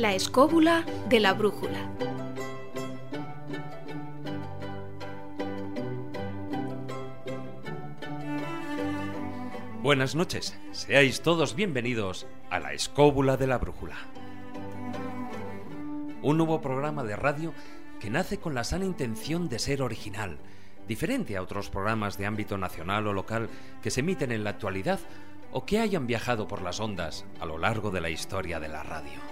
La escóbula de la brújula. Buenas noches, seáis todos bienvenidos a La escóbula de la brújula. Un nuevo programa de radio que nace con la sana intención de ser original, diferente a otros programas de ámbito nacional o local que se emiten en la actualidad o que hayan viajado por las ondas a lo largo de la historia de la radio.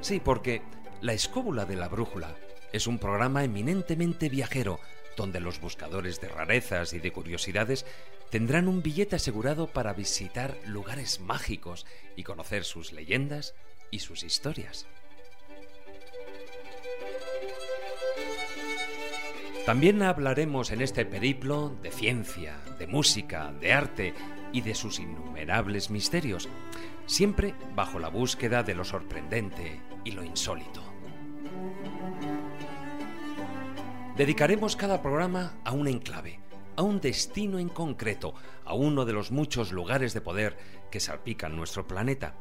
Sí, porque La Escóbula de la Brújula es un programa eminentemente viajero, donde los buscadores de rarezas y de curiosidades tendrán un billete asegurado para visitar lugares mágicos y conocer sus leyendas y sus historias. También hablaremos en este periplo de ciencia, de música, de arte y de sus innumerables misterios, siempre bajo la búsqueda de lo sorprendente y lo insólito. Dedicaremos cada programa a un enclave, a un destino en concreto, a uno de los muchos lugares de poder que salpican nuestro planeta.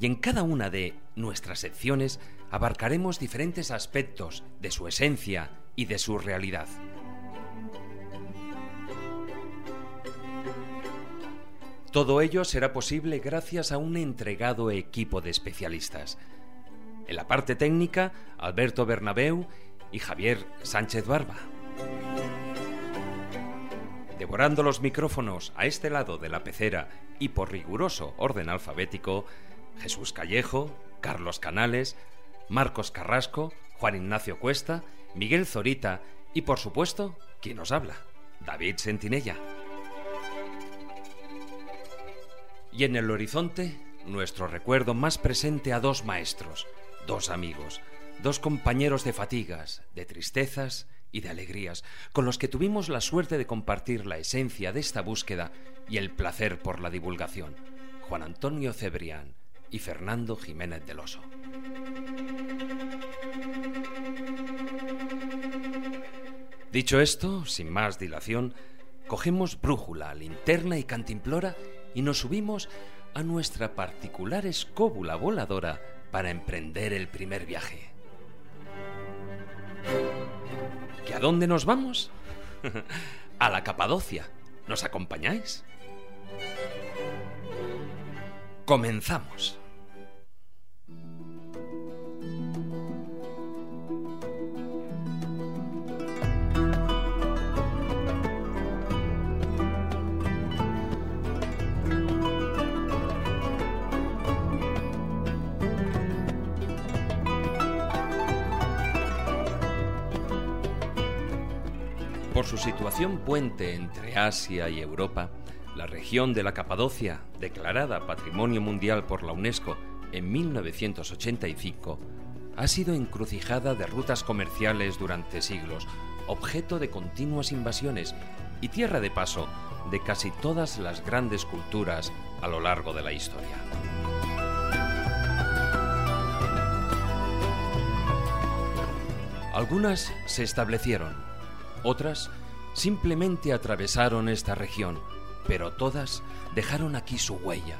Y en cada una de nuestras secciones abarcaremos diferentes aspectos de su esencia y de su realidad. Todo ello será posible gracias a un entregado equipo de especialistas. En la parte técnica, Alberto Bernabeu y Javier Sánchez Barba. Devorando los micrófonos a este lado de la pecera y por riguroso orden alfabético, Jesús Callejo, Carlos Canales, Marcos Carrasco, Juan Ignacio Cuesta, Miguel Zorita y por supuesto, quien nos habla, David Sentinella. Y en el horizonte, nuestro recuerdo más presente a dos maestros, dos amigos, dos compañeros de fatigas, de tristezas y de alegrías, con los que tuvimos la suerte de compartir la esencia de esta búsqueda y el placer por la divulgación, Juan Antonio Cebrián y Fernando Jiménez del Oso. Dicho esto, sin más dilación, cogemos brújula, linterna y cantimplora y nos subimos a nuestra particular escóbula voladora para emprender el primer viaje. ¿Que a dónde nos vamos? a la Capadocia. ¿Nos acompañáis? Comenzamos. Por su situación puente entre Asia y Europa, la región de la Capadocia, declarada Patrimonio Mundial por la UNESCO en 1985, ha sido encrucijada de rutas comerciales durante siglos, objeto de continuas invasiones y tierra de paso de casi todas las grandes culturas a lo largo de la historia. Algunas se establecieron, otras simplemente atravesaron esta región, pero todas dejaron aquí su huella,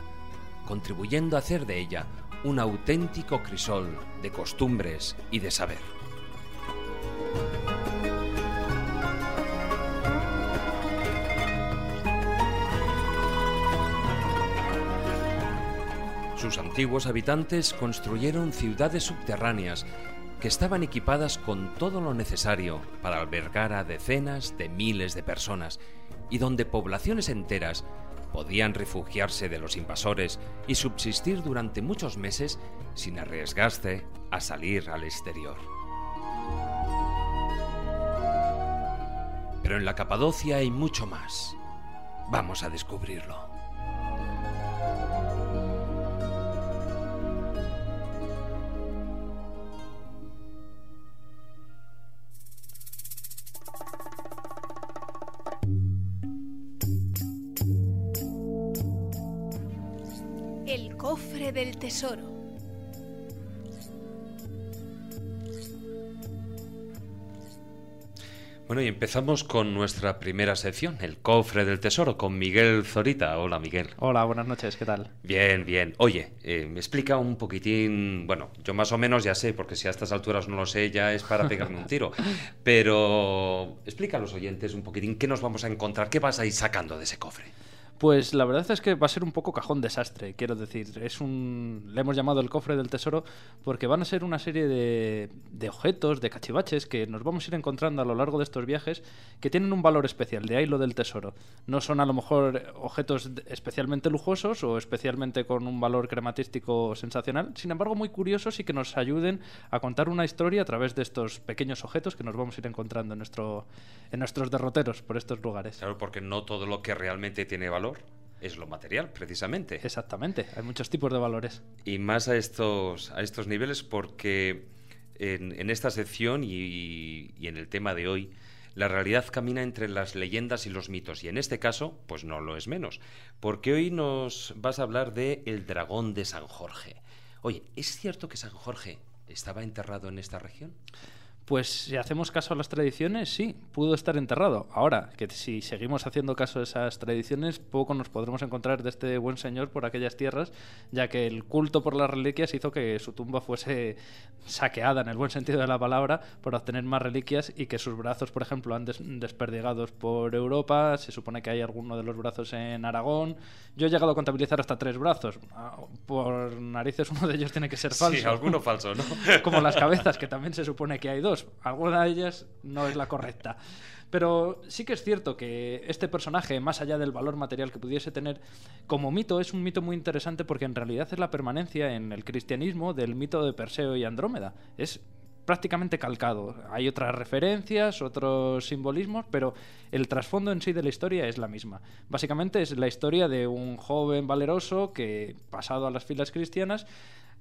contribuyendo a hacer de ella un auténtico crisol de costumbres y de saber. Sus antiguos habitantes construyeron ciudades subterráneas que estaban equipadas con todo lo necesario para albergar a decenas de miles de personas y donde poblaciones enteras podían refugiarse de los invasores y subsistir durante muchos meses sin arriesgarse a salir al exterior. Pero en la Capadocia hay mucho más. Vamos a descubrirlo. Del tesoro. Bueno, y empezamos con nuestra primera sección, el cofre del tesoro, con Miguel Zorita. Hola, Miguel. Hola, buenas noches, ¿qué tal? Bien, bien. Oye, eh, me explica un poquitín, bueno, yo más o menos ya sé, porque si a estas alturas no lo sé, ya es para pegarme un tiro. Pero explica a los oyentes un poquitín qué nos vamos a encontrar, qué vas a ir sacando de ese cofre. Pues la verdad es que va a ser un poco cajón desastre, quiero decir. Es un. Le hemos llamado el cofre del tesoro porque van a ser una serie de, de objetos, de cachivaches que nos vamos a ir encontrando a lo largo de estos viajes que tienen un valor especial, de ahí lo del tesoro. No son a lo mejor objetos especialmente lujosos o especialmente con un valor crematístico sensacional, sin embargo muy curiosos y que nos ayuden a contar una historia a través de estos pequeños objetos que nos vamos a ir encontrando en, nuestro, en nuestros derroteros por estos lugares. Claro, porque no todo lo que realmente tiene valor es lo material, precisamente. Exactamente, hay muchos tipos de valores. Y más a estos, a estos niveles porque en, en esta sección y, y, en el tema de hoy, la realidad camina entre las leyendas y los mitos. Y en este caso, pues no lo es menos. Porque hoy nos vas a hablar de el dragón de San Jorge. Oye, ¿es cierto que San Jorge estaba enterrado en esta región? Pues si hacemos caso a las tradiciones, sí, pudo estar enterrado. Ahora, que si seguimos haciendo caso a esas tradiciones, poco nos podremos encontrar de este buen señor por aquellas tierras, ya que el culto por las reliquias hizo que su tumba fuese saqueada, en el buen sentido de la palabra, por obtener más reliquias y que sus brazos, por ejemplo, han des desperdigados por Europa. Se supone que hay alguno de los brazos en Aragón. Yo he llegado a contabilizar hasta tres brazos. Ah, por narices, uno de ellos tiene que ser falso. Sí, alguno falso, ¿no? Como las cabezas, que también se supone que hay dos alguna de ellas no es la correcta. Pero sí que es cierto que este personaje, más allá del valor material que pudiese tener, como mito es un mito muy interesante porque en realidad es la permanencia en el cristianismo del mito de Perseo y Andrómeda. Es prácticamente calcado. Hay otras referencias, otros simbolismos, pero el trasfondo en sí de la historia es la misma. Básicamente es la historia de un joven valeroso que, pasado a las filas cristianas,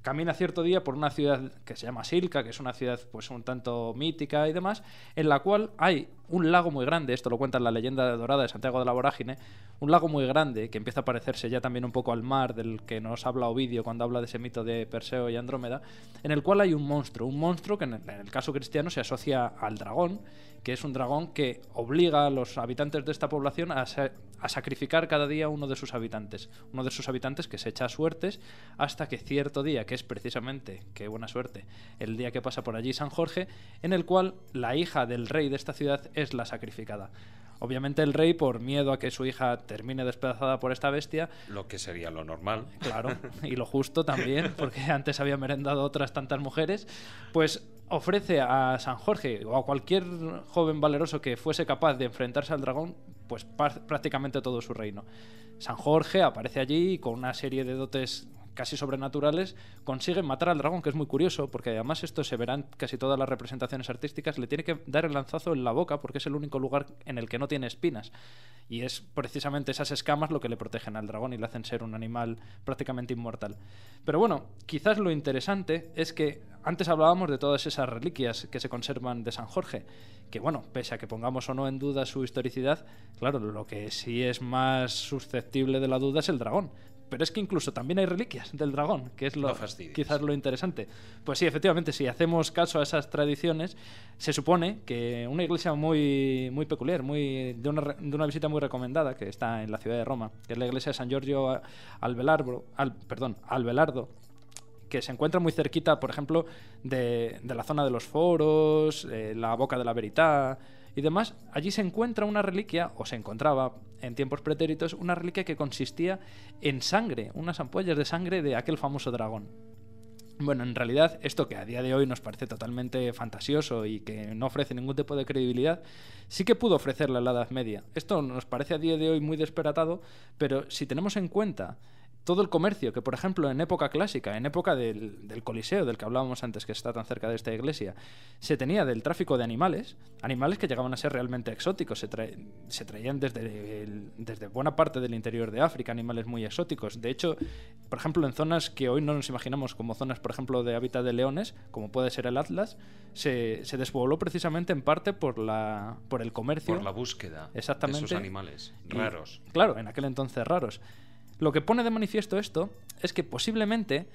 camina cierto día por una ciudad que se llama Silca, que es una ciudad pues un tanto mítica y demás, en la cual hay un lago muy grande, esto lo cuenta en la leyenda dorada de Santiago de la Vorágine, un lago muy grande que empieza a parecerse ya también un poco al mar del que nos habla Ovidio cuando habla de ese mito de Perseo y Andrómeda, en el cual hay un monstruo, un monstruo que en el, caso cristiano se asocia al dragón, que es un dragón que obliga a los habitantes de esta población a, a sacrificar cada día uno de sus habitantes, uno de sus habitantes que se echa suertes hasta que cierto día, que es precisamente, qué buena suerte, el día que pasa por allí San Jorge, en el cual la hija del rey de esta ciudad es la sacrificada. Obviamente el rey, por miedo a que su hija termine despedazada por esta bestia... Lo que sería lo normal. Claro, y lo justo también, porque antes había merendado otras tantas mujeres, pues ofrece a San Jorge o a cualquier joven valeroso que fuese capaz de enfrentarse al dragón, pues prácticamente todo su reino. San Jorge aparece allí con una serie de dotes casi sobrenaturales, consiguen matar al dragón, que es muy curioso, porque además esto se verán casi todas las representaciones artísticas, le tiene que dar el lanzazo en la boca, porque es el único lugar en el que no tiene espinas. Y es precisamente esas escamas lo que le protegen al dragón y le hacen ser un animal prácticamente inmortal. Pero bueno, quizás lo interesante es que antes hablábamos de todas esas reliquias que se conservan de San Jorge, que bueno, pese a que pongamos o no en duda su historicidad, claro, lo que sí es más susceptible de la duda es el dragón. Pero es que incluso también hay reliquias del dragón, que es lo, quizás lo interesante. Pues sí, efectivamente, si hacemos caso a esas tradiciones, se supone que una iglesia muy, muy peculiar, muy, de, una, de una visita muy recomendada, que está en la ciudad de Roma, que es la iglesia de San Giorgio Albelardo, al, perdón, Albelardo, que se encuentra muy cerquita, por ejemplo, de, de la zona de los foros, eh, la boca de la verità, y demás, allí se encuentra una reliquia, o se encontraba en tiempos pretéritos, una reliquia que consistía en sangre, unas ampollas de sangre de aquel famoso dragón. Bueno, en realidad esto que a día de hoy nos parece totalmente fantasioso y que no ofrece ningún tipo de credibilidad, sí que pudo ofrecerle la Edad Media. Esto nos parece a día de hoy muy desperatado, pero si tenemos en cuenta todo el comercio que, por ejemplo, en época clásica, en época del, Coliseo, del que hablábamos antes, que está tan cerca de esta iglesia, se tenía del tráfico de animales, animales que llegaban a ser realmente exóticos, se, se traían desde, desde buena parte del interior de África, animales muy exóticos. De hecho, por ejemplo, en zonas que hoy no nos imaginamos como zonas, por ejemplo, de hábitat de leones, como puede ser el Atlas, se, se despobló precisamente en parte por, la, por el comercio. Por la búsqueda Exactamente. de esos animales raros. claro, en aquel entonces raros. Lo que pone de manifiesto esto es que posiblemente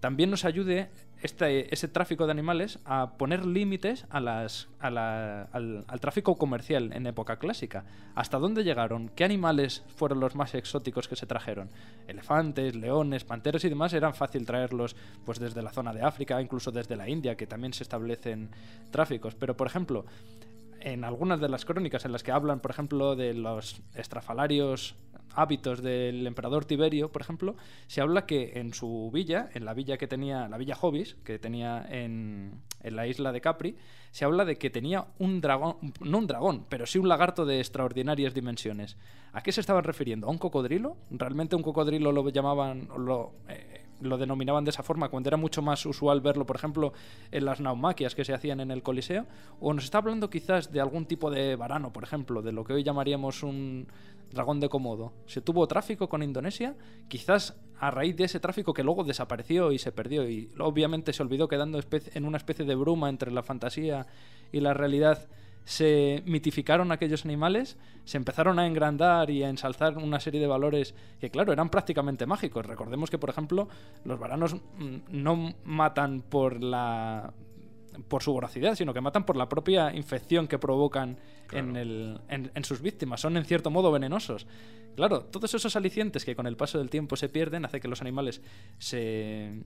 también nos ayude este, ese tráfico de animales a poner límites a las, al, al, tráfico comercial en época clásica. ¿Hasta dónde llegaron? ¿Qué animales fueron los más exóticos que se trajeron? Elefantes, leones, panteros y demás eran fácil traerlos pues desde la zona de África, incluso desde la India, que también se establecen tráficos. Pero, por ejemplo, en algunas de las crónicas en las que hablan, por ejemplo, de los estrafalarios hábitos del emperador Tiberio, por ejemplo, se habla que en su villa, en la villa que tenía, la villa Jovis, que tenía en, en la isla de Capri, se habla de que tenía un dragón, no un dragón, pero sí un lagarto de extraordinarias dimensiones. ¿A qué se estaban refiriendo? ¿A un cocodrilo? ¿Realmente un cocodrilo lo llamaban, lo, eh, lo denominaban de esa forma, cuando era mucho más usual verlo, por ejemplo, en las naumaquias que se hacían en el Coliseo? ¿O nos está hablando quizás de algún tipo de varano, por ejemplo, de lo que hoy llamaríamos un dragón de Komodo? ¿Se tuvo tráfico con Indonesia? Quizás a raíz de ese tráfico que luego desapareció y se perdió y obviamente se olvidó quedando en una especie de bruma entre la fantasía y la realidad se mitificaron aquellos animales, se empezaron a engrandar y a ensalzar una serie de valores que, claro, eran prácticamente mágicos. Recordemos que, por ejemplo, los varanos mm, no matan por la por su voracidad, sino que matan por la propia infección que provocan en, el, en, sus víctimas. Son en cierto modo venenosos. Claro, todos esos alicientes que con el paso del tiempo se pierden hace que los animales se,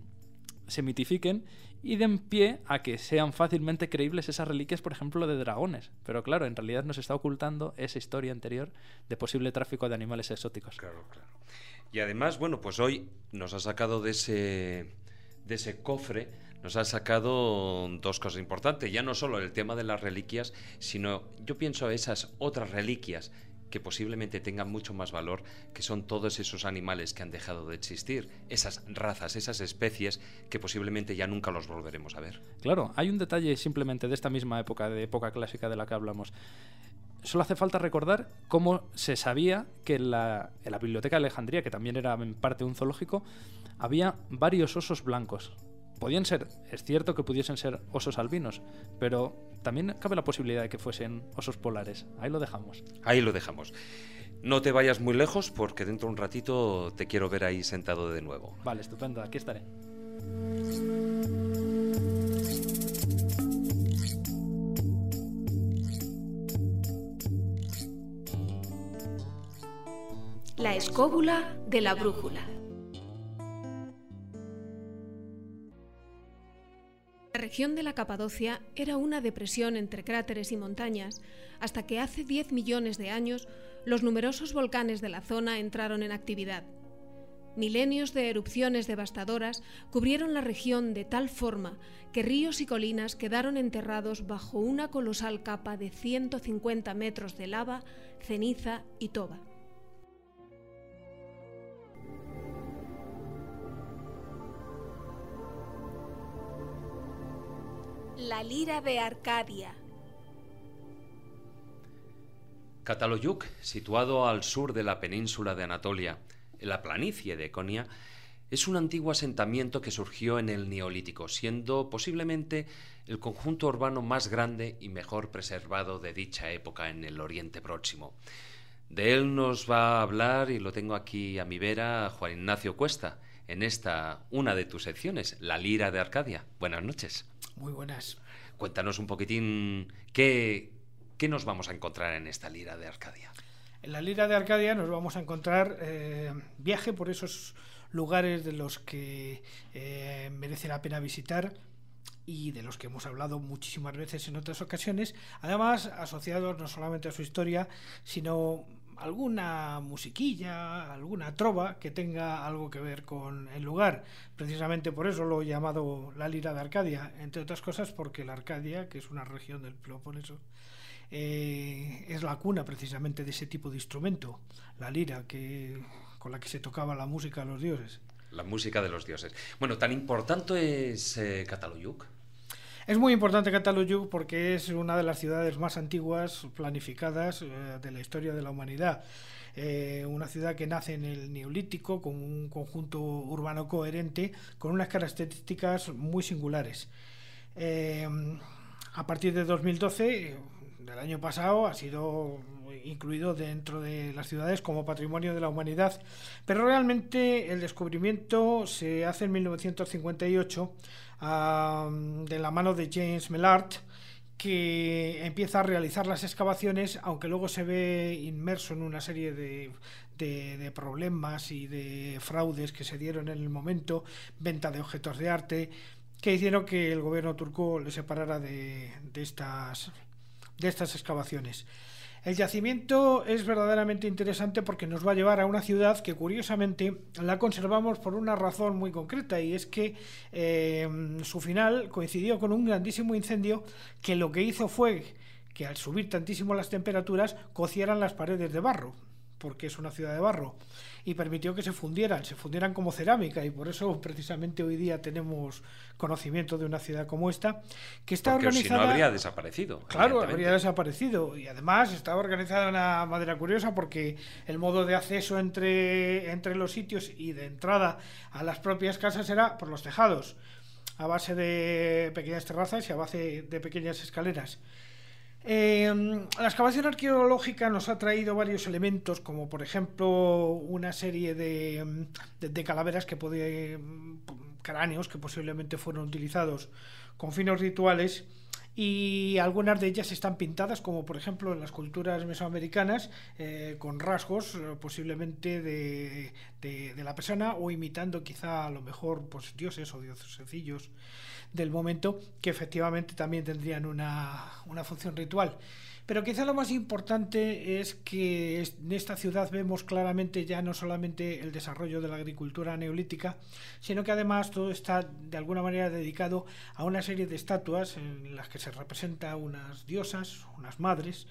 se mitifiquen y den pie a que sean fácilmente creíbles esas reliquias, por ejemplo, de dragones. Pero claro, en realidad nos está ocultando esa historia anterior de posible tráfico de animales exóticos. Claro, claro. Y además, bueno, pues hoy nos ha sacado de ese, de ese cofre, nos ha sacado dos cosas importantes. Ya no solo el tema de las reliquias, sino yo pienso esas otras reliquias que posiblemente tengan mucho más valor, que son todos esos animales que han dejado de existir, esas razas, esas especies que posiblemente ya nunca los volveremos a ver. Claro, hay un detalle simplemente de esta misma época, de época clásica de la que hablamos. Solo hace falta recordar cómo se sabía que en la, en la Biblioteca de Alejandría, que también era en parte un zoológico, había varios osos blancos podían ser, es cierto que pudiesen ser osos albinos, pero también cabe la posibilidad de que fuesen osos polares. Ahí lo dejamos. Ahí lo dejamos. No te vayas muy lejos porque dentro de un ratito te quiero ver ahí sentado de nuevo. Vale, estupendo, aquí estaré. La escóbula de la brújula. Región de la Capadocia era una depresión entre cráteres y montañas, hasta que hace 10 millones de años los numerosos volcanes de la zona entraron en actividad. Milenios de erupciones devastadoras cubrieron la región de tal forma que ríos y colinas quedaron enterrados bajo una colosal capa de 150 metros de lava, ceniza y toba. La lira de Arcadia. Cataloyuk, situado al sur de la península de Anatolia, en la planicie de Econia, es un antiguo asentamiento que surgió en el Neolítico, siendo posiblemente el conjunto urbano más grande y mejor preservado de dicha época en el Oriente Próximo. De él nos va a hablar, y lo tengo aquí a mi vera, Juan Ignacio Cuesta, en esta, una de tus secciones, La Lira de Arcadia. Buenas noches. Muy buenas. Cuéntanos un poquitín qué, qué nos vamos a encontrar en esta Lira de Arcadia. En la Lira de Arcadia nos vamos a encontrar eh, viaje por esos lugares de los que eh, merece la pena visitar y de los que hemos hablado muchísimas veces en otras ocasiones, además asociados no solamente a su historia, sino alguna musiquilla, alguna trova que tenga algo que ver con el lugar. Precisamente por eso lo he llamado la lira de Arcadia, entre otras cosas porque la Arcadia, que es una región del Peloponeso, eh, es la cuna precisamente de ese tipo de instrumento, la lira, que, con la que se tocaba la música de los dioses. La música de los dioses. Bueno, tan importante es eh. Es muy importante Cataluyu porque es una de las ciudades más antiguas planificadas eh, de la historia de la humanidad. Eh, una ciudad que nace en el Neolítico con un conjunto urbano coherente con unas características muy singulares. Eh, a partir de 2012 del año pasado ha sido incluido dentro de las ciudades como patrimonio de la humanidad, pero realmente el descubrimiento se hace en 1958 de la mano de James Mellard, que empieza a realizar las excavaciones, aunque luego se ve inmerso en una serie de, de, problemas y de fraudes que se dieron en el momento, venta de objetos de arte, que hicieron que el gobierno turco le separara de, de estas, de estas excavaciones. El yacimiento es verdaderamente interesante porque nos va a llevar a una ciudad que curiosamente la conservamos por una razón muy concreta y es que eh, su final coincidió con un grandísimo incendio que lo que hizo fue que al subir tantísimo las temperaturas cocieran las paredes de barro porque es una ciudad de barro, y permitió que se fundieran, se fundieran como cerámica, y por eso precisamente hoy día tenemos conocimiento de una ciudad como esta, que está porque organizada... si no habría desaparecido. Claro, habría desaparecido, y además estaba organizada de una manera curiosa porque el modo de acceso entre, entre los sitios y de entrada a las propias casas era por los tejados, a base de pequeñas terrazas y a base de pequeñas escaleras. Eh, la excavación arqueológica nos ha traído varios elementos, como por ejemplo una serie de, de, calaveras que puede, cráneos que posiblemente fueron utilizados con fines rituales y algunas de ellas están pintadas, como por ejemplo en las culturas mesoamericanas, eh, con rasgos eh, posiblemente de, de, la persona o imitando quizá a lo mejor pues, dioses o dioses sencillos del momento que efectivamente también tendrían una, una función ritual. Pero quizá lo más importante es que en esta ciudad vemos claramente ya no solamente el desarrollo de la agricultura neolítica, sino que además todo está de alguna manera dedicado a una serie de estatuas en las que se representa unas diosas, unas madres,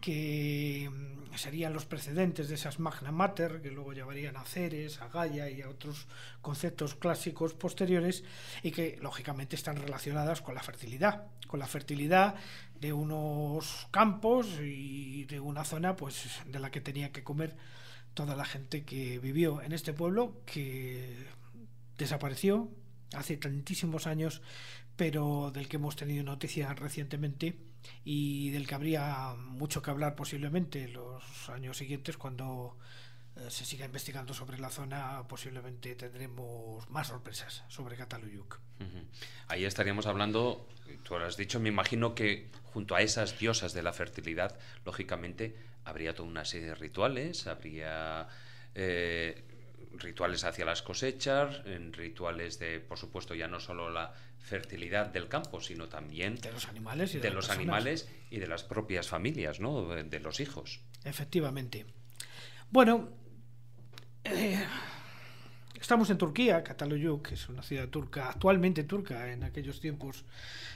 que mm, serían los precedentes de esas Magna Mater, que luego llevarían a Ceres, a Gaia y a otros conceptos clásicos posteriores, y que lógicamente están relacionadas con la fertilidad, con la fertilidad de unos campos y de una zona pues de la que tenía que comer toda la gente que vivió en este pueblo que desapareció hace tantísimos años pero del que hemos tenido noticias recientemente y del que habría mucho que hablar posiblemente los años siguientes cuando se siga investigando sobre la zona, posiblemente tendremos más sorpresas sobre Cataluyuk. Ahí estaríamos hablando, tú lo has dicho, me imagino que junto a esas diosas de la fertilidad, lógicamente, habría toda una serie de rituales, habría eh, rituales hacia las cosechas, en rituales de, por supuesto, ya no solo la fertilidad del campo, sino también de los animales y de, los animales y de las propias familias, ¿no? De, los hijos. Efectivamente. Bueno, eh, estamos en Turquía, Cataluyuk, que es una ciudad turca, actualmente turca, en aquellos tiempos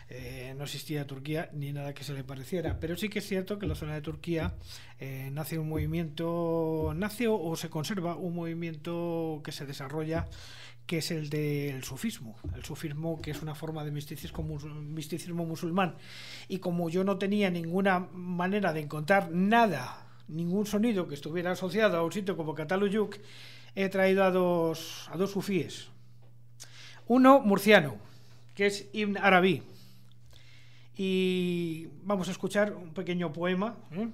eh, no existía Turquía ni nada que se le pareciera, pero sí que es cierto que en la zona de Turquía eh, nace un movimiento, nace o se conserva un movimiento que se desarrolla que es el del sufismo, el sufismo que es una forma de misticismo, misticismo musulmán. Y como yo no tenía ninguna manera de encontrar nada, ningún sonido que estuviera asociado a un sitio como Cataluyuk, he traído a dos, a dos sufíes. Uno murciano, que es Ibn Arabi. Y vamos a escuchar un pequeño poema. ¿eh?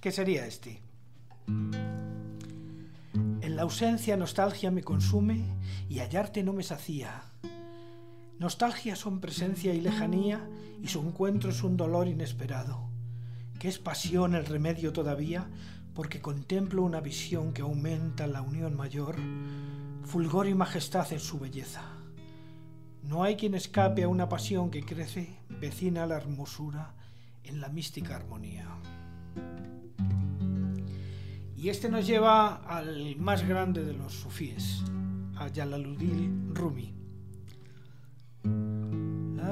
¿Qué sería este? En la ausencia nostalgia me consume y hallarte no me sacía. Nostalgia son presencia y lejanía y su encuentro es un dolor inesperado, que es pasión el remedio todavía porque contemplo una visión que aumenta la unión mayor, fulgor y majestad en su belleza. No hay quien escape a una pasión que crece, vecina a la hermosura, en la mística armonía. Y este nos lleva al más grande de los sufíes, a Jalaluddin Rumi.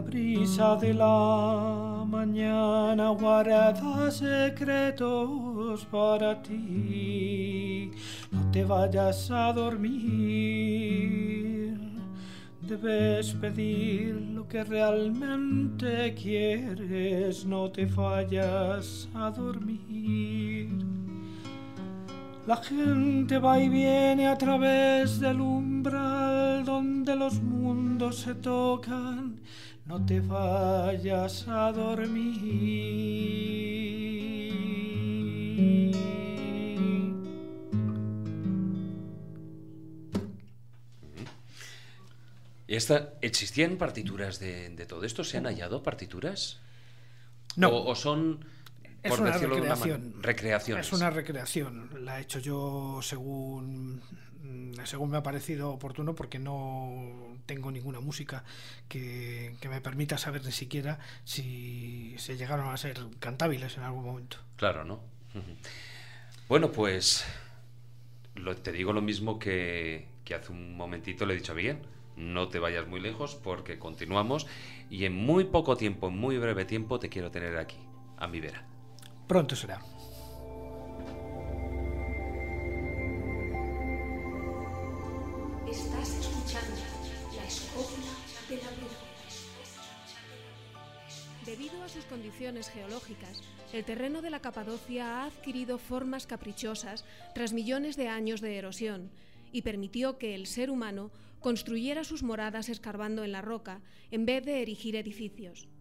Brisa de la mañana guarda secretos para ti. No te vayas a dormir. Debes pedir lo que realmente quieres. No te vayas a dormir. La gente va y viene a través del umbral donde los mundos se tocan. No te vayas a dormir. Esta, ¿Existían partituras de, todo esto? ¿Se han hallado partituras? No. ¿O, son, por una decirlo recreación. de recreaciones? Es una recreación. La he hecho yo según, según me ha parecido oportuno porque no tengo ninguna música que, que me permita saber ni siquiera si se llegaron a ser cantables en algún momento. Claro, ¿no? Bueno, pues lo, te digo lo mismo que, que hace un momentito le he dicho a Miguel no te vayas muy lejos porque continuamos y en muy poco tiempo, en muy breve tiempo, te quiero tener aquí, a mi vera. Pronto será. Estás escuchando la escopla de la Debido a sus condiciones geológicas, el terreno de la Capadocia ha adquirido formas caprichosas tras millones de años de erosión y permitió que el ser humano construyera sus moradas escarbando en la roca en vez de erigir edificios.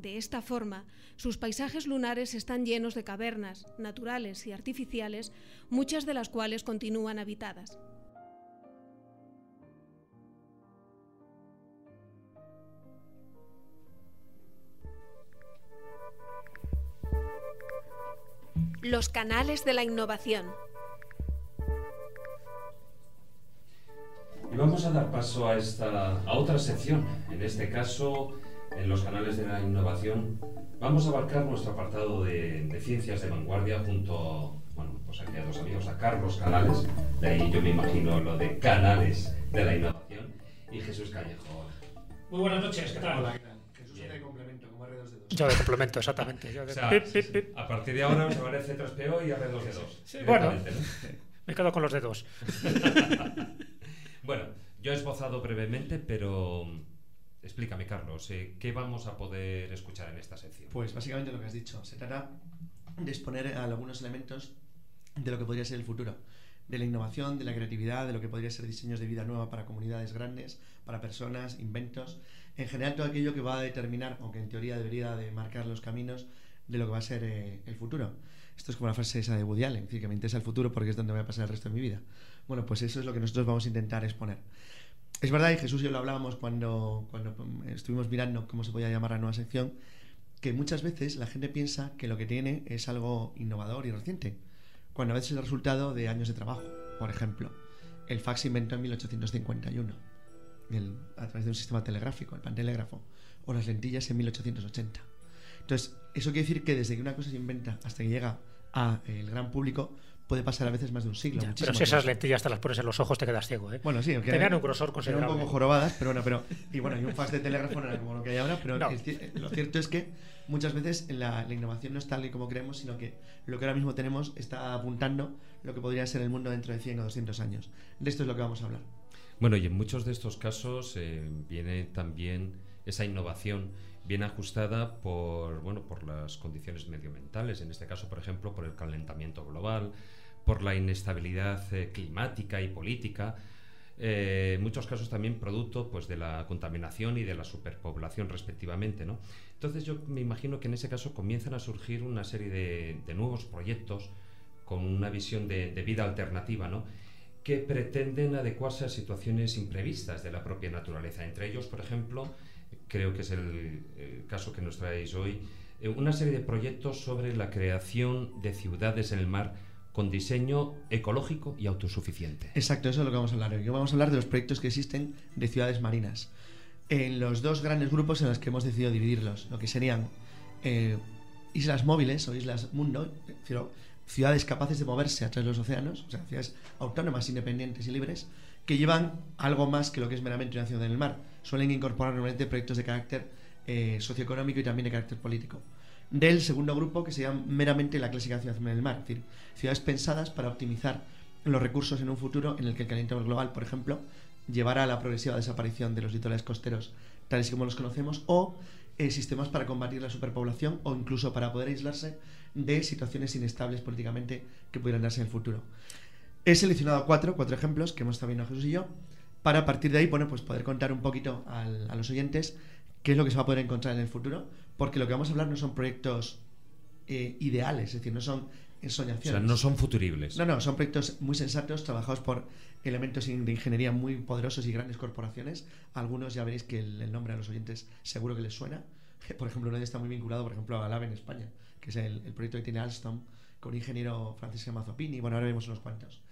De esta forma, sus paisajes lunares están llenos de cavernas, naturales y artificiales, muchas de las cuales continúan habitadas. Los canales de la innovación. Y vamos a dar paso a, esta, a otra sección. En este caso, en los canales de la innovación, vamos a abarcar nuestro apartado de, ciencias de vanguardia junto bueno, pues aquí a dos amigos, a Carlos Canales, de ahí yo me imagino lo de canales de la innovación, y Jesús Callejo. Muy buenas noches, ¿qué tal? Hola, Jesús de complemento, como R2 de 2. Yo de complemento, exactamente. A partir de ahora se aparece 3PO y R2 de 2. bueno, me quedo con los dedos. Bueno, yo he esbozado brevemente, pero explícame, Carlos, eh, ¿qué vamos a poder escuchar en esta sección? Pues básicamente lo que has dicho. Se trata de exponer algunos elementos de lo que podría ser el futuro, de la innovación, de la creatividad, de lo que podría ser diseños de vida nueva para comunidades grandes, para personas, inventos, en general todo aquello que va a determinar, aunque en teoría debería de marcar los caminos de lo que va a ser eh, el futuro. Esto es como la frase esa de Woody Allen, que me interesa el futuro porque es donde voy a pasar el resto de mi vida. Bueno, pues eso es lo que nosotros vamos a intentar exponer. Es verdad, y Jesús y yo lo hablábamos cuando, cuando estuvimos mirando cómo se podía llamar la nueva sección, que muchas veces la gente piensa que lo que tiene es algo innovador y reciente, cuando a veces es el resultado de años de trabajo. Por ejemplo, el fax inventó en 1851, a través de un sistema telegráfico, el pantelégrafo, o las lentillas en 1880. Entonces, eso quiere decir que desde que una cosa se inventa hasta que llega al gran público, puede pasar a veces más de un siglo. pero si esas lentillas te las pones en los ojos, te quedas ciego. ¿eh? Bueno, sí, tenían un grosor considerable. un poco jorobadas, pero bueno, pero. Y bueno, y un fax de telégrafo no era como lo que hay ahora, pero lo cierto es que muchas veces la, la, innovación no es tal y como creemos, sino que lo que ahora mismo tenemos está apuntando lo que podría ser el mundo dentro de 100 o 200 años. De esto es lo que vamos a hablar. Bueno, y en muchos de estos casos eh, viene también esa innovación bien ajustada por, bueno, por las condiciones medioambientales, en este caso, por ejemplo, por el calentamiento global, por la inestabilidad eh, climática y política, eh, en muchos casos también producto pues, de la contaminación y de la superpoblación respectivamente. ¿no? Entonces yo me imagino que en ese caso comienzan a surgir una serie de, nuevos proyectos con una visión de, vida alternativa, ¿no? que pretenden adecuarse a situaciones imprevistas de la propia naturaleza. Entre ellos, por ejemplo, creo que es el, caso que nos traéis hoy, eh, una serie de proyectos sobre la creación de ciudades en el mar con diseño ecológico y autosuficiente. Exacto, eso es lo que vamos a hablar hoy. Vamos a hablar de los proyectos que existen de ciudades marinas. En los dos grandes grupos en los que hemos decidido dividirlos, lo que serían eh, islas móviles o islas mundo, ciudades capaces de moverse a través de los océanos, o sea, ciudades autónomas, independientes y libres, que llevan algo más que lo que es meramente una ciudad en el mar. Suelen incorporar normalmente proyectos de carácter eh, socioeconómico y también de carácter político. Del segundo grupo, que se llama meramente la clásica ciudad en el mar, es decir, ciudades pensadas para optimizar los recursos en un futuro en el que el calentamiento global, por ejemplo, llevará a la progresiva desaparición de los litorales costeros tales como los conocemos o eh, sistemas para combatir la superpoblación o incluso para poder aislarse de situaciones inestables políticamente que pudieran darse en el futuro. He seleccionado cuatro, cuatro ejemplos que hemos estado viendo Jesús y yo, para a partir de ahí, bueno, pues poder contar un poquito a los oyentes qué es lo que se va a poder encontrar en el futuro, porque lo que vamos a hablar no son proyectos eh, ideales, es decir, no son O soñaciones. sea, no son futuribles. No, no, son proyectos muy sensatos, trabajados por elementos de ingeniería muy poderosos y grandes corporaciones. Algunos ya veréis que el, el nombre a los oyentes seguro que les suena. Por ejemplo, uno de está muy vinculado, por ejemplo, a Lab en España, que es el, el proyecto que tiene Alstom con un ingeniero llama Zoppini. Bueno, ahora vemos unos cuantos.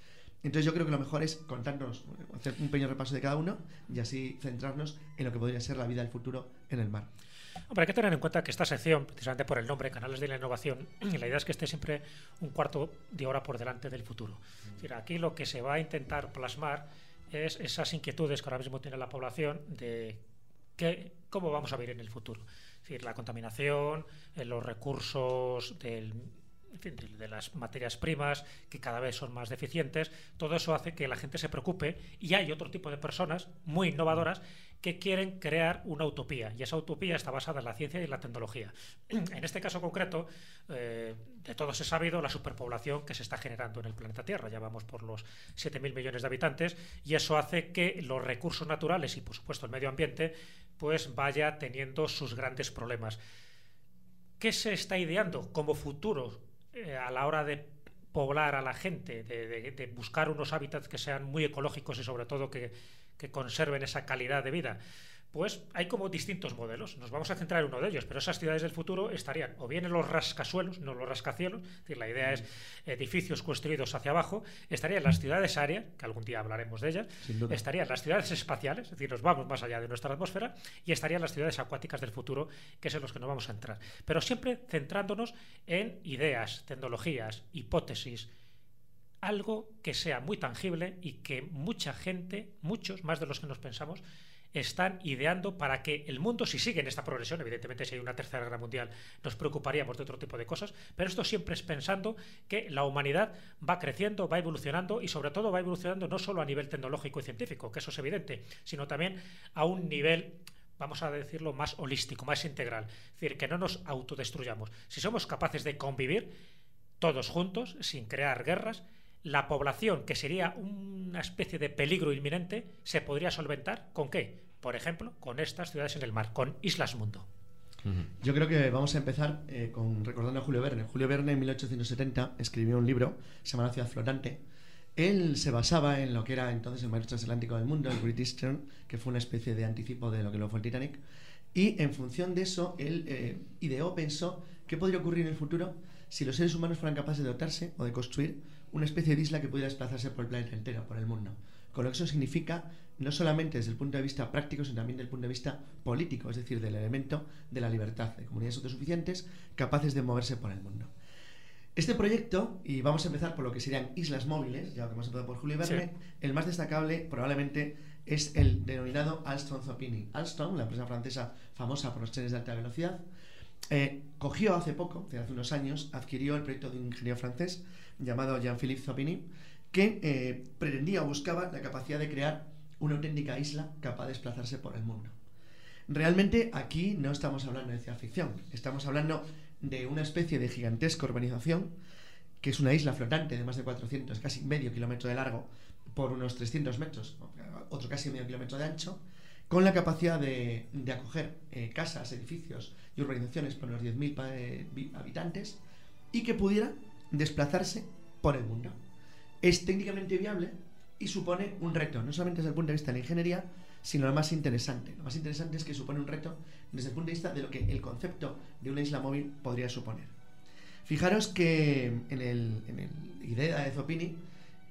Entonces yo creo que lo mejor es contarnos, hacer un pequeño repaso de cada uno y así centrarnos en lo que podría ser la vida del futuro en el mar. Hombre, hay que tener en cuenta que esta sección, precisamente por el nombre, Canales de la Innovación, la idea es que esté siempre un cuarto de hora por delante del futuro. Aquí lo que se va a intentar plasmar es esas inquietudes que ahora mismo tiene la población de qué, cómo vamos a vivir en el futuro. La contaminación, eh, los recursos del en fin, de- las materias primas que cada vez son más deficientes, todo eso hace que la gente se preocupe y hay otro tipo de personas muy innovadoras que quieren crear una utopía y esa utopía está basada en la ciencia y en la tecnología. En este caso concreto, eh, de todos es sabido la superpoblación que se está generando en el planeta Tierra. Ya vamos por los 7.000 millones de habitantes y eso hace que los recursos naturales y por supuesto el medio ambiente pues vaya teniendo sus grandes problemas. ¿Qué se está ideando como futuro eh, a la hora de poblar a la gente, de, de- de buscar unos hábitats que sean muy ecológicos y sobre todo que, que conserven esa calidad de vida? Pues hay como distintos modelos. Nos vamos a centrar en uno de ellos, pero esas ciudades del futuro estarían o bien en los rascasuelos, no los rascacielos, es decir, la idea es edificios construidos hacia abajo, estarían las ciudades áreas, que algún día hablaremos de ellas, estarían las ciudades espaciales, es decir, nos vamos más allá de nuestra atmósfera, y estarían las ciudades acuáticas del futuro, que es en los que nos vamos a entrar. Pero siempre centrándonos en ideas, tecnologías, hipótesis, algo que sea muy tangible y que mucha gente, muchos, más de los que nos pensamos, están ideando para que el mundo, si sigue en esta progresión, evidentemente si hay una tercera guerra mundial nos preocuparíamos de otro tipo de cosas, pero esto siempre es pensando que la humanidad va creciendo, va evolucionando y sobre todo va evolucionando no solo a nivel tecnológico y científico, que eso es evidente, sino también a un nivel vamos a decirlo más holístico, más integral, es decir, que no nos autodestruyamos. Si somos capaces de convivir todos juntos, sin crear guerras, la población, que sería una especie de peligro inminente, se podría solventar con qué? Por ejemplo, con estas ciudades en el mar, con Islas Mundo. Yo creo que vamos a empezar eh, con recordando a Julio Verne. Julio Verne en 1870 escribió un libro, se llama La ciudad flotante. Él se basaba en lo que era entonces el mar transatlántico del mundo, el Great Eastern, que fue una especie de anticipo de lo que luego fue el Titanic. Y en función de eso, él eh, ideó, pensó qué podría ocurrir en el futuro si los seres humanos fueran capaces de dotarse o de construir una especie de isla que pudiera desplazarse por el planeta entero, por el mundo. Con lo que eso significa no solamente desde el punto de vista práctico, sino también desde el punto de vista político, es decir, del elemento de la libertad, de comunidades autosuficientes capaces de moverse por el mundo. Este proyecto, y vamos a empezar por lo que serían islas móviles, ya que hemos empezado por Julio Verne, Sí. el más destacable probablemente es el denominado Alstom Zoppini. Alstom, la empresa francesa famosa por los trenes de alta velocidad, eh, cogió hace poco, hace unos años, adquirió el proyecto de un ingeniero francés llamado Jean-Philippe Zoppini, que eh, pretendía o buscaba la capacidad de crear una auténtica isla capaz de desplazarse por el mundo. Realmente aquí no estamos hablando de ciencia ficción, estamos hablando de una especie de gigantesca urbanización que es una isla flotante de más de 400, casi medio kilómetro de largo por unos 300 metros, otro casi medio kilómetro de ancho, con la capacidad de, de acoger eh, casas, edificios y urbanizaciones por unos 10.000 pa- eh, habitantes y que pudiera desplazarse por el mundo. Es técnicamente viable y supone un reto, no solamente desde el punto de vista de la ingeniería, sino lo más interesante. Lo más interesante es que supone un reto desde el punto de vista de lo que el concepto de una isla móvil podría suponer. Fijaros que en el, en idea de Zoppini,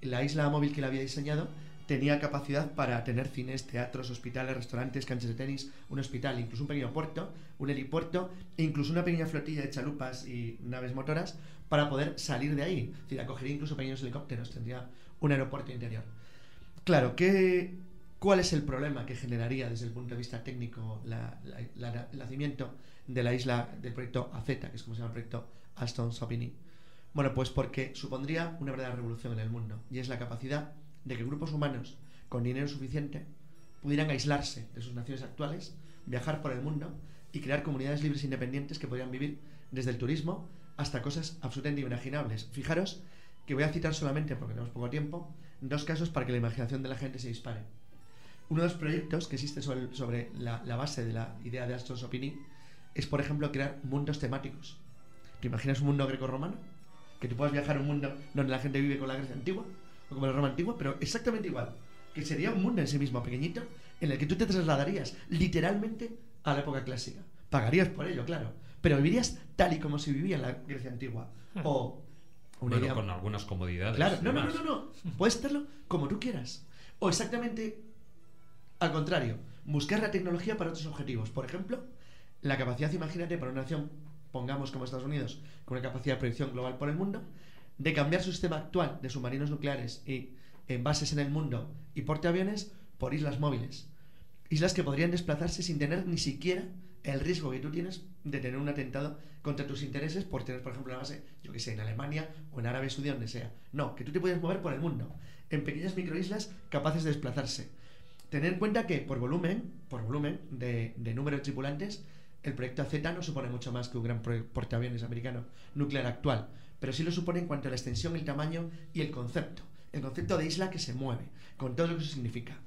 la isla móvil que él había diseñado tenía capacidad para tener cines, teatros, hospitales, restaurantes, canchas de tenis, un hospital, incluso un pequeño puerto, un helipuerto e incluso una pequeña flotilla de chalupas y naves motoras para poder salir de ahí. Es decir, acogería incluso pequeños helicópteros, tendría un aeropuerto interior. Claro, ¿qué, ¿cuál es el problema que generaría desde el punto de vista técnico el nacimiento de la isla del proyecto AZ, que es como se llama el proyecto Alstom Sapini? Bueno, pues porque supondría una verdadera revolución en el mundo y es la capacidad de que grupos humanos con dinero suficiente pudieran aislarse de sus naciones actuales, viajar por el mundo y crear comunidades libres e independientes que podrían vivir desde el turismo hasta cosas absolutamente inimaginables. Fijaros que voy a citar solamente, porque tenemos poco tiempo, dos casos para que la imaginación de la gente se dispare. uno de los proyectos que existe sobre, la base de la idea de Aston Sopini es, por ejemplo, crear mundos temáticos. ¿Te imaginas un mundo greco-romano? Que tú puedas viajar a un mundo donde la gente vive con la Grecia antigua o como la Roma antigua, pero exactamente igual. Que sería un mundo en sí mismo pequeñito en el que tú te trasladarías literalmente a la época clásica. Pagarías por ello, claro. Pero vivirías tal y como se vivía en la Grecia antigua. O una Bueno, idea- con algunas comodidades. Claro, no, no, no, no, no. Puedes hacerlo como tú quieras. O exactamente al contrario, buscar la tecnología para otros objetivos. Por ejemplo, la capacidad, imagínate, para una nación, pongamos como Estados Unidos, con una capacidad de proyección global por el mundo, de cambiar su sistema actual de submarinos nucleares y en bases en el mundo y portaaviones por islas móviles. Islas que podrían desplazarse sin tener ni siquiera el riesgo que tú tienes de tener un atentado contra tus intereses por tener, por ejemplo, una base, yo que sé, en Alemania o en Arabia Saudí, donde sea. No, que tú te puedes mover por el mundo, en pequeñas microislas capaces de desplazarse. Tener en cuenta que por volumen, por volumen de, de número de tripulantes, el proyecto Z no supone mucho más que un gran portaaviones americano nuclear actual, pero sí lo supone en cuanto a la extensión, el tamaño y el concepto. El concepto de isla que se mueve, con todo lo que eso significa.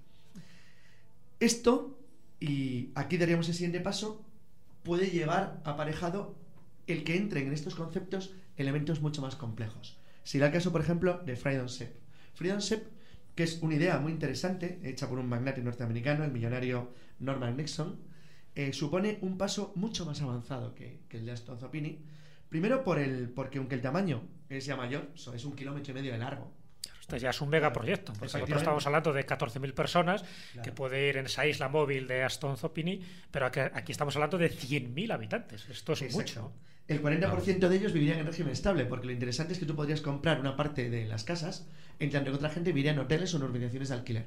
Esto, y aquí daríamos el siguiente paso, puede llevar aparejado el que entren en estos conceptos elementos mucho más complejos. Será el caso, por ejemplo, de Freedom Ship. Freedom Ship, que es una idea muy interesante, hecha por un magnate norteamericano, el millonario Norman Nixon, eh, supone un paso mucho más avanzado que, el de Aston Zopini. Primero por el, porque aunque el tamaño es ya mayor, es un kilómetro y medio de largo. Este ya es un megaproyecto, porque nosotros estamos hablando de 14.000 personas Claro. que puede ir en esa isla móvil de Aston Zopini, pero aquí, aquí estamos hablando de 100.000 habitantes. Esto es Exacto. mucho. El 40% de ellos vivirían en régimen estable, porque lo interesante es que tú podrías comprar una parte de las casas, en tanto que otra gente viviría en hoteles o en urbanizaciones de alquiler.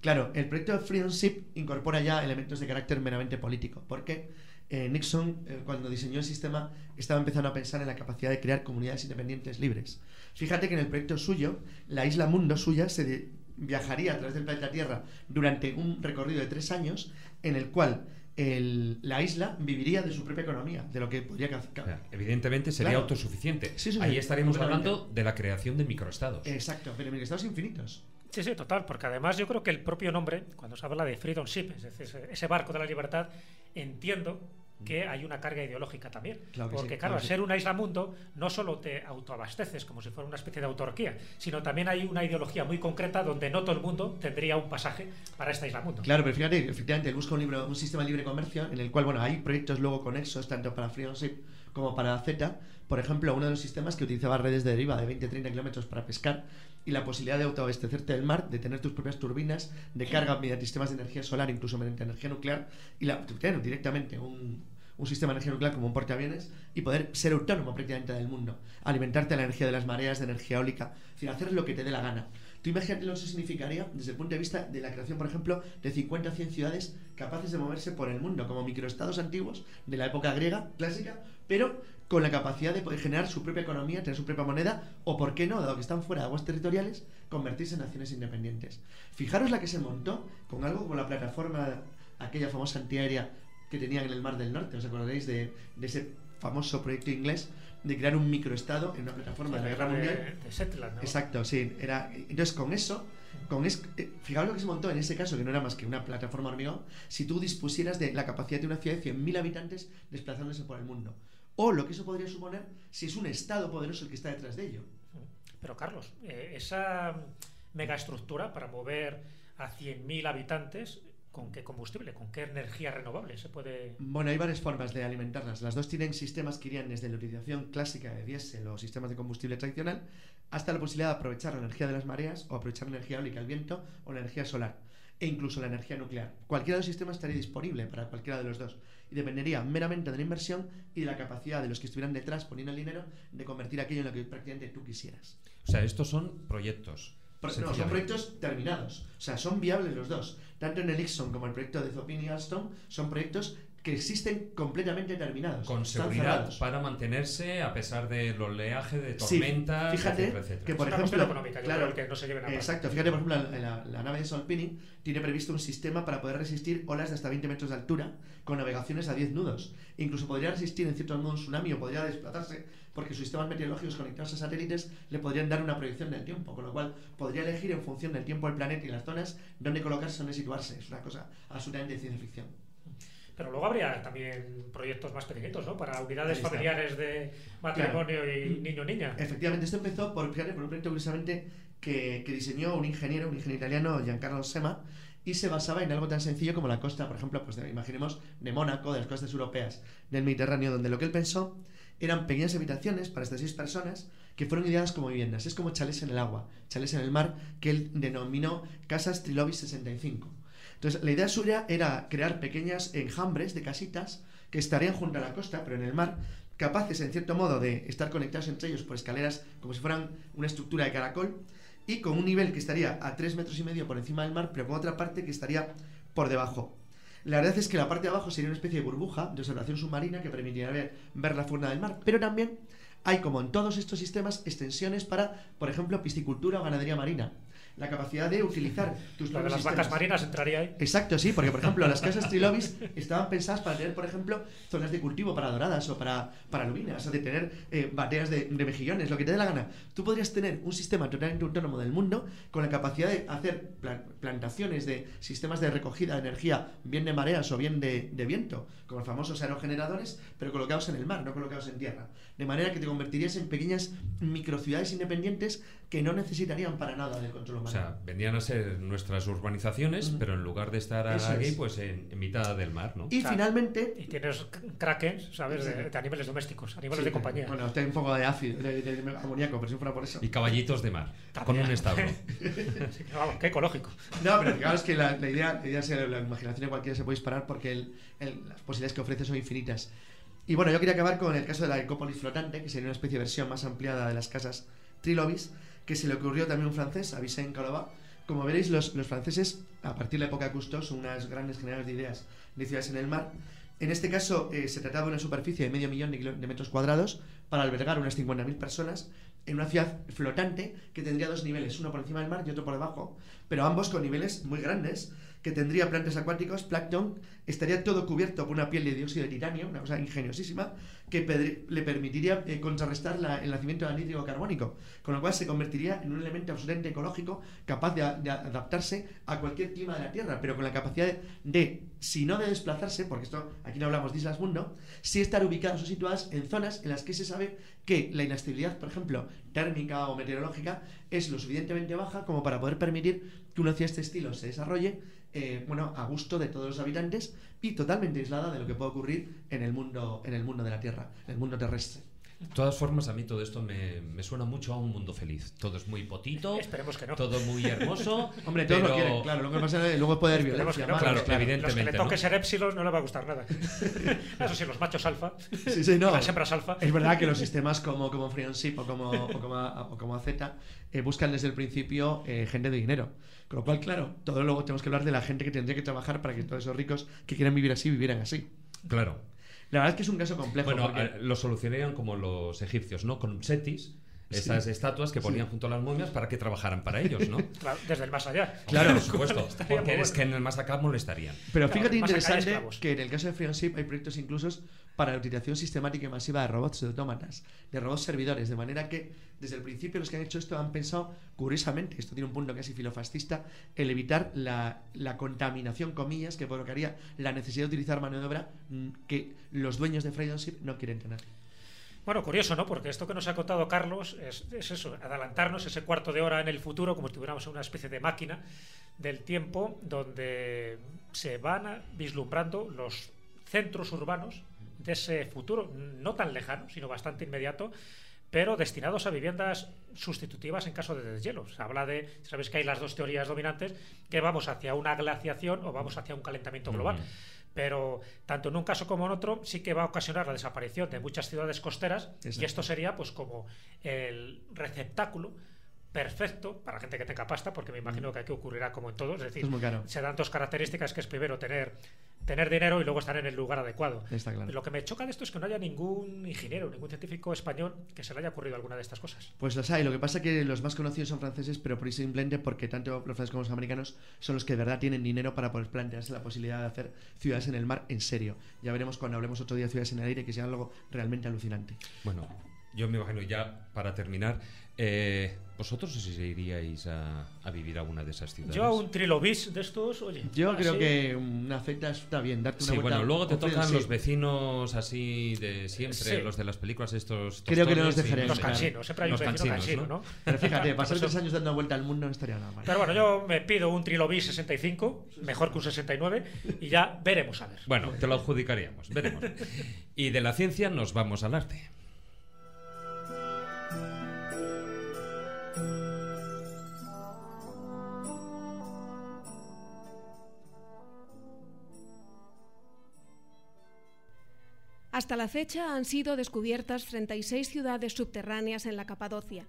Claro, el proyecto de Freedom Ship incorpora ya elementos de carácter meramente político, porque eh, Nixon, eh, cuando diseñó el sistema, estaba empezando a pensar en la capacidad de crear comunidades independientes libres. Fíjate que en el proyecto suyo, la isla mundo suya se de- viajaría a través del planeta Tierra durante un recorrido de tres años, en el cual el- la isla viviría de su propia economía, de lo que podría ca- O ca- sea, evidentemente sería Claro. autosuficiente. Sí, sí, sí, Ahí estaremos hablando de la creación de microestados. Exacto, pero en estados infinitos. Sí, sí, total, porque además yo creo que el propio nombre, cuando se habla de Freedom Ship, es decir, ese barco de la libertad, entiendo que hay una carga ideológica también. Claro porque sí, claro, al sí. ser una isla mundo, no solo te autoabasteces como si fuera una especie de autarquía, sino también hay una ideología muy concreta donde no todo el mundo tendría un pasaje para esta isla mundo. Claro, pero fíjate, efectivamente, él busca un, libro, un sistema de libre comercio en el cual, bueno, hay proyectos luego conexos tanto para Freedom Ship como para Z. Por ejemplo, uno de los sistemas que utilizaba redes de deriva de 20-30 kilómetros para pescar y la posibilidad de autoabastecerte del mar, de tener tus propias turbinas de carga mediante sistemas de energía solar, incluso mediante energía nuclear, y la, tener directamente un, un sistema de energía nuclear como un portaaviones y poder ser autónomo prácticamente del mundo, alimentarte de la energía de las mareas, de energía eólica, es hacer lo que te dé la gana. Tú imagínate lo que significaría desde el punto de vista de la creación, por ejemplo, de 50 o 100 ciudades capaces de moverse por el mundo, como microestados antiguos de la época griega clásica, pero con la capacidad de poder generar su propia economía, tener su propia moneda, o por qué no, dado que están fuera de aguas territoriales, convertirse en naciones independientes. Fijaros la que se montó con algo como la plataforma, aquella famosa antiaérea que tenían en el Mar del Norte, ¿os acordaréis de ese famoso proyecto inglés de crear un microestado en una plataforma de la Guerra de, Mundial? de Shetland, ¿no? Exacto, sí. Era, entonces, con eso, con es, eh, fijaos lo que se montó en ese caso, que no era más que una plataforma hormigón, si tú dispusieras de la capacidad de una ciudad de 100.000 habitantes desplazándose por el mundo. O lo que eso podría suponer si es un Estado poderoso el que está detrás de ello. Pero Carlos, eh, esa megaestructura para mover a 100.000 habitantes, ¿con qué combustible, con qué energía renovable se puede...? Bueno, hay varias formas de alimentarlas. Las dos tienen sistemas que irían desde la utilización clásica de diésel o sistemas de combustible tradicional hasta la posibilidad de aprovechar la energía de las mareas o aprovechar la energía eólica, el viento o la energía solar e incluso la energía nuclear. Cualquiera de los sistemas estaría disponible para cualquiera de los dos y dependería meramente de la inversión y de la capacidad de los que estuvieran detrás poniendo el dinero de convertir aquello en lo que prácticamente tú quisieras. O sea, estos son proyectos. No, son proyectos terminados. O sea, son viables los dos. Tanto en el Ixon como el proyecto de Zopini y Alstom son proyectos que existen completamente terminados. Con seguridad para mantenerse a pesar del oleaje, de Sí, tormentas, fíjate etcétera, etcétera. que por Es ejemplo, económica, claro, que no se lleven a. Exacto, fíjate por ejemplo la, la- la nave de Solpini tiene previsto un sistema para poder resistir olas de hasta 20 metros de altura con navegaciones a 10 nudos. Incluso podría resistir en cierto modo un tsunami o podría desplazarse porque sus sistemas meteorológicos conectados a satélites le podrían dar una proyección del tiempo, con lo cual podría elegir en función del tiempo del planeta y las zonas dónde colocarse, dónde situarse. Es una cosa absolutamente de ciencia ficción. Pero luego habría también proyectos más pequeñitos, ¿no? Para unidades familiares de matrimonio y niño-niña. Efectivamente, esto empezó por, por un proyecto precisamente que, que, diseñó un ingeniero, un ingeniero italiano, Giancarlo Sema, y se basaba en algo tan sencillo como la costa, por ejemplo, pues imaginemos de Mónaco, de las costas europeas del Mediterráneo, donde lo que él pensó eran pequeñas habitaciones para estas seis personas que fueron ideadas como viviendas. Es como chales en el agua, chales en el mar, que él denominó Casas Trilobi 65. Entonces, la idea suya era crear pequeñas enjambres de casitas que estarían junto a la costa, pero en el mar, capaces, en cierto modo, de estar conectados entre ellos por escaleras como si fueran una estructura de caracol, y con un nivel que estaría a 3 metros y medio por encima del mar, pero con otra parte que estaría por debajo. La verdad es que la parte de abajo sería una especie de burbuja de observación submarina que permitiría ver, la forma del mar, pero también hay, como en todos estos sistemas, extensiones para, por ejemplo, piscicultura o ganadería marina la capacidad de utilizar tus de las vacas marinas entraría ahí. Exacto, sí, porque por ejemplo las casas trilobis estaban pensadas para tener, por ejemplo, zonas de cultivo para doradas o para, para lubinas, o de tener eh, bateas de, mejillones, lo que te dé la gana. Tú podrías tener un sistema totalmente autónomo del mundo con la capacidad de hacer plantaciones de sistemas de recogida de energía, bien de mareas o bien de, de viento, como los famosos aerogeneradores, pero colocados en el mar, no colocados en tierra. De manera que te convertirías en pequeñas microciudades independientes que no necesitarían para nada del control humano. O sea, vendrían a ser nuestras urbanizaciones, pero en lugar de estar aquí, pues en, mitad del mar, ¿no? Y finalmente... Y tienes kraken, ¿sabes? De, animales domésticos, animales de compañía. Bueno, está un poco de ácido, de, amoníaco, pero si fuera por eso. Y caballitos de mar, con un establo. vamos, qué ecológico. No, pero claro, es que la, idea, la, idea es la imaginación de cualquiera se puede disparar porque el, las posibilidades que ofrece son infinitas. Y bueno, yo quería acabar con el caso de la ecópolis flotante, que sería una especie de versión más ampliada de las casas trilobis, que se le ocurrió también un francés, a Vicente Calova. Como veréis, los, los, franceses, a partir de la época de Cousteau, son unas grandes generadores de ideas de ciudades en el mar. En este caso, eh, se trataba de una superficie de medio millón de, metros cuadrados para albergar unas 50.000 personas en una ciudad flotante que tendría dos niveles, uno por encima del mar y otro por debajo, pero ambos con niveles muy grandes, que tendría plantas acuáticos, plancton, estaría todo cubierto por una piel de dióxido de titanio, una cosa ingeniosísima, que le permitiría eh, contrarrestar el nacimiento del anhídrido carbónico, con lo cual se convertiría en un elemento absolutamente ecológico capaz de, adaptarse a cualquier clima de la Tierra, pero con la capacidad de, si no de desplazarse, porque esto aquí no hablamos de islas mundo, sí estar ubicadas o situadas en zonas en las que se sabe que la inestabilidad, por ejemplo, térmica o meteorológica, es lo suficientemente baja como para poder permitir que una de este estilo se desarrolle eh, bueno, a gusto de todos los habitantes y totalmente aislada de lo que puede ocurrir en el mundo, en el mundo de la Tierra, en el mundo terrestre. De todas formas, a mí todo esto me, suena mucho a un mundo feliz. Todo es muy potito. Esperemos que no. Todo muy hermoso. Hombre, todos lo quieren, claro. Lo que pasa es que luego puede haber violencia. No, claro, evidentemente. Los que le toque ser Epsilon no le va a gustar nada. Eso sí, los machos alfa. Sí, sí, no. Las hembras alfa. Es verdad que los sistemas como, como Friendship o como, o como, o como AZ eh, buscan desde el principio eh, gente de dinero. Con lo cual, claro, todo luego tenemos que hablar de la gente que tendría que trabajar para que todos esos ricos que quieran vivir así vivieran así. Claro. La verdad es que es un caso complejo. Bueno, eh, lo solucionarían como los egipcios, ¿no? Con setis, esas estatuas que ponían junto a las momias para que trabajaran para ellos, ¿no? Claro, desde el más allá. Claro, por supuesto. porque es que en el más acá molestarían. Pero fíjate interesante que en el caso de Friendship hay proyectos inclusos para la utilización sistemática y masiva de robots de autómatas, de robots servidores, de manera que desde el principio los que han hecho esto han pensado, curiosamente, esto tiene un punto casi filofascista, el evitar la, la contaminación, comillas, que provocaría la necesidad de utilizar mano de obra mm, que los dueños de Friendship no quieren tener. Bueno, curioso, ¿no? Porque esto que nos ha contado Carlos es, eso, adelantarnos ese cuarto de hora en el futuro, como si tuviéramos una especie de máquina del tiempo donde se van vislumbrando los centros urbanos de ese futuro, no tan lejano, sino bastante inmediato, pero destinados a viviendas sustitutivas en caso de deshielo. Se habla de, sabes que hay las dos teorías dominantes, que vamos hacia una glaciación o vamos hacia un calentamiento global. Pero tanto en un caso como en otro sí que va a ocasionar la desaparición de muchas ciudades costeras y esto sería pues como el receptáculo perfecto para gente que tenga pasta, porque me imagino que aquí ocurrirá como en todos, es decir, se dan dos características que es primero tener tener dinero y luego estar en el lugar adecuado. Lo que me choca de esto es que no haya ningún ingeniero, ningún científico español que se le haya ocurrido alguna de estas cosas. Pues las hay. Lo que pasa es que los más conocidos son franceses, pero por simplemente porque tanto los franceses como los americanos son los que de verdad tienen dinero para poder plantearse la posibilidad de hacer ciudades en el mar en serio. Ya veremos cuando hablemos otro día de ciudades en el aire, que sea algo realmente alucinante. Bueno, yo me imagino ya para terminar, eh, ¿vosotros si iríais a, a, vivir a una de esas ciudades? Yo a un trilobis de estos, oye. Yo creo que una feta está bien, darte una Sí, vuelta. bueno, luego te tocan sí. los vecinos así de siempre, Sí. los de las películas estos. Creo que no los dejaré Los cansinos, siempre hay un Los vecino cansinos, cansino, ¿no? ¿no? Pero fíjate, pasar tres años dando vuelta al mundo no estaría nada mal. Pero bueno, yo me pido un trilobis 65, mejor que un 69, y ya veremos a ver. Bueno, te lo adjudicaríamos, veremos. Y de la ciencia nos vamos al arte. Hasta la fecha han sido descubiertas 36 ciudades subterráneas en la Capadocia.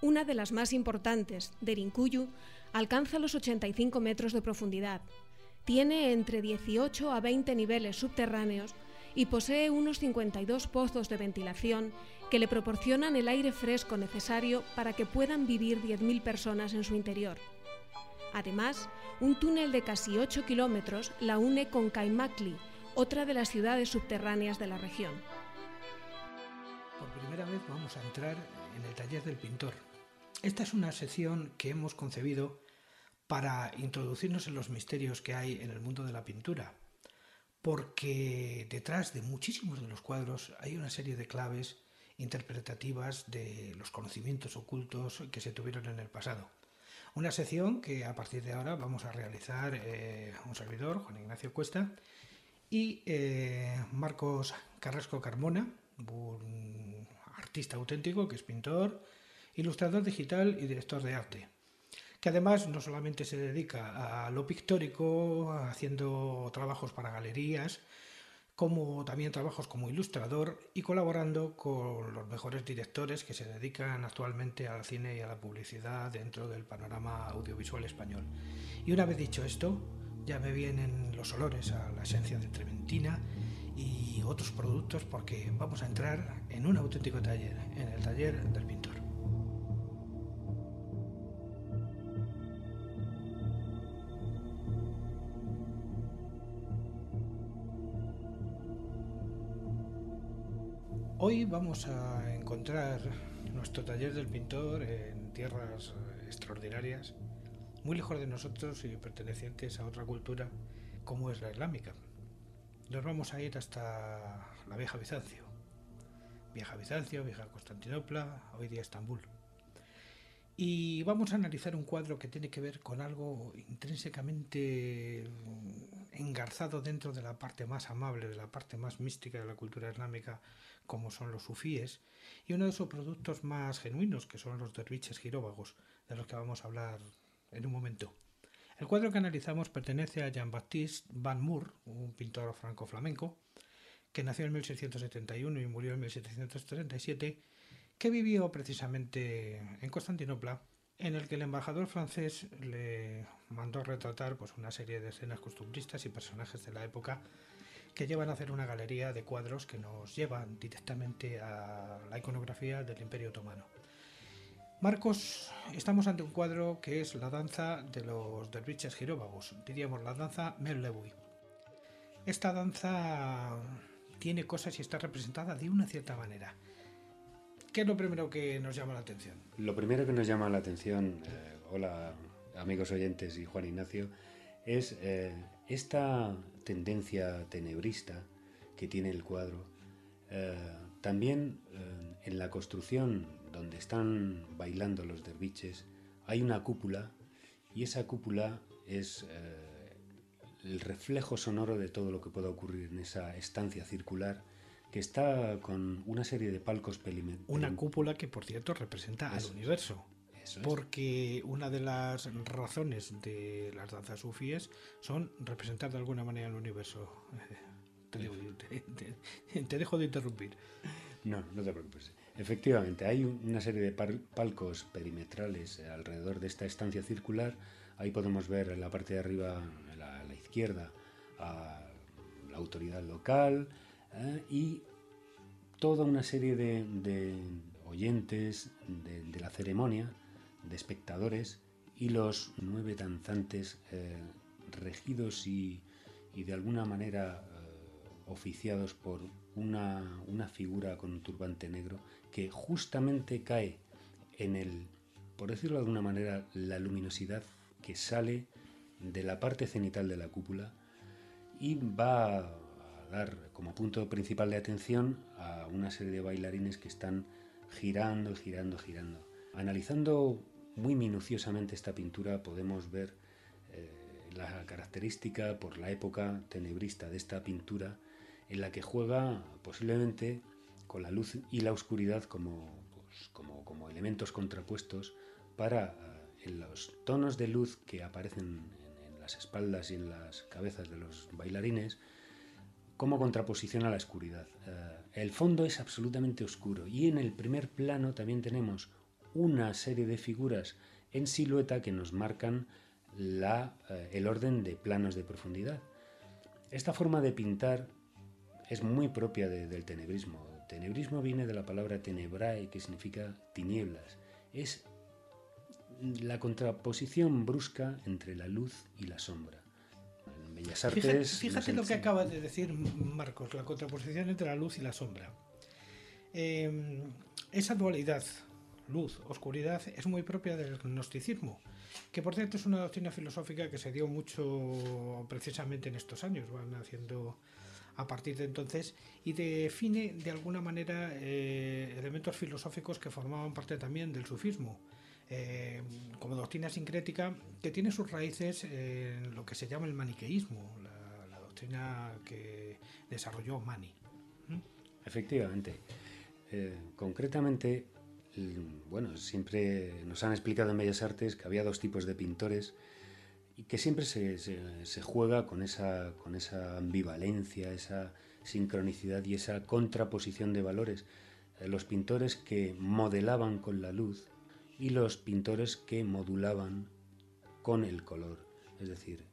Una de las más importantes, Derinkuyu, alcanza los 85 metros de profundidad. Tiene entre 18 a 20 niveles subterráneos y posee unos 52 pozos de ventilación que le proporcionan el aire fresco necesario para que puedan vivir 10.000 personas en su interior. Además, un túnel de casi 8 kilómetros la une con Kaimakli, otra de las ciudades subterráneas de la región. Por primera vez vamos a entrar en el taller del pintor. Esta es una sección que hemos concebido para introducirnos en los misterios que hay en el mundo de la pintura, porque detrás de muchísimos de los cuadros hay una serie de claves interpretativas de los conocimientos ocultos que se tuvieron en el pasado. Una sección que a partir de ahora vamos a realizar eh, un servidor, Juan Ignacio Cuesta, y eh, Marcos Carrasco Carmona, un artista auténtico que es pintor, ilustrador digital y director de arte, que además no solamente se dedica a lo pictórico, haciendo trabajos para galerías, como también trabajos como ilustrador y colaborando con los mejores directores que se dedican actualmente al cine y a la publicidad dentro del panorama audiovisual español. Y una vez dicho esto, ya me vienen los olores a la esencia de Trementina y otros productos porque vamos a entrar en un auténtico taller, en el taller del pintor. Hoy vamos a encontrar nuestro taller del pintor en tierras extraordinarias, muy lejos de nosotros y pertenecientes a otra cultura como es la islámica. Nos vamos a ir hasta la vieja Bizancio. Vieja Bizancio, vieja Constantinopla, hoy día Estambul. Y vamos a analizar un cuadro que tiene que ver con algo intrínsecamente engarzado dentro de la parte más amable, de la parte más mística de la cultura islámica, como son los sufíes, y uno de sus productos más genuinos, que son los derviches giróvagos, de los que vamos a hablar en un momento. El cuadro que analizamos pertenece a Jean-Baptiste Van Moor, un pintor franco-flamenco, que nació en 1671 y murió en 1737, que vivió precisamente en Constantinopla, en el que el embajador francés le mandó retratar pues, una serie de escenas costumbristas y personajes de la época que llevan a hacer una galería de cuadros que nos llevan directamente a la iconografía del Imperio Otomano. Marcos, estamos ante un cuadro que es la danza de los derviches giróvagos, diríamos la danza Merlewi. Esta danza tiene cosas y está representada de una cierta manera. ¿Qué es lo primero que nos llama la atención? Lo primero que nos llama la atención, eh, hola amigos oyentes y Juan Ignacio, es eh, esta tendencia tenebrista que tiene el cuadro. Eh, también en la construcción donde están bailando los derviches hay una cúpula y esa cúpula es eh, el reflejo sonoro de todo lo que pueda ocurrir en esa estancia circular que está con una serie de palcos perimetrales. Una cúpula que, por cierto, representa Eso al universo. Eso es. Porque una de las razones de las danzas sufíes son representar de alguna manera el universo. Te, digo, te- te- te dejo de interrumpir. No, no te preocupes. Efectivamente, hay un- una serie de palcos perimetrales alrededor de esta estancia circular. Ahí podemos ver en la parte de arriba, a la, izquierda, a la autoridad local eh, y toda una serie de, oyentes de, la ceremonia, de espectadores y los nueve danzantes eh, regidos y, y de alguna manera eh, oficiados por una, figura con un turbante negro que justamente cae en el, por decirlo de alguna manera, la luminosidad que sale de la parte cenital de la cúpula y va a dar como punto principal de atención a una serie de bailarines que están girando, girando, girando. Analizando muy minuciosamente esta pintura podemos ver eh, la característica por la época tenebrista de esta pintura en la que juega posiblemente con la luz y la oscuridad como, pues, como, como, elementos contrapuestos para eh, en los tonos de luz que aparecen en, en, las espaldas y en las cabezas de los bailarines como contraposición a la oscuridad. Eh, el fondo es absolutamente oscuro y en el primer plano también tenemos una serie de figuras en silueta que nos marcan la, eh, el orden de planos de profundidad. Esta forma de pintar es muy propia de, del tenebrismo. Tenebrismo viene de la palabra tenebrae, que significa tinieblas. Es la contraposición brusca entre la luz y la sombra. En Bellas Artes. Fíjate, fíjate lo que acaba de decir Marcos, la contraposición entre la luz y la sombra. Eh, esa dualidad, luz, oscuridad, es muy propia del gnosticismo, que por cierto es una doctrina filosófica que se dio mucho precisamente en estos años, van haciendo a partir de entonces y define de alguna manera eh, elementos filosóficos que formaban parte también del sufismo. Eh, como doctrina sincrética que tiene sus raíces en lo que se llama el maniqueísmo, la, la doctrina que desarrolló Mani. ¿Mm? Efectivamente. Eh, concretamente, bueno, siempre nos han explicado en Bellas Artes que había dos tipos de pintores y que siempre se, se, juega con esa, con esa ambivalencia, esa sincronicidad y esa contraposición de valores. Eh, los pintores que modelaban con la luz y los pintores que modulaban con el color. Es decir,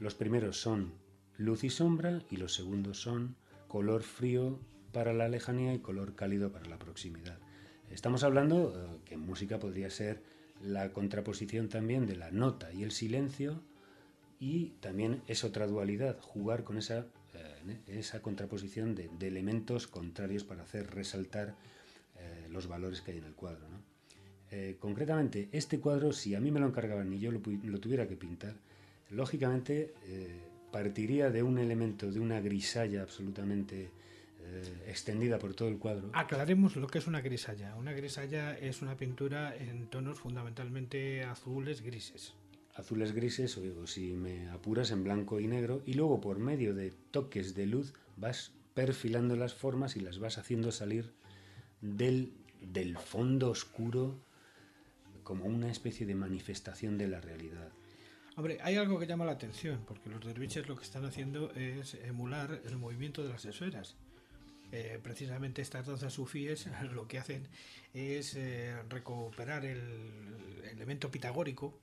los primeros son luz y sombra y los segundos son color frío para la lejanía y color cálido para la proximidad. Estamos hablando eh, que en música podría ser la contraposición también de la nota y el silencio y también es otra dualidad, jugar con esa, eh, esa contraposición de, elementos contrarios para hacer resaltar eh, los valores que hay en el cuadro. Eh, concretamente, este cuadro, si a mí me lo encargaban y yo lo, tuviera que pintar, lógicamente eh, partiría de un elemento, de una grisalla absolutamente eh, extendida por todo el cuadro. Aclaremos lo que es una grisalla. Una grisalla es una pintura en tonos fundamentalmente azules grises. Azules grises, o si me apuras en blanco y negro, y luego por medio de toques de luz vas perfilando las formas y las vas haciendo salir del, del fondo oscuro como una especie de manifestación de la realidad. Hombre, hay algo que llama la atención, porque los derviches lo que están haciendo es emular el movimiento de las esferas. Eh, precisamente estas danzas sufíes lo que hacen es eh, recuperar el, el, elemento pitagórico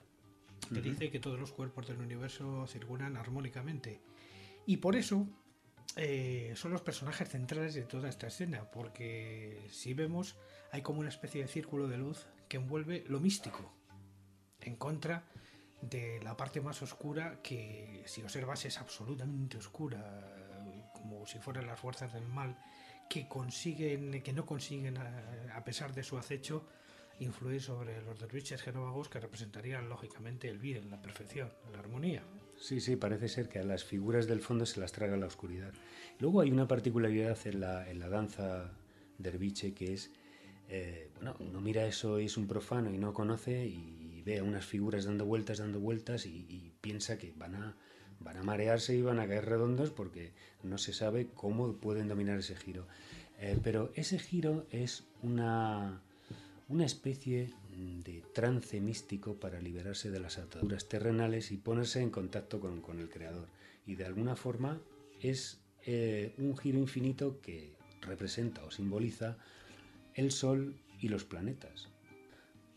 que uh -huh. dice que todos los cuerpos del universo circulan armónicamente. Y por eso eh, son los personajes centrales de toda esta escena, porque si vemos hay como una especie de círculo de luz que envuelve lo místico, en contra de la parte más oscura que si observas es absolutamente oscura, como si fueran las fuerzas del mal que consiguen, que no consiguen a, a pesar de su acecho influir sobre los derviches genóvagos que representarían lógicamente el bien, la perfección, la armonía. Sí, sí, parece ser que a las figuras del fondo se las traga la oscuridad. Luego hay una particularidad en la, en la danza derviche que es, eh, bueno, uno mira eso y es un profano y no conoce y ve a unas figuras dando vueltas, dando vueltas y, y piensa que van a, van a marearse y van a caer redondos porque no se sabe cómo pueden dominar ese giro. Eh, pero ese giro es una, una especie de trance místico para liberarse de las ataduras terrenales y ponerse en contacto con, el Creador. Y de alguna forma es eh, un giro infinito que representa o simboliza el Sol y los planetas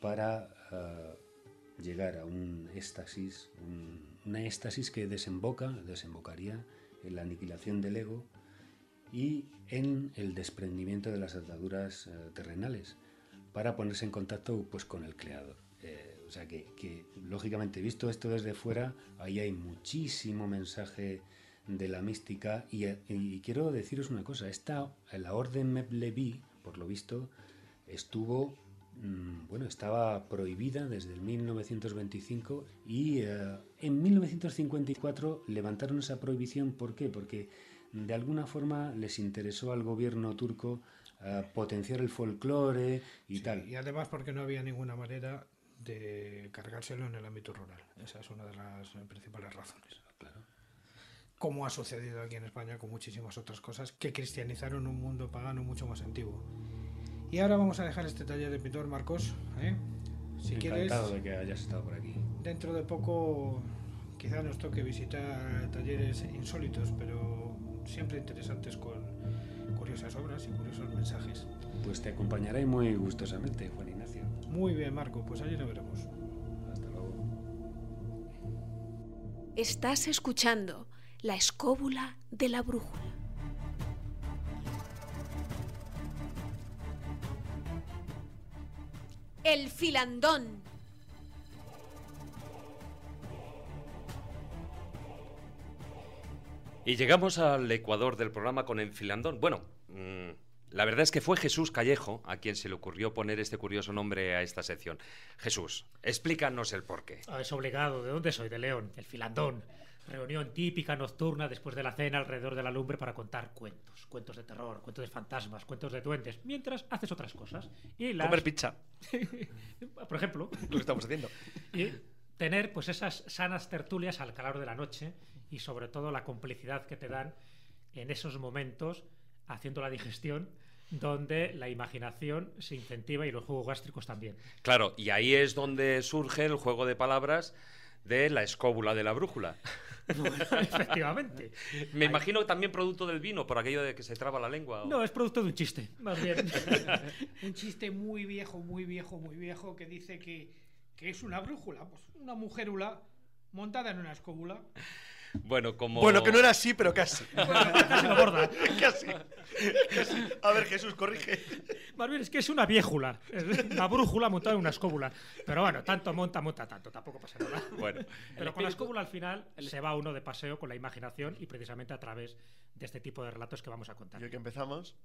para uh, llegar a un éxtasis, un, una éxtasis que desemboca, desembocaría en la aniquilación del ego y en el desprendimiento de las ataduras uh, terrenales para ponerse en contacto pues, con el creador. Eh, o sea que, que, lógicamente, visto esto desde fuera, ahí hay muchísimo mensaje de la mística. Y, quiero deciros una cosa, esta, la orden Meb-Levi, por lo visto, estuvo Mm, bueno, estaba prohibida desde el 1925 y eh, en 1954 levantaron esa prohibición. ¿Por qué? Porque de alguna forma les interesó al gobierno turco potenciar el folclore y tal. Y además porque no había ninguna manera de cargárselo en el ámbito rural. Esa es una de las principales razones. Claro. Como ha sucedido aquí en España con muchísimas otras cosas que cristianizaron un mundo pagano mucho más antiguo. Y ahora vamos a dejar este taller de pintor, Marcos. ¿eh? Si Encantado de que hayas estado por aquí. Dentro de poco quizá nos toque visitar talleres insólitos, pero siempre interesantes con curiosas obras y curiosos mensajes. Pues te acompañaré muy gustosamente, Juan Ignacio. Muy bien, Marco, pues allí nos veremos. Hasta luego. Estás escuchando la escóbula de la brújula. El filandón. Y llegamos al ecuador del programa con el filandón. Bueno, mm, la verdad es que fue Jesús Callejo a quien se le ocurrió poner este curioso nombre a esta sección. Jesús, explícanos el porqué. Ah, es obligado. ¿De dónde soy? De León. El filandón. Reunión típica nocturna después de la cena alrededor de la lumbre para contar cuentos, cuentos de terror, cuentos de fantasmas, cuentos de duendes, mientras haces otras cosas. Y Comer pizza. Por ejemplo. Lo que estamos haciendo. Y tener pues esas sanas tertulias al calor de la noche y sobre todo la complicidad que te dan en esos momentos haciendo la digestión donde la imaginación se incentiva y los juegos gástricos también. Claro, y ahí es donde surge el juego de palabras de la escóbula de la brújula. efectivamente. Me imagino también producto del vino, por aquello de que se traba la lengua. No, es producto de un chiste, más bien. un chiste muy viejo, muy viejo, muy viejo, que dice que, que es una brújula, pues una mujerula montada en una escóbula. Bueno, como. Bueno, que no era así, pero casi. casi. casi. A ver, Jesús, corrige. Más bien es que es una viejula. Una brújula montada en una escóbula. Pero bueno, tanto monta, monta tanto. Tampoco pasa nada. Bueno. Pero con la escóbula al final se va uno de paseo con la imaginación y precisamente a través de este tipo de relatos que vamos a contar. ¿Y que empezamos?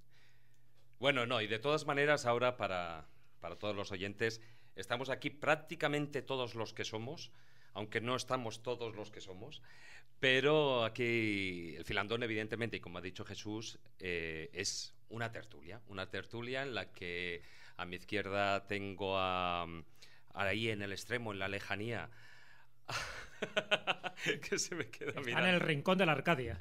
Bueno, no, y de todas maneras, ahora para, para todos los oyentes, estamos aquí prácticamente todos los que somos aunque no estamos todos los que somos. Pero aquí el filandón, evidentemente, y como ha dicho Jesús, eh, es una tertulia, una tertulia en la que a mi izquierda tengo a, ahí en el extremo, en la lejanía, que se me queda Está en el rincón de la Arcadia.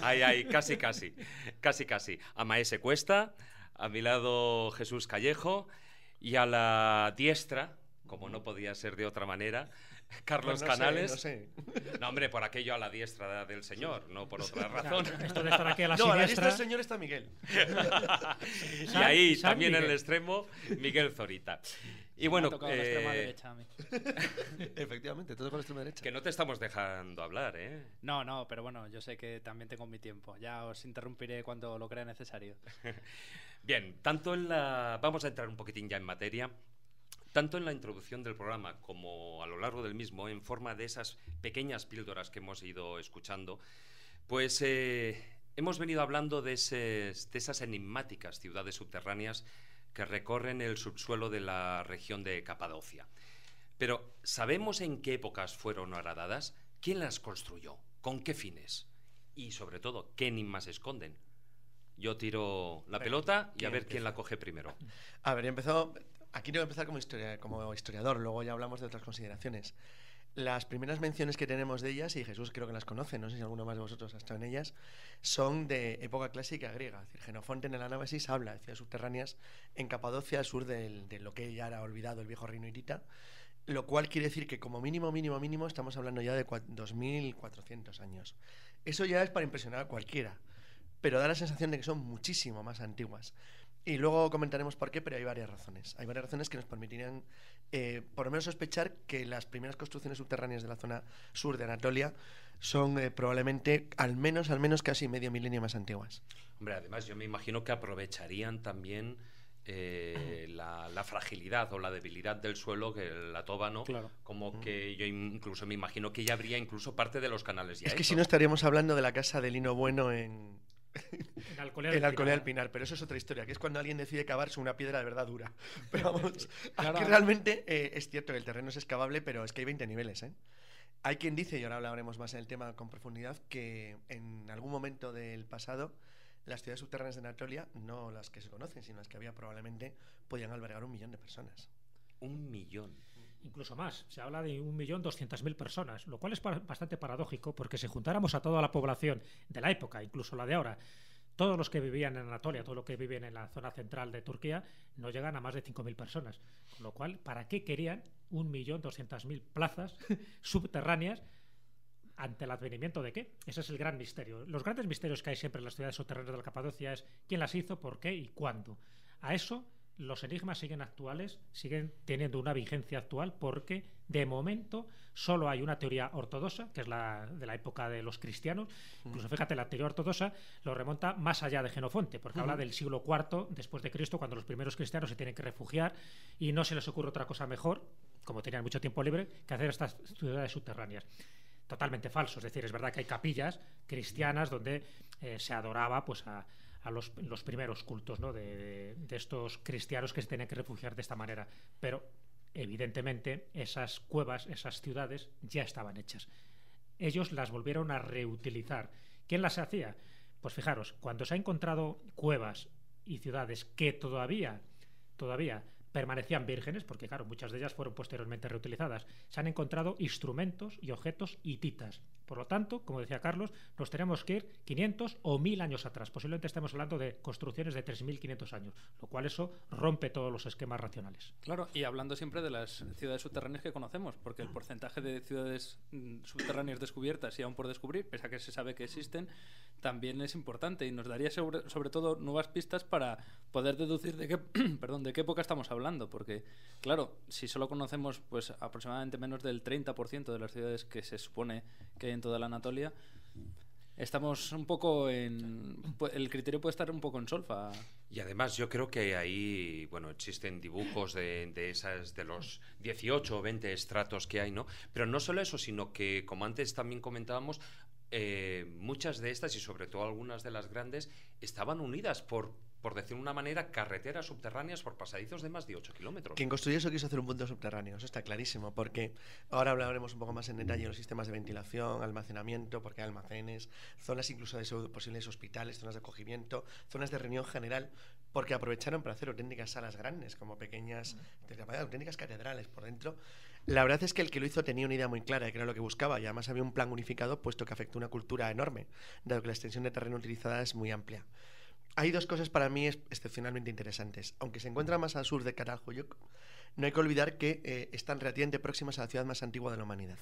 Ay, ay, casi, casi, casi, casi. A Maese Cuesta, a mi lado Jesús Callejo y a la diestra, como no podía ser de otra manera, Carlos Pues no sé, Canales. no sé. No, hombre, por aquello a la diestra del señor, no por otra razón. Esto de estar aquí a la No, a la lista del señor está Miguel. y San- ahí San también en el extremo, Miguel Zorita. Y Me bueno, la extrema eh, derecha a mí. Efectivamente, todo con la extrema derecha. que no te estamos dejando hablar, ¿eh? No, no, pero bueno, yo sé que también tengo mi tiempo. Ya os interrumpiré cuando lo crea necesario. Bien, tanto en la. Vamos a entrar un poquitín ya en materia. Tanto en la introducción del programa como a lo largo del mismo, en forma de esas pequeñas píldoras que hemos ido escuchando, pues eh, hemos venido hablando de, esas enigmáticas ciudades subterráneas que recorren el subsuelo de la región de Capadocia. Pero, ¿sabemos en qué épocas fueron horadadas? ¿Quién las construyó? ¿Con qué fines? Y, sobre todo, ¿qué enigmas esconden? Yo tiro la pelota y a ¿quién ver quién la coge primero. A ver, empezó. Aquí tengo empezar como, historia, como historiador, luego ya hablamos de otras consideraciones. Las primeras menciones que tenemos de ellas, y Jesús creo que las conoce, no sé si alguno más de vosotros ha estado en ellas, son de época clásica griega. Es decir, Genofonte en el Anábasis habla de ciudades subterráneas en Capadocia, al sur de lo que ya era olvidado el viejo reino hitita, lo cual quiere decir que como mínimo, mínimo, mínimo, estamos hablando ya de cua- 2.400 años. Eso ya es para impresionar a cualquiera, pero da la sensación de que son muchísimo más antiguas. Y luego comentaremos por qué, pero hay varias razones. Hay varias razones que nos permitirían, eh, por lo menos, sospechar que las primeras construcciones subterráneas de la zona sur de Anatolia son eh, probablemente, al menos, al menos casi medio milenio más antiguas. Hombre, además yo me imagino que aprovecharían también eh, la, la fragilidad o la debilidad del suelo que la toba, ¿no? Claro. Como que yo incluso me imagino que ya habría incluso parte de los canales ya Es que si no estaríamos hablando de la casa de Lino Bueno en, En del Alcolea del Pinar. Pero eso es otra historia, que es cuando alguien decide cavar sobre una piedra de verdad dura. Pero vamos, Claro. aquí realmente eh, es cierto que el terreno es excavable, pero es que hay 20 niveles, ¿eh? Hay quien dice, y ahora hablaremos más en el tema con profundidad, que en algún momento del pasado las ciudades subterráneas de Anatolia, no las que se conocen, sino las que había probablemente, podían albergar un millón de personas. Un millón. Incluso más, se habla de 1.200.000 personas, lo cual es bastante paradójico porque si juntáramos a toda la población de la época, incluso la de ahora, todos los que vivían en Anatolia, todos los que viven en la zona central de Turquía, no llegan a más de 5.000 personas. Con lo cual, ¿para qué querían 1.200.000 plazas subterráneas ante el advenimiento de qué? Ese es el gran misterio. Los grandes misterios que hay siempre en las ciudades subterráneas de la Capadocia es quién las hizo, por qué y cuándo. A eso los enigmas siguen actuales, siguen teniendo una vigencia actual porque de momento solo hay una teoría ortodoxa, que es la de la época de los cristianos. Incluso fíjate, la teoría ortodoxa lo remonta más allá de Genofonte, porque habla del siglo IV después de Cristo, cuando los primeros cristianos se tienen que refugiar y no se les ocurre otra cosa mejor, como tenían mucho tiempo libre, que hacer estas ciudades subterráneas totalmente falso. Es decir, es verdad que hay capillas cristianas donde eh, se adoraba pues a, a los, los primeros cultos ¿no? de, de- de estos cristianos que se tenían que refugiar de esta manera. Pero evidentemente esas cuevas, esas ciudades ya estaban hechas. Ellos las volvieron a reutilizar. ¿Quién las hacía? Pues fijaros, cuando se ha encontrado cuevas y ciudades que todavía, todavía permanecían vírgenes, porque claro, muchas de ellas fueron posteriormente reutilizadas, se han encontrado instrumentos y objetos hititas. Por lo tanto, como decía Carlos, nos tenemos que ir 500 o 1000 años atrás. Posiblemente estemos hablando de construcciones de 3500 años, lo cual eso rompe todos los esquemas racionales. Claro, y hablando siempre de las ciudades subterráneas que conocemos, porque el porcentaje de ciudades mm, subterráneas descubiertas y aún por descubrir, pese a que se sabe que existen, también es importante y nos daría sobre, sobre todo nuevas pistas para poder deducir de qué, perdón, de qué época estamos hablando, porque claro, si solo conocemos pues aproximadamente menos del 30% de las ciudades que se supone que hay en toda la Anatolia, estamos un poco en el criterio puede estar un poco en solfa. Y además yo creo que ahí, bueno, existen dibujos de, de esas, de los 18 o 20 estratos que hay, ¿no? Pero no solo eso, sino que, como antes también comentábamos, eh, muchas de estas y sobre todo algunas de las grandes estaban unidas por, por decir de una manera, carreteras subterráneas por pasadizos de más de 8 kilómetros. Quien construyó eso quiso hacer un punto subterráneo, eso está clarísimo, porque ahora hablaremos un poco más en detalle de los sistemas de ventilación, almacenamiento, porque hay almacenes, zonas incluso de posibles hospitales, zonas de acogimiento, zonas de reunión general, porque aprovecharon para hacer auténticas salas grandes, como pequeñas, auténticas catedrales por dentro. La verdad es que el que lo hizo tenía una idea muy clara de que era lo que buscaba y además había un plan unificado puesto que afectó una cultura enorme, dado que la extensión de terreno utilizada es muy amplia. Hay dos cosas para mí es- excepcionalmente interesantes. Aunque se encuentra más al sur de Karalhuyuk, no hay que olvidar que eh, están relativamente próximas a la ciudad más antigua de la humanidad.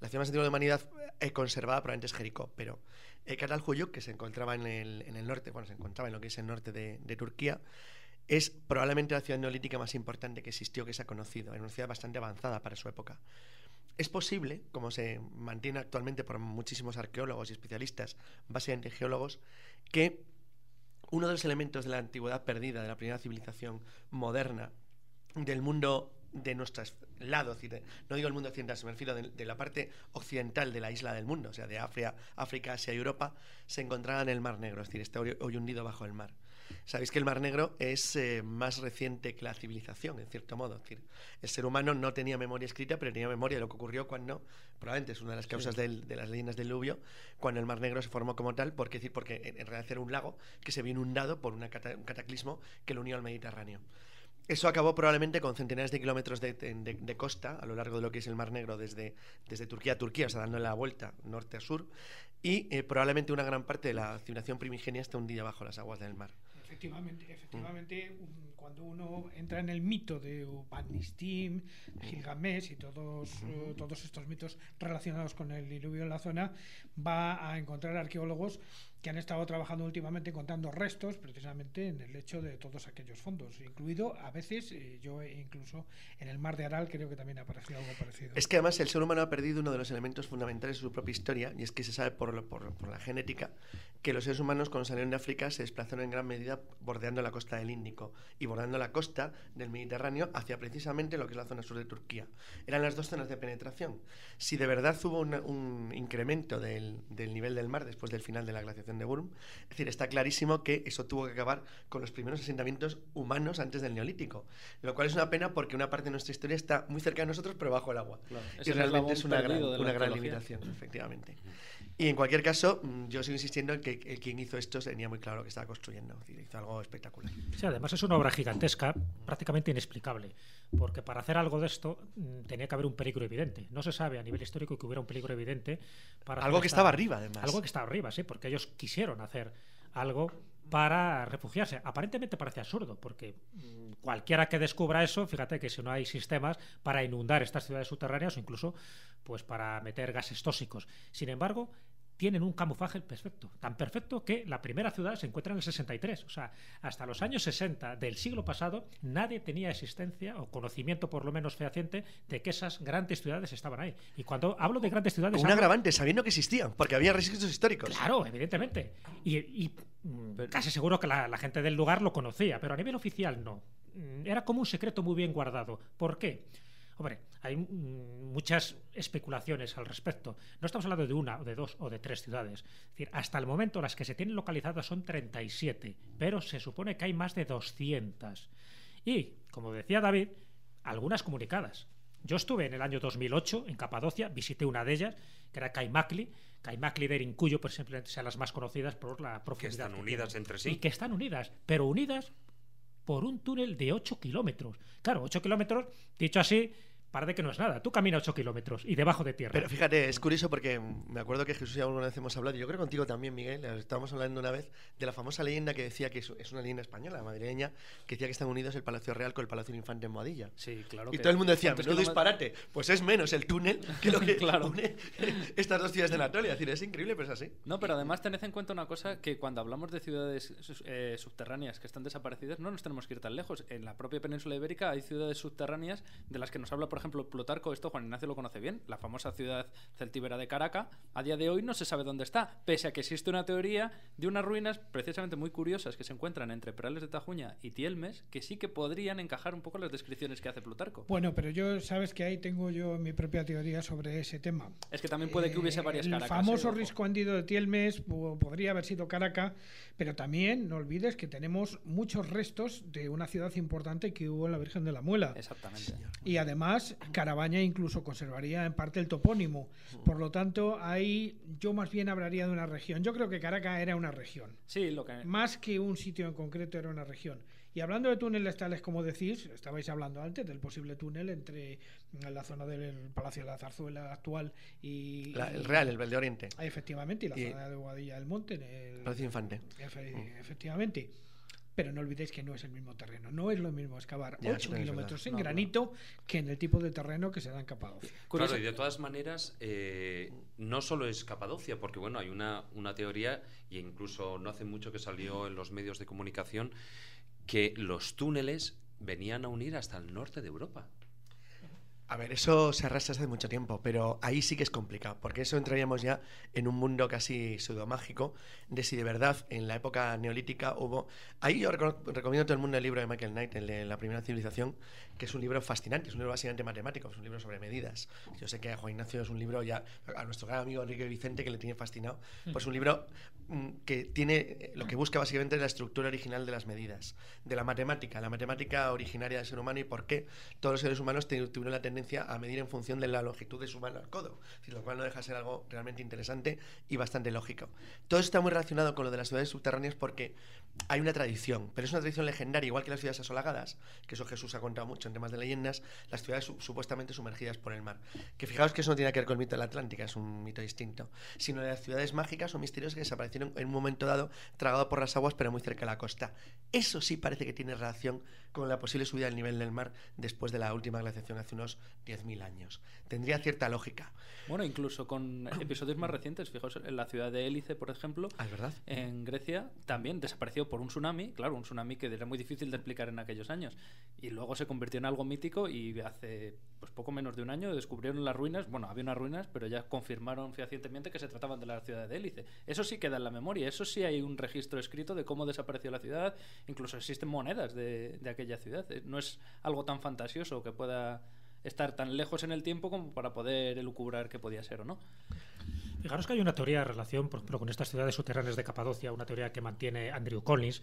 La ciudad más antigua de la humanidad eh, conservada probablemente es Jericó, pero eh, que se encontraba en el, norte, bueno, se encontraba en lo que es el norte de, de Turquía, es probablemente la ciudad neolítica más importante que existió, que se ha conocido. Era una ciudad bastante avanzada para su época. Es posible, como se mantiene actualmente por muchísimos arqueólogos y especialistas, básicamente geólogos, que uno de los elementos de la antigüedad perdida, de la primera civilización moderna, del mundo de nuestro lado, no digo el mundo occidental, se me refiero de, la parte occidental de la isla del mundo, o sea, de África, África, Asia y Europa, se encontraba en el Mar Negro, es decir, está hoy hundido bajo el mar. Sabéis que el Mar Negro es eh, más reciente que la civilización, en cierto modo. Es decir, el ser humano no tenía memoria escrita, pero tenía memoria de lo que ocurrió cuando, probablemente es una de las causas del- de las leyendas del diluvio, cuando el Mar Negro se formó como tal, porque, decir, porque en, en realidad era un lago que se vio inundado por una cata- un cataclismo que lo unió al Mediterráneo. Eso acabó probablemente con centenares de kilómetros de, de- de costa a lo largo de lo que es el Mar Negro, desde, desde Turquía a Turquía, o sea, dándole la vuelta norte a sur, y eh, probablemente una gran parte de la civilización primigenia está hundida bajo las aguas del mar. Efectivamente, efectivamente, un- cuando uno entra en el mito de Upanistim, Gilgamesh y todos, eh, todos estos mitos relacionados con el diluvio en la zona, va a encontrar arqueólogos que han estado trabajando últimamente encontrando restos precisamente en el lecho de todos aquellos fondos, incluido a veces, eh, yo incluso en el mar de Aral creo que también ha aparecido algo parecido. Es que además el ser humano ha perdido uno de los elementos fundamentales de su propia historia, y es que se sabe por, por, por la genética que los seres humanos cuando salieron de África se desplazaron en gran medida bordeando la costa del Índico y bordeando la costa del Mediterráneo hacia precisamente lo que es la zona sur de Turquía. Eran las dos zonas de penetración. Si de verdad hubo un incremento del, del nivel del mar después del final de la glaciación de Burm. Es decir, está clarísimo que eso tuvo que acabar con los primeros asentamientos humanos antes del Neolítico, lo cual es una pena porque una parte de nuestra historia está muy cerca de nosotros, pero bajo el agua. y realmente es una gran, una gran limitación, efectivamente. Y en cualquier caso, mm, yo sigo insistiendo en que el quien hizo esto tenía muy claro que estaba construyendo, es decir, hizo algo espectacular. Sí, además es una obra gigantesca, prácticamente inexplicable, porque para hacer algo de esto mm, tenía que haber un peligro evidente. No se sabe a nivel histórico que hubiera un peligro evidente para algo que estaba arriba, además. Algo que estaba arriba, sí, porque ellos quisieron hacer algo para refugiarse. Aparentemente parece absurdo, porque mm, cualquiera que descubra eso, fíjate que si no hay sistemas para inundar estas ciudades subterráneas o incluso pues para meter gases tóxicos. Sin embargo, tienen un camuflaje perfecto, tan perfecto que la primera ciudad se encuentra en el 63. O sea, hasta los años 60 del siglo pasado nadie tenía existencia o conocimiento por lo menos fehaciente de que esas grandes ciudades estaban ahí. Y cuando hablo de grandes ciudades... un agravante, sabiendo que existían, porque había registros históricos. Claro, evidentemente. Y, mm, casi seguro que la, la gente del lugar lo conocía, pero a nivel oficial no. Mm, era como un secreto muy bien guardado. ¿Por qué? Hombre, hay muchas especulaciones al respecto. No estamos hablando de una, o de dos, o de tres ciudades. Es decir, hasta el momento las que se tienen localizadas son 37, pero se supone que hay más de 200. Y, como decía David, algunas comunicadas. Yo estuve en el año 2008 en Capadocia, visité una de ellas, que era Caimakli, Caimakli de Erincuyo, por ejemplo, sean las más conocidas por la profundidad. Que están unidas entre sí. Y que están unidas, pero unidas por un túnel de 8 kilómetros. Claro, 8 kilómetros, dicho así, parece que no es nada. Tú caminas 8 kilómetros y debajo de tierra. Pero fíjate, es curioso porque me acuerdo que Jesús y alguna vez hemos hablado, y yo creo contigo también, Miguel, estábamos hablando una vez de la famosa leyenda que decía que es una leyenda española, madrileña, que decía que están unidos el Palacio Real con el Palacio del Infante en Moadilla. Sí, claro. Y todo el mundo decía, no disparate. Pues es menos el túnel que lo que claro. une estas dos ciudades de Anatolia. Es decir, es increíble, pero es así. No, pero además tened en cuenta una cosa, que cuando hablamos de ciudades eh, subterráneas que están desaparecidas, no nos tenemos que ir tan lejos. En la propia península ibérica hay ciudades subterráneas de las que nos habla, por ejemplo, Plutarco, Juan Ignacio lo conoce bien, la famosa ciudad celtíbera de Caracas, a día de hoy no se sabe dónde está, pese a que existe una teoría de unas ruinas precisamente muy curiosas que se encuentran entre Perales de Tajuña y Tielmes, que sí que podrían encajar un poco las descripciones que hace Plutarco. Bueno, pero yo sabes que ahí tengo yo mi propia teoría sobre ese tema. Es que también puede que hubiese eh, varias Caracas. El famoso risco andido de Tielmes podría haber sido Caracas, pero también no olvides que tenemos muchos restos de una ciudad importante que hubo en la Virgen de la Muela. Exactamente. Y además, Carabaña incluso conservaría en parte el topónimo. Por lo tanto, ahí yo más bien hablaría de una región. Yo creo que Caracas era una región. Sí, lo que... Más que un sitio en concreto era una región. Y hablando de túneles tales como decís, estabais hablando antes del posible túnel entre la zona del Palacio de la Zarzuela actual y... el Real, el Val Oriente. Efectivamente, y la zona de Boadilla del Monte. El, Palacio Infante. efectivamente. Pero no olvidéis que no es el mismo terreno. No es lo mismo excavar 8 kilómetros en granito que en el tipo de terreno que se da en Capadocia. Claro, y de todas maneras, eh, no solo es Capadocia, porque bueno, hay una, una teoría, e incluso no hace mucho que salió en los medios de comunicación, que los túneles venían a unir hasta el norte de Europa. A ver, eso se arrastra hace mucho tiempo, pero ahí sí que es complicado, porque eso entraríamos ya en un mundo casi pseudomágico de si de verdad en la época neolítica hubo... Ahí yo recomiendo a todo el mundo el libro de Michael Knight, el de La Primera Civilización, que es un libro fascinante, es un libro básicamente matemático, es un libro sobre medidas. Yo sé que a Juan Ignacio es un libro ya, a nuestro gran amigo Enrique Vicente, que le tiene fascinado, pues un libro mm, que tiene, lo que busca básicamente es la estructura original de las medidas, de la matemática, la matemática originaria del ser humano y por qué todos los seres humanos tuvieron la tendencia a medir en función de la longitud de su mano al codo, lo cual no deja de ser algo realmente interesante y bastante lógico. Todo esto está muy relacionado con lo de las ciudades subterráneas porque hay una tradición, pero es una tradición legendaria, igual que las ciudades asolagadas, que eso Jesús ha contado mucho son temas de leyendas, las ciudades supuestamente sumergidas por el mar. Que fijaos que eso no tiene que ver con el mito de la Atlántica, es un mito distinto, sino de las ciudades mágicas o misteriosas que desaparecieron en un momento dado, tragado por las aguas, pero muy cerca de la costa. Eso sí parece que tiene relación con la posible subida del nivel del mar después de la última glaciación hace unos 10.000 años. Tendría cierta lógica. Bueno, incluso con episodios más recientes, fijaos, en la ciudad de Hélice, por ejemplo, ah, verdad? en Grecia, también desapareció por un tsunami, claro, un tsunami que era muy difícil de explicar en aquellos años. Y luego se convirtió en algo mítico y hace pues poco menos de un año descubrieron las ruinas, bueno, había unas ruinas, pero ya confirmaron fehacientemente que se trataban de la ciudad de Hélice. Eso sí queda en la memoria, eso sí hay un registro escrito de cómo desapareció la ciudad, incluso existen monedas de, de aquella ciudad. Eh, no es algo tan fantasioso que pueda estar tan lejos en el tiempo como para poder elucubrar qué podía ser o no. Fijaros que hay una teoría de relación, por ejemplo, con estas ciudades subterráneas de Capadocia, una teoría que mantiene Andrew Collins,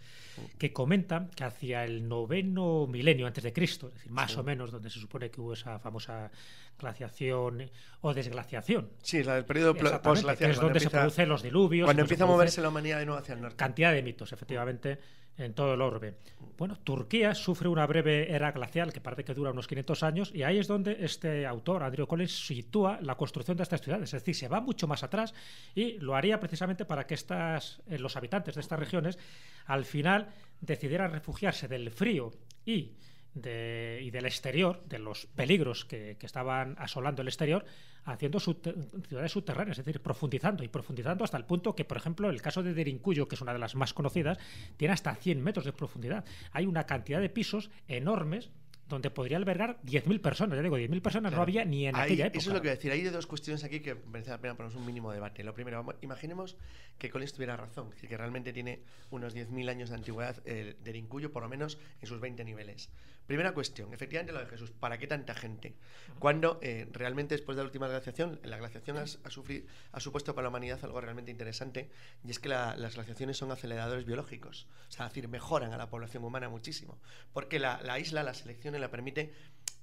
que comenta que hacia el noveno milenio antes de Cristo, es decir, más o menos donde se supone que hubo esa famosa glaciación o desglaciación. Sí, la del periodo postglacial. es donde se producen los diluvios. Cuando empieza a moverse la humanidad de nuevo hacia el norte. Cantidad de mitos, efectivamente en todo el orbe. Bueno, Turquía sufre una breve era glacial que parece que dura unos 500 años y ahí es donde este autor, Andrew Collins, sitúa la construcción de estas ciudades. Es decir, se va mucho más atrás y lo haría precisamente para que estas, eh, los habitantes de estas regiones al final decidieran refugiarse del frío y y del exterior, de los peligros que, estaban asolando el exterior, haciendo ciudades subterráneas, es decir, profundizando y profundizando hasta el punto que, por ejemplo, el caso de Derincuyo, que es una de las más conocidas, tiene hasta 100 metros de profundidad. Hay una cantidad de pisos enormes donde podría albergar 10.000 personas. Ya digo, 10.000 personas no había ni en aquella época. Eso es lo que voy a decir. Hay dos cuestiones aquí que merece la pena ponernos un mínimo debate. Lo primero, imaginemos que Collins tuviera razón, es decir, que realmente tiene unos 10.000 años de antigüedad el de Rincuyo, por lo menos en sus 20 niveles. Primera cuestión, efectivamente lo de Jesús, ¿para qué tanta gente? Cuando eh, realmente después de la última glaciación, la glaciación ha, ha, supuesto para la humanidad algo realmente interesante, y es que las glaciaciones son aceleradores biológicos, o sea, es decir, mejoran a la población humana muchísimo, porque la, la isla, la selección la permite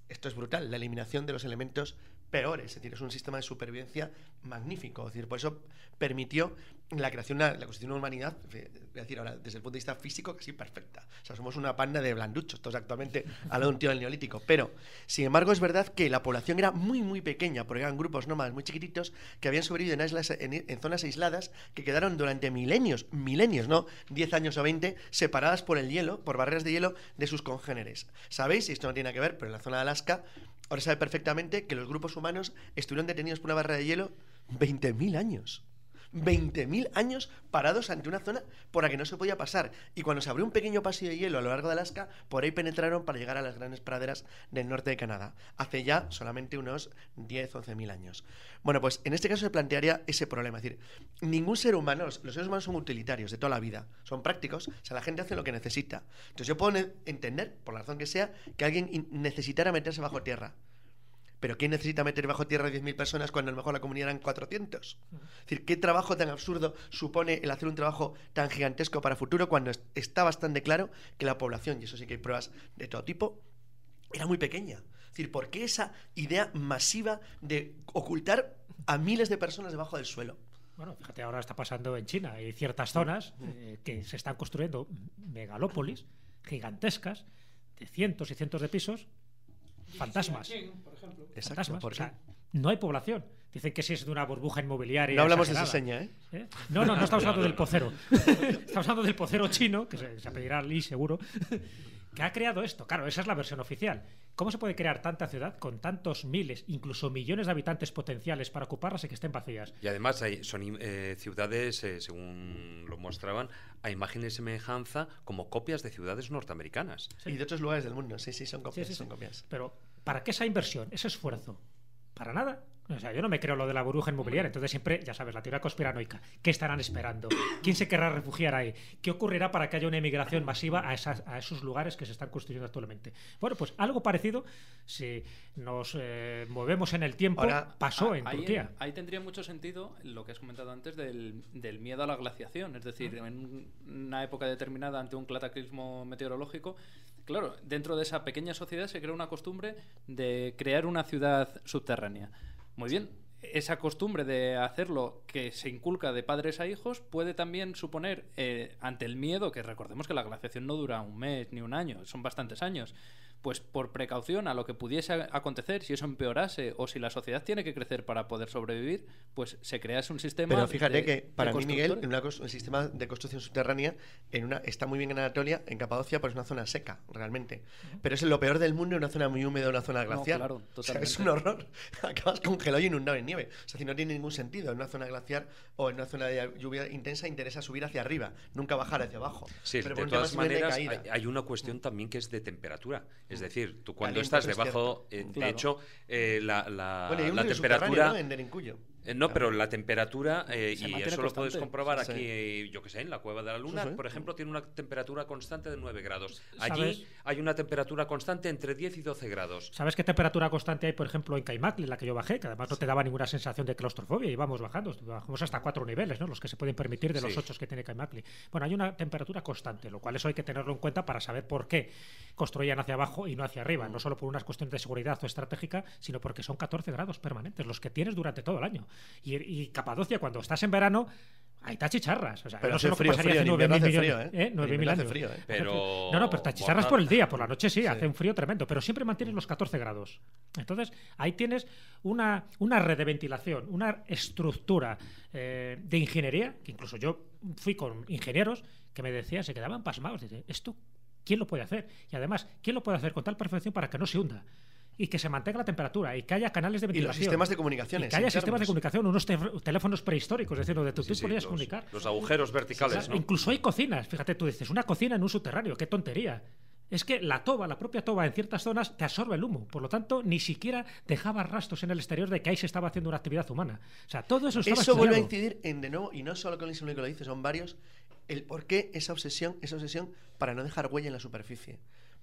esto es brutal, la eliminación de los elementos peores, es decir, es un sistema de supervivencia magnífico, es decir, por eso permitió la creación, la, constitución de una humanidad, voy a decir ahora, desde el punto de vista físico, casi perfecta. O sea, somos una panda de blanduchos, todos actualmente al de un tío del neolítico. Pero, sin embargo, es verdad que la población era muy, muy pequeña, porque eran grupos nómadas muy chiquititos que habían sobrevivido en, en, zonas aisladas que quedaron durante milenios, milenios, no 10 años o 20, separadas por el hielo, por barreras de hielo de sus congéneres. ¿Sabéis? Y esto no tiene que ver, pero en la zona de Alaska, ahora sabe perfectamente que los grupos humanos estuvieron detenidos por una barrera de hielo 20.000 años. 20.000 años parados ante una zona por la que no se podía pasar. Y cuando se abrió un pequeño pasillo de hielo a lo largo de Alaska, por ahí penetraron para llegar a las grandes praderas del norte de Canadá. Hace ya solamente unos 10, 11.000 años. Bueno, pues en este caso se plantearía ese problema. Es decir, ningún ser humano, los, seres humanos son utilitarios de toda la vida, son prácticos, o sea, la gente hace lo que necesita. Entonces yo puedo entender, por la razón que sea, que alguien necesitara meterse bajo tierra. Pero ¿quién necesita meter bajo tierra 10.000 personas cuando a lo mejor la comunidad eran 400? Es decir, ¿qué trabajo tan absurdo supone el hacer un trabajo tan gigantesco para futuro cuando está bastante claro que la población, y eso sí que hay pruebas de todo tipo, era muy pequeña? Es decir, ¿por qué esa idea masiva de ocultar a miles de personas debajo del suelo? Bueno, fíjate, ahora está pasando en China. Hay ciertas zonas eh, que se están construyendo megalópolis gigantescas de cientos y cientos de pisos fantasmas. Exacto, no hay población. Dicen que si es de una burbuja inmobiliaria. No hablamos de esa seña, ¿eh? ¿eh? No, no, no estamos hablando del pocero. estamos hablando del pocero chino, que se, se apellidará Li seguro, que ha creado esto. Claro, esa es la versión oficial. ¿Cómo se puede crear tanta ciudad con tantos miles, incluso millones de habitantes potenciales para ocuparlas y que estén vacías? Y además hay, son eh, ciudades, eh, según lo mostraban, a imagen y semejanza como copias de ciudades norteamericanas. Y de otros lugares del mundo, sí, sí, son copias, son copias. Pero, ¿para qué esa inversión, ese esfuerzo? Para nada. O sea, yo no me creo lo de la burbuja inmobiliaria, entonces siempre, ya sabes, la teoría conspiranoica. ¿Qué estarán esperando? ¿Quién se querrá refugiar ahí? ¿Qué ocurrirá para que haya una emigración masiva a, esas, a esos lugares que se están construyendo actualmente? Bueno, pues algo parecido, si nos eh, movemos en el tiempo, pasó en Turquía. ahí tendría mucho sentido lo que has comentado antes del, del miedo a la glaciación, es decir, en una época determinada ante un cataclismo meteorológico, claro, dentro de esa pequeña sociedad se crea una costumbre de crear una ciudad subterránea. Muy bien. Esa costumbre de hacerlo que se inculca de padres a hijos puede también suponer, eh, ante el miedo, que recordemos que la glaciación no dura un mes ni un año, son bastantes años, pues por precaución a lo que pudiese acontecer, si eso empeorase o si la sociedad tiene que crecer para poder sobrevivir, pues se crease un sistema. Pero fíjate de- que para mí, Miguel, en una un sistema de construcción subterránea en una, está muy bien en Anatolia, en Capadocia, pues es una zona seca, realmente. Pero es lo peor del mundo en una zona muy húmeda, una zona No, glaciar. claro, O sea, es un horror. Acabas congelado y inundado en nieve. O sea, si no tiene ningún sentido. En una zona glaciar o en una zona de lluvia intensa interesa subir hacia arriba, nunca bajar hacia abajo. Sí, Pero de todas de maneras, hay, caída. hay una cuestión también que es de temperatura. Es decir, tú cuando Caliente, estás debajo, eh, de Claro. hecho, eh, la, la- Bueno, la temperatura... ¿no? En Derincuyo. Eh, No, pero la temperatura, eh, y eso lo puedes comprobar Sí. aquí, yo que sé, en la Cueva de la Luna, Sí, por ejemplo, tiene una temperatura constante de 9 grados. Allí ¿Sabes? hay una temperatura constante entre 10 y 12 grados. ¿Sabes qué temperatura constante hay, por ejemplo, en Caimacle, en la que yo bajé? Que además no te daba ninguna sensación de claustrofobia. Íbamos bajando, bajamos hasta cuatro niveles, ¿no? Los que se pueden permitir de los ocho que tiene Caimacle. Bueno, hay una temperatura constante, lo cual eso hay que tenerlo en cuenta para saber por qué construían hacia abajo y no hacia arriba. No solo por unas cuestiones de seguridad o estratégica, sino porque son 14 grados permanentes, los que tienes durante todo el año. Y, y Capadocia, cuando estás en verano, ahí está chicharras. O sea, Pero no sé lo que frío, pasaría frío, hace en invierno 9.000 hace millones. frío, ¿eh? ¿eh? 9.000 En invierno hace años. frío, ¿eh? Pero No, no, pero te chicharras por el día, por la noche sí, Sí. hace un frío tremendo, pero siempre mantienes los 14 grados. Entonces, ahí tienes una, una red de ventilación, una estructura eh, de ingeniería, que incluso yo fui con ingenieros que me decían, se quedaban pasmados, dice, ¿esto quién lo puede hacer? Y además, ¿quién lo puede hacer con tal perfección para que no se hunda? Y que se mantenga la temperatura y que haya canales de Y ventilación. los sistemas de comunicaciones. Y que haya internos. sistemas de comunicación, unos te- teléfonos prehistóricos, es decir, donde tú, Sí, tú sí, podías los, comunicar. los agujeros verticales, ¿no? Incluso hay cocinas. Fíjate, tú dices, una cocina en un subterráneo, qué tontería. Es que la toba, la propia toba, en ciertas zonas te absorbe el humo. Por lo tanto, ni siquiera dejaba rastros en el exterior de que ahí se estaba haciendo una actividad humana. O sea, todo eso estaba Eso vuelve a incidir en, de nuevo, y no solo con el que lo dice, son varios, el por qué esa obsesión, esa obsesión para no dejar huella en la superficie.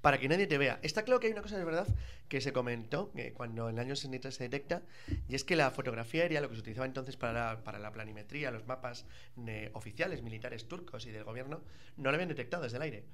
Para que nadie te vea. Está claro que hay una cosa de verdad que se comentó que cuando en el año 63 se detecta, y es que la fotografía aérea, lo que se utilizaba entonces para la, para la planimetría, los mapas eh, oficiales, militares turcos y del gobierno, no lo habían detectado desde el aire.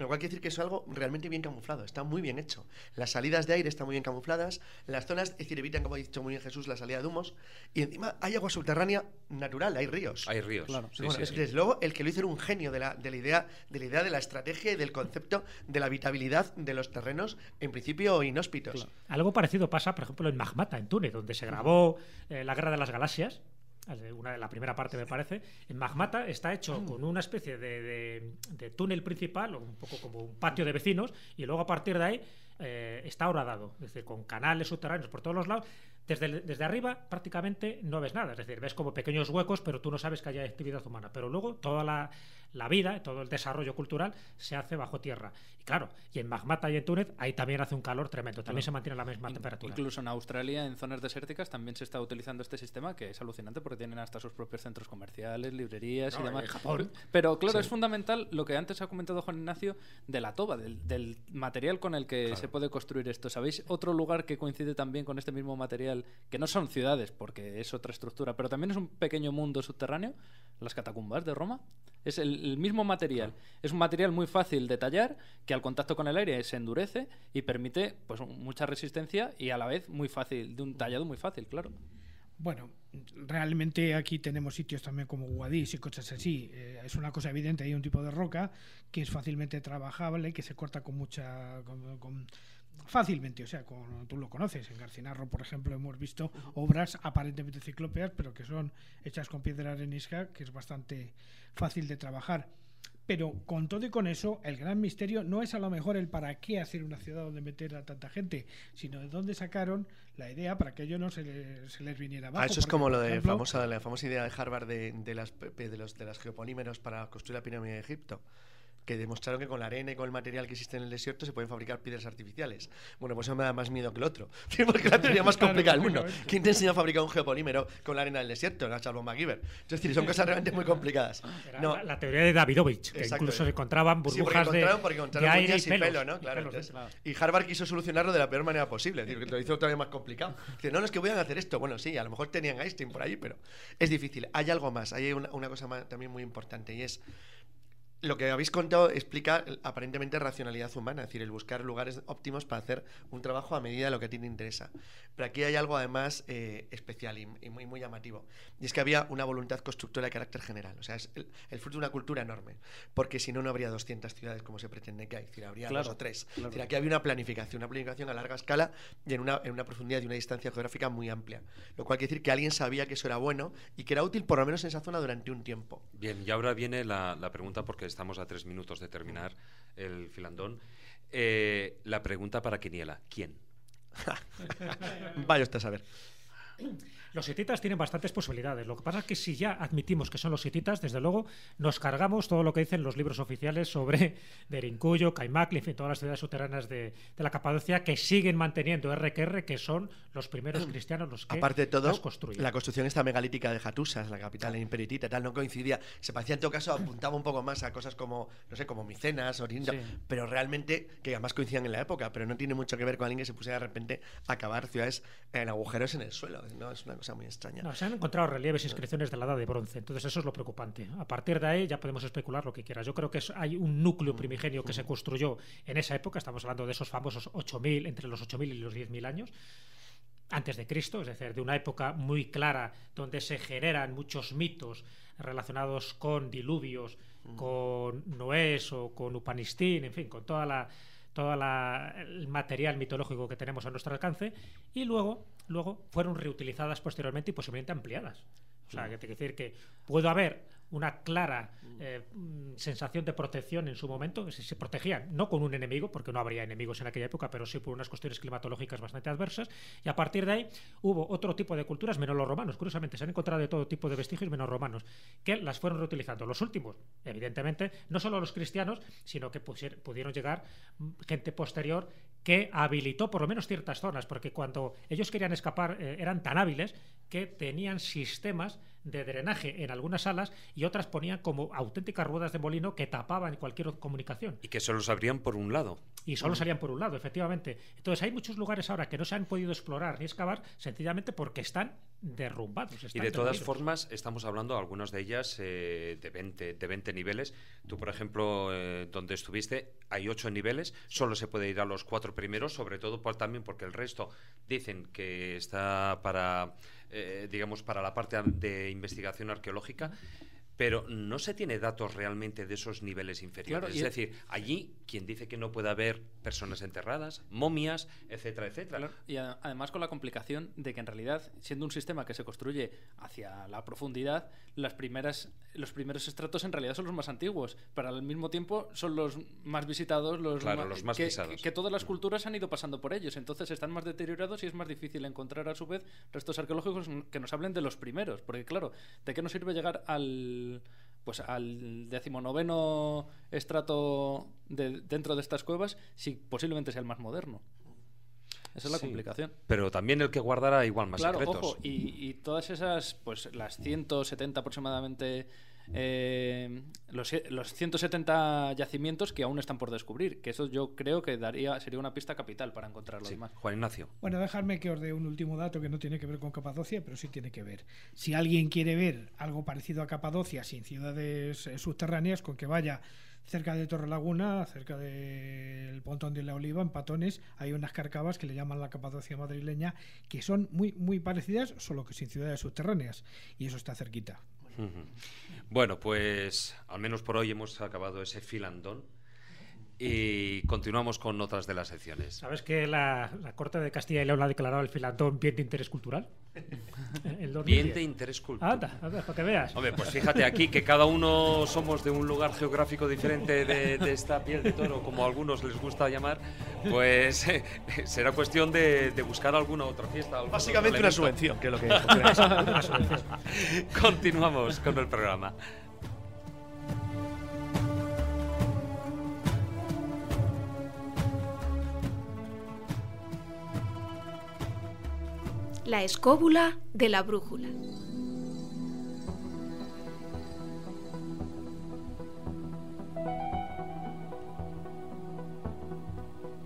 Lo cual quiere decir que es algo realmente bien camuflado, está muy bien hecho. Las salidas de aire están muy bien camufladas, las zonas, es decir, evitan, como ha dicho muy bien Jesús, la salida de humos, y encima hay agua subterránea natural, hay ríos. Hay ríos. Claro. sí, Bueno, sí, es- sí. Desde luego, el que lo hizo era un genio de la, de la idea, de la idea de la estrategia y del concepto de la habitabilidad de los terrenos, en principio inhóspitos. Algo parecido pasa, por ejemplo, en Magmata, en Túnez, donde se grabó eh, la Guerra de las Galaxias. Eh, Una de la primera parte, me parece. En Magmata está hecho con una especie de, de- de túnel principal, un poco como un patio de vecinos, y luego a partir de ahí eh, está horadado, es decir, con canales subterráneos por todos los lados. Desde, desde arriba prácticamente no ves nada, es decir, ves como pequeños huecos, pero tú no sabes que haya actividad humana. Pero luego toda la, la vida, todo el desarrollo cultural se hace bajo tierra. Y claro, y en Magmata y en Túnez, ahí también hace un calor tremendo, también se mantiene la misma In- temperatura. Incluso en Australia, en zonas desérticas, también se está utilizando este sistema que es alucinante porque tienen hasta sus propios centros comerciales, librerías y demás. en Japón. Pero claro, es fundamental lo que antes ha comentado Juan Ignacio de la toba, del, del material con el que se puede construir esto. ¿Sabéis otro lugar que coincide también con este mismo material? Que no son ciudades, porque es otra estructura, pero también es un pequeño mundo subterráneo, las catacumbas de Roma. Es el, el mismo material. Es un material muy fácil de tallar, que al contacto con el aire se endurece y permite pues mucha resistencia y a la vez muy fácil, de un tallado muy fácil, claro. Bueno, realmente aquí tenemos sitios también como Guadix y cosas así. Eh, es una cosa evidente, hay un tipo de roca que es fácilmente trabajable, que se corta con mucha... con- con- fácilmente, o sea, con, tú lo conoces. En Garcinarro, por ejemplo, hemos visto obras aparentemente ciclópeas, pero que son hechas con piedra arenisca, que es bastante fácil de trabajar. Pero con todo y con eso, el gran misterio no es a lo mejor el para qué hacer una ciudad donde meter a tanta gente, sino de dónde sacaron la idea para que ello no se, le- se les viniera abajo. Ah, eso es porque, como lo de famosa, la famosa idea de Harvard de, de las, de, los, de las geopolímeros para construir la pirámide de Egipto. Que demostraron que con la arena y con el material que existe en el desierto se pueden fabricar piedras artificiales. Bueno, pues eso me da más miedo que el otro. Porque la teoría más complicada del mundo. ¿Quién te enseñó a fabricar un geopolímero con la arena del desierto? La Charles MacGyver. Es decir, son cosas realmente muy complicadas. Era No, la, la teoría de Davidovich, que Exacto. incluso se encontraban Sí, burbujas de, encontraron, de encontraron aire y y, pelos, pelo, ¿no? Claro, pelos, entonces- claro. y Harvard quiso solucionarlo de la peor manera posible, es decir, que lo hizo todavía más complicado. Dice, no, no, es que voy a hacer esto. Bueno, sí, a lo mejor tenían Einstein por ahí, pero es difícil. Hay algo más, hay una, una cosa más, también muy importante y es lo que habéis contado explica aparentemente racionalidad humana, es decir, el buscar lugares óptimos para hacer un trabajo a medida de lo que a ti te interesa. Pero aquí hay algo además eh, especial y, muy, muy llamativo. Y es que había una voluntad constructora de carácter general. O sea, es el, fruto de una cultura enorme. Porque si no, no habría 200 ciudades como se pretende que hay. Es decir, habría dos o tres. Es decir, aquí había una planificación, una planificación a larga escala y en una, en una profundidad y una distancia geográfica muy amplia. Lo cual quiere decir que alguien sabía que eso era bueno y que era útil por lo menos en esa zona durante un tiempo. Bien, y ahora viene la, la pregunta porque estamos a tres minutos de terminar el filandón. Eh, la pregunta para Quiniela, ¿quién? Vaya usted a saber. Los hititas tienen bastantes posibilidades. Lo que pasa es que si ya admitimos que son los hititas, desde luego nos cargamos todo lo que dicen los libros oficiales sobre Derincuyo, Caimac, en fin, todas las ciudades subterráneas de, la Capadocia que siguen manteniendo RQR, que son los primeros cristianos los que Aparte de todo, las construyen. La construcción esta megalítica de Hatusas, la capital en Imperitita, tal, no coincidía. Se parecía en todo caso, apuntaba un poco más a cosas como, no sé, como Micenas, Oriente, pero realmente, que además coincidían en la época, pero no tiene mucho que ver con alguien que se pusiera de repente a acabar ciudades en agujeros en el suelo. No, es una cosa muy extraña. No, se han encontrado relieves e inscripciones de la edad de bronce, entonces eso es lo preocupante. A partir de ahí ya podemos especular lo que quieras. Yo creo que hay un núcleo primigenio que se construyó en esa época, estamos hablando de esos famosos 8.000, entre los 8.000 y los 10.000 años, antes de Cristo, es decir, de una época muy clara donde se generan muchos mitos relacionados con diluvios, con Noés o con Upanistín, en fin, con toda la todo el material mitológico que tenemos a nuestro alcance y luego, luego fueron reutilizadas posteriormente y posiblemente ampliadas. O sea, que te quiero decir que puedo haber una clara eh, mm, sensación de protección en su momento, se, se protegían, no con un enemigo, porque no habría enemigos en aquella época, pero sí por unas cuestiones climatológicas bastante adversas, y a partir de ahí hubo otro tipo de culturas, menos los romanos, curiosamente, se han encontrado de todo tipo de vestigios menos romanos, que las fueron reutilizando. Los últimos, evidentemente, no solo los cristianos, sino que pudieron llegar mm, gente posterior que habilitó por lo menos ciertas zonas, porque cuando ellos querían escapar eh, eran tan hábiles que tenían sistemas de drenaje en algunas salas y otras ponían como auténticas ruedas de molino que tapaban cualquier comunicación. Y que solo se abrían por un lado. Y solo salían por un lado, efectivamente. Entonces hay muchos lugares ahora que no se han podido explorar ni excavar sencillamente porque están derrumbados. y de todas formas, estamos hablando, algunas de ellas, eh, de, 20, de 20 niveles. Tú, por ejemplo, eh, donde estuviste, hay 8 niveles, solo se puede ir a los cuatro primeros, sobre todo por, también porque el resto dicen que está para eh, digamos, para la parte de investigación arqueológica pero no se tiene datos realmente de esos niveles inferiores. es decir, allí quien dice que no puede haber personas enterradas, momias, etcétera, etcétera. Y además con la complicación de que en realidad, siendo un sistema que se construye hacia la profundidad, las primeras, los primeros estratos en realidad son los más antiguos, pero al mismo tiempo son los más visitados, los, los más que. Que, todas las culturas han ido pasando por ellos, entonces están más deteriorados y es más difícil encontrar a su vez restos arqueológicos que nos hablen de los primeros, porque claro, ¿de qué nos sirve llegar al pues al decimonoveno estrato de, dentro de estas cuevas si posiblemente sea el más moderno. Esa es la complicación. Pero también el que guardara igual más claro, secretos. Ojo, y, y, todas esas, pues las 170 aproximadamente eh, los, los, 170 yacimientos que aún están por descubrir, que eso yo creo que daría sería una pista capital para encontrarlos sí. más. Juan Ignacio. Bueno, dejadme que os dé un último dato que no tiene que ver con Capadocia, pero sí tiene que ver. Si alguien quiere ver algo parecido a Capadocia sin ciudades eh, subterráneas, con que vaya cerca de Torre Laguna, cerca del Pontón de la Oliva, en Patones, hay unas carcabas que le llaman la Capadocia madrileña, que son muy, muy parecidas, solo que sin ciudades subterráneas. Y eso está cerquita. Bueno, pues al menos por hoy hemos acabado ese filandón y continuamos con otras de las secciones. ¿Sabes que la, Corte de Castilla y León ha declarado el filandón bien de interés cultural? bien de interés cultural. Anda, anda, para que veas. Hombre, pues fíjate aquí que cada uno somos de un lugar geográfico diferente de, esta piel de toro, como a algunos les gusta llamar, pues será cuestión de, buscar alguna otra fiesta. Básicamente una subvención, que es lo que Continuamos con el programa. La escóbula de la brújula.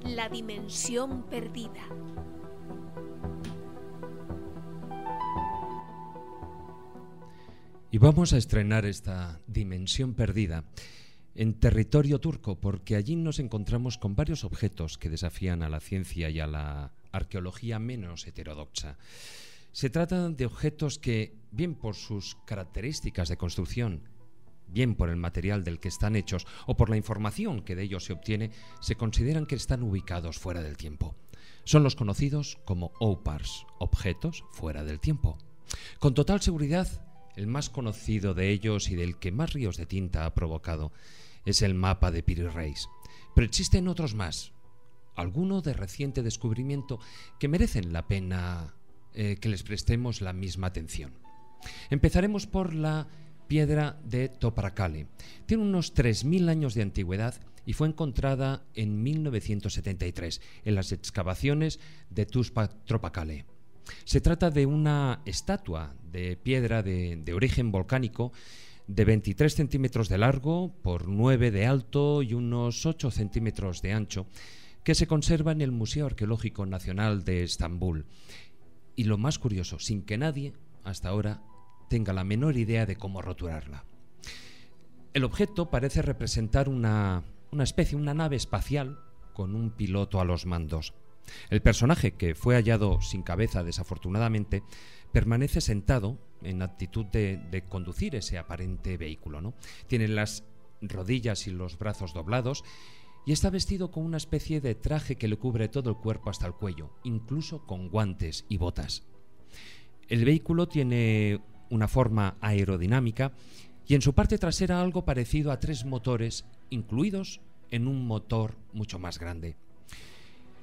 La dimensión perdida. Y vamos a estrenar esta dimensión perdida en territorio turco, porque allí nos encontramos con varios objetos que desafían a la ciencia y a la arqueología menos heterodoxa. Se trata de objetos que, bien por sus características de construcción, bien por el material del que están hechos o por la información que de ellos se obtiene, se consideran que están ubicados fuera del tiempo. Son los conocidos como OPARS, objetos fuera del tiempo. Con total seguridad, el más conocido de ellos y del que más ríos de tinta ha provocado es el mapa de Piri Reis. Pero existen otros más, alguno de reciente descubrimiento que merecen la pena eh, que les prestemos la misma atención. Empezaremos por la piedra de Toparacale. Tiene unos 3.000 años de antigüedad y fue encontrada en 1973 en las excavaciones de Tuspa Tropacale. Se trata de una estatua de piedra de, de origen volcánico de 23 centímetros de largo por 9 de alto y unos 8 centímetros de ancho, que se conserva en el Museo Arqueológico Nacional de Estambul. Y lo más curioso, sin que nadie, hasta ahora, tenga la menor idea de cómo roturarla. El objeto parece representar una, una especie, una nave espacial con un piloto a los mandos. El personaje, que fue hallado sin cabeza desafortunadamente, permanece sentado en actitud de, conducir ese aparente vehículo. ¿no? Tiene las rodillas y los brazos doblados y está vestido con una especie de traje que le cubre todo el cuerpo hasta el cuello, incluso con guantes y botas. El vehículo tiene una forma aerodinámica y en su parte trasera algo parecido a tres motores incluidos en un motor mucho más grande.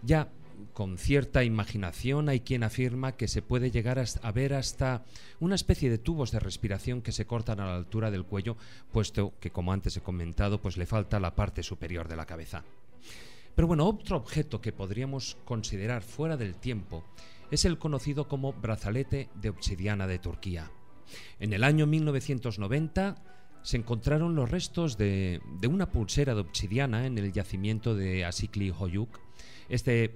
Ya con cierta imaginación hay quien afirma que se puede llegar a ver hasta una especie de tubos de respiración que se cortan a la altura del cuello, puesto que, como antes he comentado, pues le falta la parte superior de la cabeza. Pero bueno, otro objeto que podríamos considerar fuera del tiempo es el conocido como brazalete de obsidiana de Turquía. En el año 1990 se encontraron los restos de, de una pulsera de obsidiana en el yacimiento de Asikli Hoyuk, este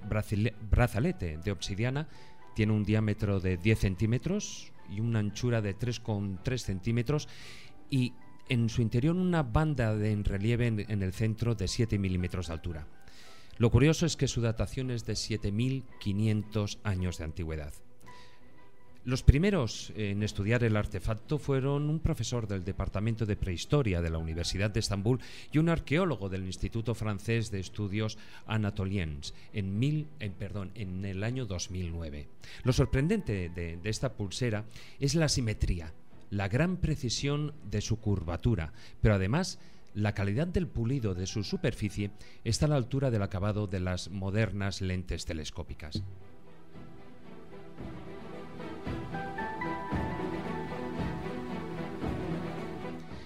brazalete de obsidiana tiene un diámetro de 10 centímetros y una anchura de 3,3 centímetros y en su interior una banda de en relieve en, el centro de 7 milímetros de altura. Lo curioso es que su datación es de 7.500 años de antigüedad. Los primeros en estudiar el artefacto fueron un profesor del Departamento de Prehistoria de la Universidad de Estambul y un arqueólogo del Instituto Francés de Estudios Anatoliens en, mil, perdón, en el año 2009. Lo sorprendente de, de esta pulsera es la simetría, la gran precisión de su curvatura, pero además la calidad del pulido de su superficie está a la altura del acabado de las modernas lentes telescópicas.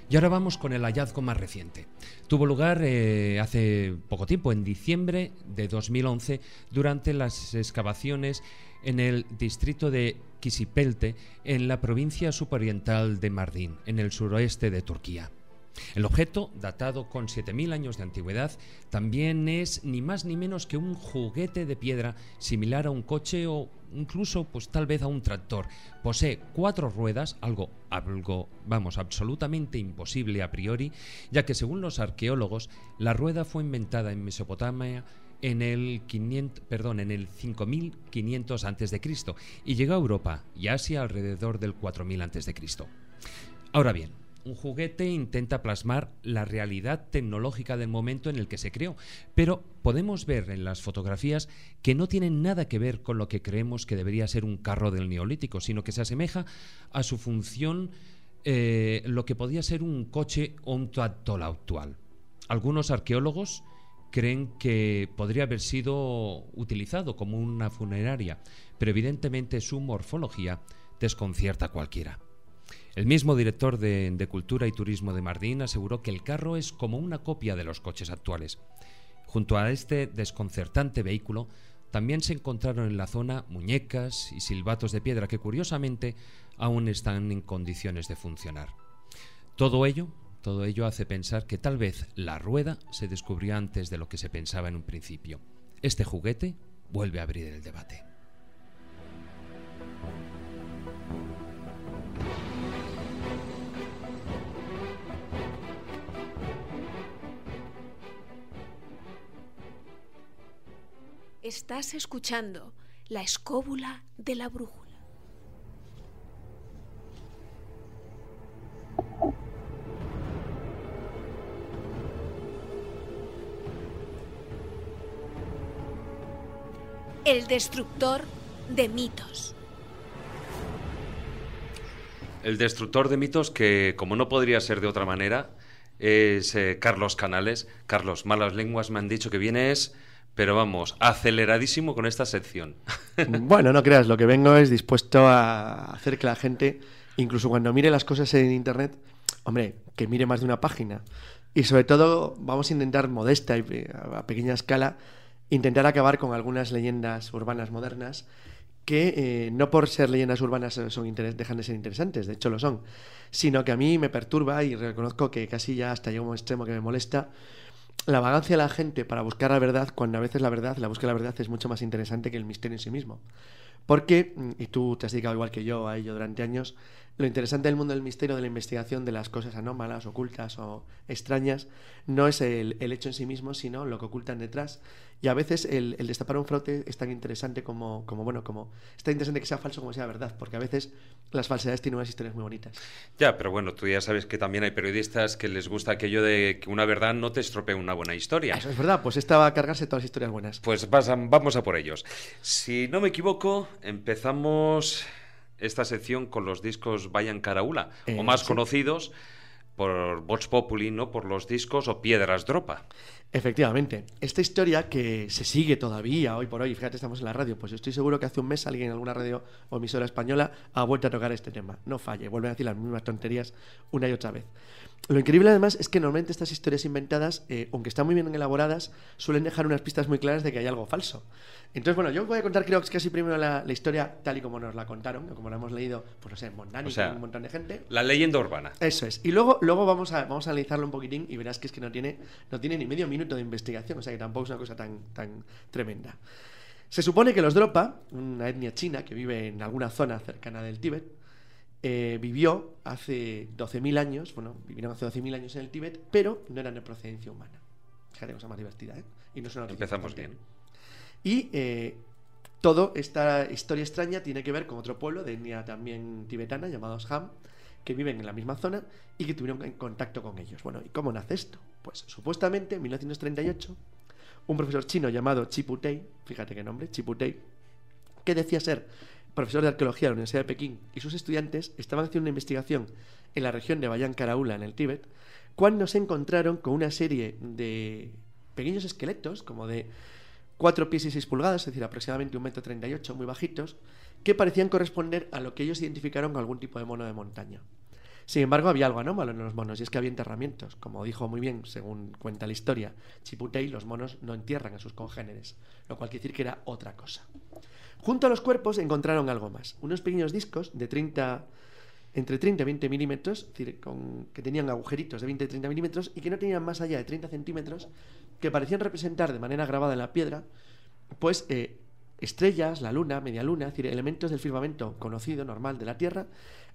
Y ahora vamos con el hallazgo más reciente. Tuvo lugar eh, hace poco tiempo, en diciembre de 2011, durante las excavaciones en el distrito de Kisipelte, en la provincia superoriental de Mardin, en el suroeste de Turquía. El objeto, datado con 7.000 años de antigüedad, también es ni más ni menos que un juguete de piedra similar a un coche o incluso pues tal vez a un tractor. Posee cuatro ruedas, algo, algo, vamos, absolutamente imposible a priori, ya que según los arqueólogos, la rueda fue inventada en Mesopotamia en el, 500, perdón, en el 5500 a.C. y llegó a Europa y Asia alrededor del 4000 a.C. Ahora bien, un juguete intenta plasmar la realidad tecnológica del momento en el que se creó, pero podemos ver en las fotografías que no tienen nada que ver con lo que creemos que debería ser un carro del neolítico, sino que se asemeja a su función eh, lo que podía ser un coche o un tractor actual. Algunos arqueólogos creen que podría haber sido utilizado como una funeraria, pero evidentemente su morfología desconcierta a cualquiera. El mismo director de, Cultura y Turismo de Mardín aseguró que el carro es como una copia de los coches actuales. Junto a este desconcertante vehículo, también se encontraron en la zona muñecas y silbatos de piedra que curiosamente aún están en condiciones de funcionar. Todo ello, todo ello hace pensar que tal vez la rueda se descubrió antes de lo que se pensaba en un principio. Este juguete vuelve a abrir el debate. Estás escuchando la escóbula de la brújula. El destructor de mitos. El destructor de mitos que, como no podría ser de otra manera, es eh, Carlos Canales. Carlos, malas lenguas me han dicho que vienes, pero vamos, aceleradísimo con esta sección. Bueno, no creas, lo que vengo es dispuesto a hacer que la gente, incluso cuando mire las cosas en Internet, hombre, que mire más de una página. Y sobre todo, vamos a intentar modesta y eh, a pequeña escala, intentar acabar con algunas leyendas urbanas modernas que eh, no por ser leyendas urbanas son interes- dejan de ser interesantes, de hecho lo son, sino que a mí me perturba y reconozco que casi ya hasta llega un extremo que me molesta la vagancia de la gente para buscar la verdad, cuando a veces la verdad, la búsqueda de la verdad es mucho más interesante que el misterio en sí mismo. Porque, mm, y tú te has dedicado igual que yo a ello durante años, lo interesante del mundo del misterio, de la investigación de las cosas anómalas, ocultas o extrañas, no es el, el hecho en sí mismo, sino lo que ocultan detrás. Y a veces el, el destapar un fraude es tan interesante como, como, bueno, como, es tan interesante que sea falso como sea verdad, porque a veces las falsedades tienen unas historias muy bonitas. Ya, pero bueno, tú ya sabes que también hay periodistas que les gusta aquello de que una verdad no te estropee una buena historia. Eso es verdad, pues esta va a cargarse todas las historias buenas. Pues vas a- vamos a por ellos. Si no me equivoco, empezamos esta sección con los discos Vayan Caraula, Eh, o más sí. conocidos por Vox Populi, ¿no? Por los discos o Piedras Dropa. Efectivamente, esta historia que se sigue todavía hoy por hoy, fíjate, estamos en la radio, pues estoy seguro que hace un mes alguien en alguna radio o emisora española ha vuelto a tocar este tema. No falle, vuelven a decir las mismas tonterías una y otra vez. Lo increíble además es que normalmente estas historias inventadas, eh, aunque están muy bien elaboradas, suelen dejar unas pistas muy claras de que hay algo falso. Entonces, bueno, yo voy a contar creo que es casi primero la, la historia tal y como nos la contaron, o como la hemos leído, pues no sé, Mondani, O sea, con un montón de gente. La leyenda urbana. Eso es. Y luego, luego vamos, a, vamos a analizarlo un poquitín y verás que es que no tiene, no tiene ni medio minuto de investigación, o sea que tampoco es una cosa tan, tan tremenda. Se supone que los Dropa, una etnia china que vive en alguna zona cercana del Tíbet, eh, vivió hace 12.000 años, bueno, vivieron hace 12.000 años en el Tíbet, pero no eran de procedencia humana. Fíjate, cosa más divertida, ¿eh? Y no es una noticia Empezamos bien. Y eh, todo esta historia extraña tiene que ver con otro pueblo de etnia también tibetana llamados Ham, que viven en la misma zona y que tuvieron en contacto con ellos. Bueno, ¿y cómo nace esto? Pues supuestamente en 1938 un profesor chino llamado Chiputei, fíjate qué nombre, Chiputei, que decía ser profesor de arqueología de la Universidad de Pekín y sus estudiantes estaban haciendo una investigación en la región de Bayan Karaula, en el Tíbet, cuando se encontraron con una serie de pequeños esqueletos, como de 4 pies y 6 pulgadas, es decir, aproximadamente un metro 38, muy bajitos, que parecían corresponder a lo que ellos identificaron con algún tipo de mono de montaña. Sin embargo, había algo anómalo en los monos, y es que había enterramientos. Como dijo muy bien, según cuenta la historia, Chiputei, los monos no entierran a sus congéneres, lo cual quiere decir que era otra cosa. Junto a los cuerpos encontraron algo más, unos pequeños discos de 30, entre 30 y 20 milímetros, es decir, con- que tenían agujeritos de 20 y 30 milímetros y que no tenían más allá de 30 centímetros, que parecían representar de manera grabada en la piedra, pues eh, estrellas, la luna, media luna, es decir, elementos del firmamento conocido, normal de la Tierra,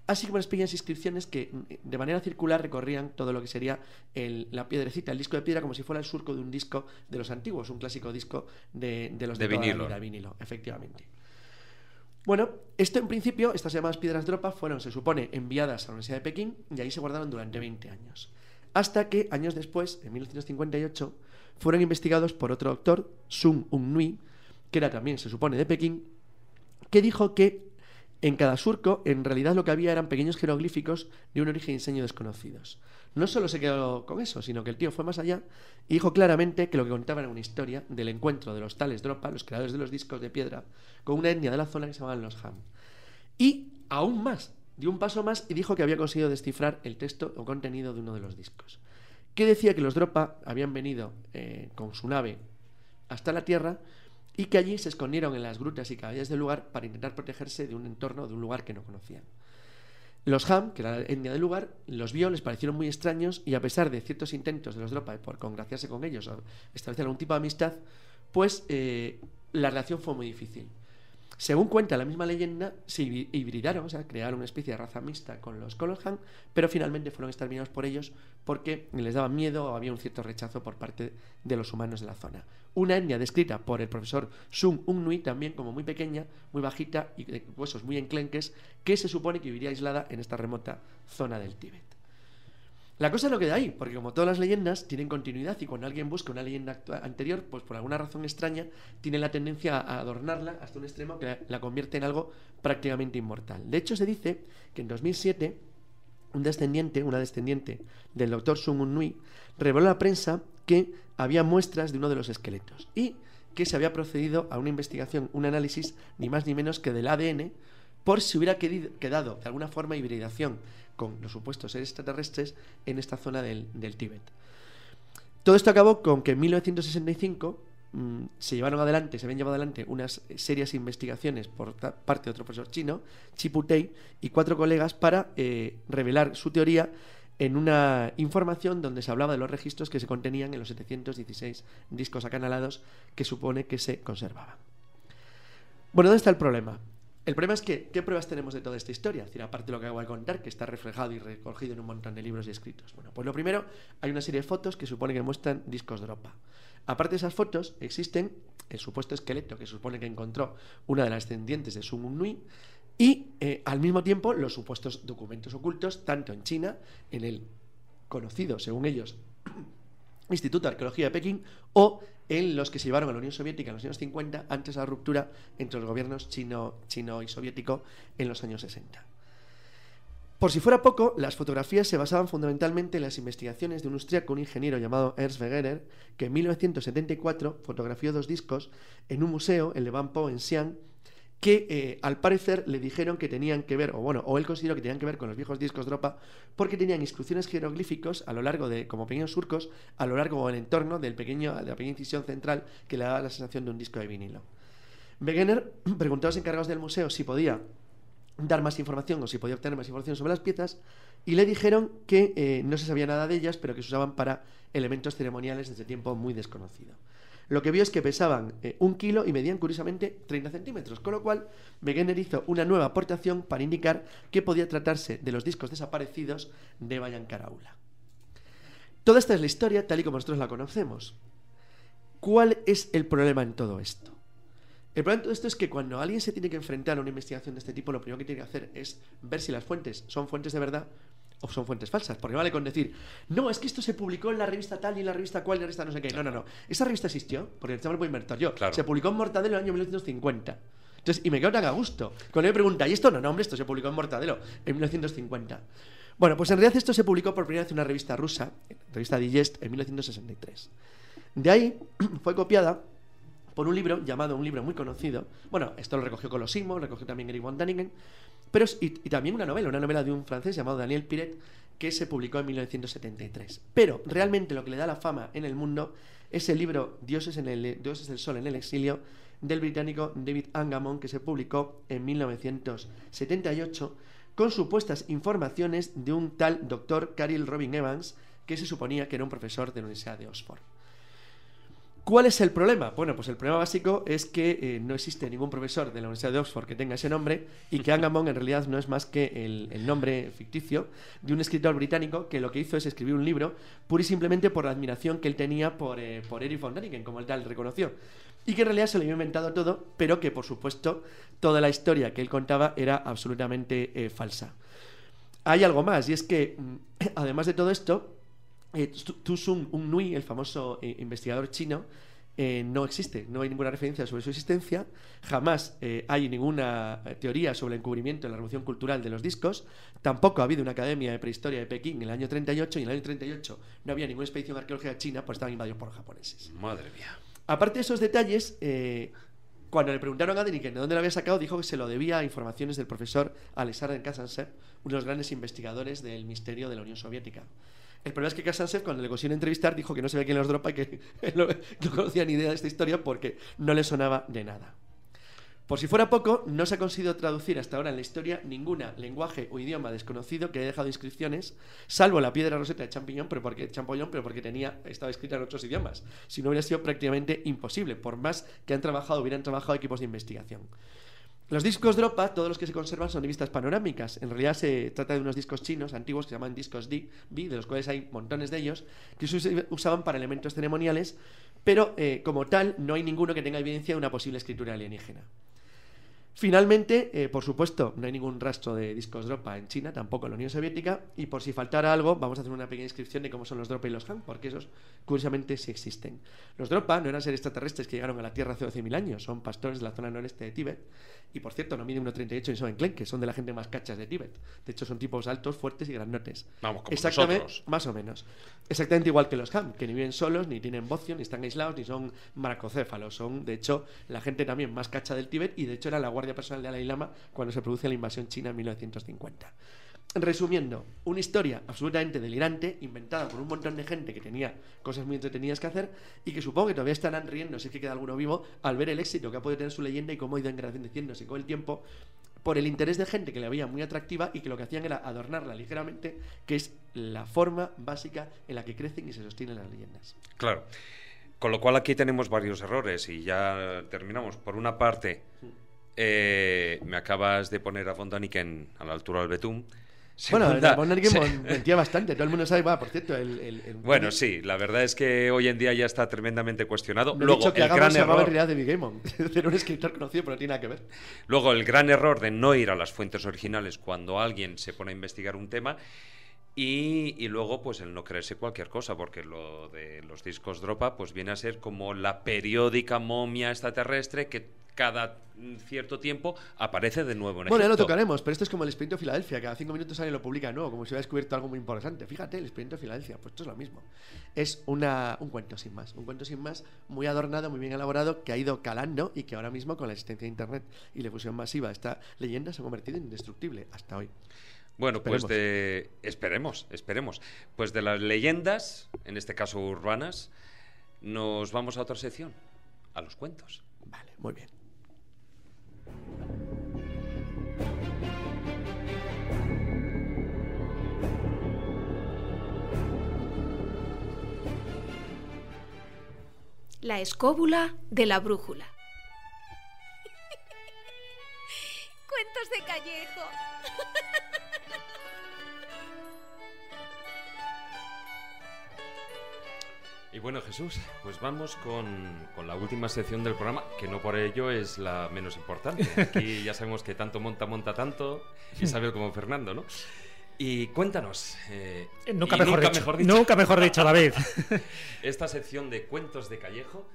así como las pequeñas inscripciones que mm, de manera circular recorrían todo lo que sería el- la piedrecita, el disco de piedra, como si fuera el surco de un disco de los antiguos, un clásico disco de, de los De toda la vinilo. vida, vinilo, efectivamente. Bueno, esto en principio, estas llamadas piedras dropa fueron, se supone, enviadas a la Universidad de Pekín y ahí se guardaron durante 20 años. Hasta que, años después, en 1958, fueron investigados por otro doctor, Sun Un Nui, que era también, se supone, de Pekín, que dijo que en cada surco, en realidad lo que había eran pequeños jeroglíficos de un origen y diseño desconocidos. No solo se quedó con eso, sino que el tío fue más allá y dijo claramente que lo que contaba era una historia del encuentro de los tales Dropa, los creadores de los discos de piedra, con una etnia de la zona que se llamaban los Ham. Y aún más, dio un paso más y dijo que había conseguido descifrar el texto o contenido de uno de los discos. Que decía que los Dropa habían venido eh, con su nave hasta la Tierra y que allí se escondieron en las grutas y caballas del lugar para intentar protegerse de un entorno, de un lugar que no conocían. Los Ham, que era la etnia del lugar, los vio, les parecieron muy extraños y a pesar de ciertos intentos de los Dropa por congraciarse con ellos o establecer algún tipo de amistad, pues eh, la relación fue muy difícil. Según cuenta la misma leyenda, se hibridaron, o sea, crearon una especie de raza mixta con los Colohan, pero finalmente fueron exterminados por ellos porque les daba miedo o había un cierto rechazo por parte de los humanos de la zona. Una etnia descrita por el profesor Sun Nui también como muy pequeña, muy bajita y de huesos muy enclenques, que se supone que viviría aislada en esta remota zona del Tíbet. La cosa no queda ahí, porque como todas las leyendas tienen continuidad y cuando alguien busca una leyenda anterior, pues por alguna razón extraña, tiene la tendencia a adornarla hasta un extremo que la convierte en algo prácticamente inmortal. De hecho, se dice que en 2007 un descendiente, una descendiente del doctor Sun Nui, reveló a la prensa que había muestras de uno de los esqueletos y que se había procedido a una investigación, un análisis ni más ni menos que del ADN por si hubiera quedado de alguna forma hibridación con los supuestos seres extraterrestres en esta zona del, Tíbet. Todo esto acabó con que en 1965 mm, se llevaron adelante, se habían llevado adelante unas serias investigaciones por parte de otro profesor chino, Chiputei, y cuatro colegas para eh, revelar su teoría en una información donde se hablaba de los registros que se contenían en los 716 discos acanalados que supone que se conservaban. Bueno, ¿dónde está el problema? El problema es que, ¿qué pruebas tenemos de toda esta historia? Es decir, aparte de lo que acabo de contar, que está reflejado y recogido en un montón de libros y escritos. Bueno, pues lo primero, hay una serie de fotos que supone que muestran discos de ropa. Aparte de esas fotos, existen el supuesto esqueleto que supone que encontró una de las descendientes de Sun Nui y eh, al mismo tiempo los supuestos documentos ocultos, tanto en China, en el conocido, según ellos, Instituto de Arqueología de Pekín, o en los que se llevaron a la Unión Soviética en los años 50, antes de la ruptura entre los gobiernos chino, chino y soviético en los años 60. Por si fuera poco, las fotografías se basaban fundamentalmente en las investigaciones de un austríaco, un ingeniero llamado Ernst Wegener, que en 1974 fotografió dos discos en un museo, el de Van Po en Xi'an, que eh, al parecer le dijeron que tenían que ver, o bueno, o él consideró que tenían que ver con los viejos discos de ropa, porque tenían inscripciones jeroglíficos a lo largo de, como pequeños surcos, a lo largo del entorno del pequeño, de la pequeña incisión central que le daba la sensación de un disco de vinilo. Wegener preguntó a los encargados del museo si podía dar más información o si podía obtener más información sobre las piezas y le dijeron que eh, no se sabía nada de ellas, pero que se usaban para elementos ceremoniales desde tiempo muy desconocido lo que vio es que pesaban eh, un kilo y medían curiosamente 30 centímetros, con lo cual Wegener hizo una nueva aportación para indicar que podía tratarse de los discos desaparecidos de Bayan Karaula. Toda esta es la historia tal y como nosotros la conocemos. ¿Cuál es el problema en todo esto? El problema en todo esto es que cuando alguien se tiene que enfrentar a una investigación de este tipo, lo primero que tiene que hacer es ver si las fuentes son fuentes de verdad o son fuentes falsas. Porque vale con decir, no, es que esto se publicó en la revista tal y en la revista cual y en la revista no sé qué. No, no, no. Esa revista existió, porque el chaval puedo inventar yo. Se publicó en Mortadelo en el año 1950. Entonces, y me quedo tan a gusto. Cuando me pregunta, ¿y esto? No, no, hombre, esto se publicó en Mortadelo en 1950. Bueno, pues en realidad esto se publicó por primera vez en una revista rusa, revista Digest, en 1963. De ahí fue copiada por un libro llamado, un libro muy conocido, bueno, esto lo recogió Colosimo, lo recogió también Eric von pero, y, también una novela, una novela de un francés llamado Daniel Piret, que se publicó en 1973. Pero realmente lo que le da la fama en el mundo es el libro Dioses, en el, Dioses del Sol en el exilio del británico David Angamon, que se publicó en 1978 con supuestas informaciones de un tal doctor Caril Robin Evans, que se suponía que era un profesor de la Universidad de Oxford. ¿Cuál es el problema? Bueno, pues el problema básico es que eh, no existe ningún profesor de la Universidad de Oxford que tenga ese nombre y que Angamon en realidad no es más que el, nombre ficticio de un escritor británico que lo que hizo es escribir un libro pura y simplemente por la admiración que él tenía por, eh, por Eric von Däniken, como él tal reconoció. Y que en realidad se lo había inventado todo, pero que por supuesto toda la historia que él contaba era absolutamente eh, falsa. Hay algo más, y es que mm, además de todo esto, eh, Tu Sung Un Nui, el famoso eh, investigador chino, eh, no existe, no hay ninguna referencia sobre su existencia, jamás hay ninguna teoría sobre el encubrimiento de la revolución cultural de los discos, tampoco ha habido una academia de prehistoria de Pekín en el año 38 y en el año 38 no había ninguna expedición arqueológica china, pues estaban invadidos por los japoneses. Madre mía. Aparte de esos detalles, cuando le preguntaron a Deniken de dónde lo había sacado, dijo que se lo debía a informaciones del profesor Alexander Kazantsev, uno de los grandes investigadores del misterio de la Unión Soviética. El problema es que Kasansev, cuando le consiguió entrevistar, dijo que no sabía quién los dropa y que no, conocía ni idea de esta historia porque no le sonaba de nada. Por si fuera poco, no se ha conseguido traducir hasta ahora en la historia ninguna lenguaje o idioma desconocido que haya dejado inscripciones, salvo la piedra roseta de champiñón, pero porque, champollón, pero porque tenía, estaba escrita en otros idiomas. Si no hubiera sido prácticamente imposible, por más que han trabajado, hubieran trabajado equipos de investigación. Los discos Dropa, todos los que se conservan son de vistas panorámicas. En realidad se trata de unos discos chinos antiguos que se llaman discos D, B, de los cuales hay montones de ellos, que se usaban para elementos ceremoniales, pero eh, como tal no hay ninguno que tenga evidencia de una posible escritura alienígena. Finalmente, eh, por supuesto, no hay ningún rastro de discos Dropa en China, tampoco en la Unión Soviética, y por si faltara algo, vamos a hacer una pequeña descripción de cómo son los Dropa y los Han, porque esos, curiosamente, sí existen. Los Dropa no eran seres extraterrestres que llegaron a la Tierra hace 12.000 años, son pastores de la zona noreste de Tíbet, y por cierto, no miden 1,38 ni son enclenques, son de la gente más cachas de Tíbet. De hecho, son tipos altos, fuertes y grandotes. Vamos, como Exactamente, nosotros. más o menos. Exactamente igual que los Han, que ni viven solos, ni tienen bocio, ni están aislados, ni son maracocéfalos. Son, de hecho, la gente también más cacha del Tíbet, y de hecho era la guardia personal de Dalai Lama cuando se produce la invasión china en 1950. Resumiendo, una historia absolutamente delirante, inventada por un montón de gente que tenía cosas muy entretenidas que hacer y que supongo que todavía estarán riendo, si es que queda alguno vivo, al ver el éxito que ha podido tener su leyenda y cómo ha ido engrandeciéndose con el tiempo por el interés de gente que la veía muy atractiva y que lo que hacían era adornarla ligeramente, que es la forma básica en la que crecen y se sostienen las leyendas. Claro. Con lo cual aquí tenemos varios errores y ya terminamos. Por una parte, eh, me acabas de poner a Fontaniken a la altura del Betún. Bueno, Segunda- Game se- mentía bastante, todo el mundo sabe, va, por cierto, el... el- el- Bueno, sí, la verdad es que hoy en día ya está tremendamente cuestionado. No Luego, dicho que el gran error, de. Era un escritor conocido, pero no tiene nada que ver. luego, el gran error de no ir a las fuentes originales cuando alguien se pone a investigar un tema. Y, y luego, pues el no creerse cualquier cosa, porque lo de los discos Dropa, pues viene a ser como la periódica momia extraterrestre que cada cierto tiempo aparece de nuevo en Bueno, ya lo tocaremos, pero esto es como el experimento de Filadelfia, cada cinco minutos sale y lo publica de nuevo, como si hubiera descubierto algo muy importante. Fíjate, el experimento de Filadelfia, pues esto es lo mismo. Es una, un cuento sin más, un cuento sin más, muy adornado, muy bien elaborado, que ha ido calando y que ahora mismo con la existencia de Internet y la fusión masiva, esta leyenda se ha convertido en indestructible hasta hoy. Bueno, pues de. Esperemos, esperemos. Pues de las leyendas, en este caso urbanas, nos vamos a otra sección, a los cuentos. Vale, muy bien. La escóbula de la brújula. Cuentos de Callejo. bueno, Jesús, pues vamos con, con la última sección del programa, que no por ello es la menos importante. Aquí ya sabemos que tanto monta, monta tanto, Isabel como Fernando, ¿no? Y cuéntanos. eh, Nunca, y mejor, dicho, Nunca mejor dicho, David. Esta sección de cuentos de Callejo.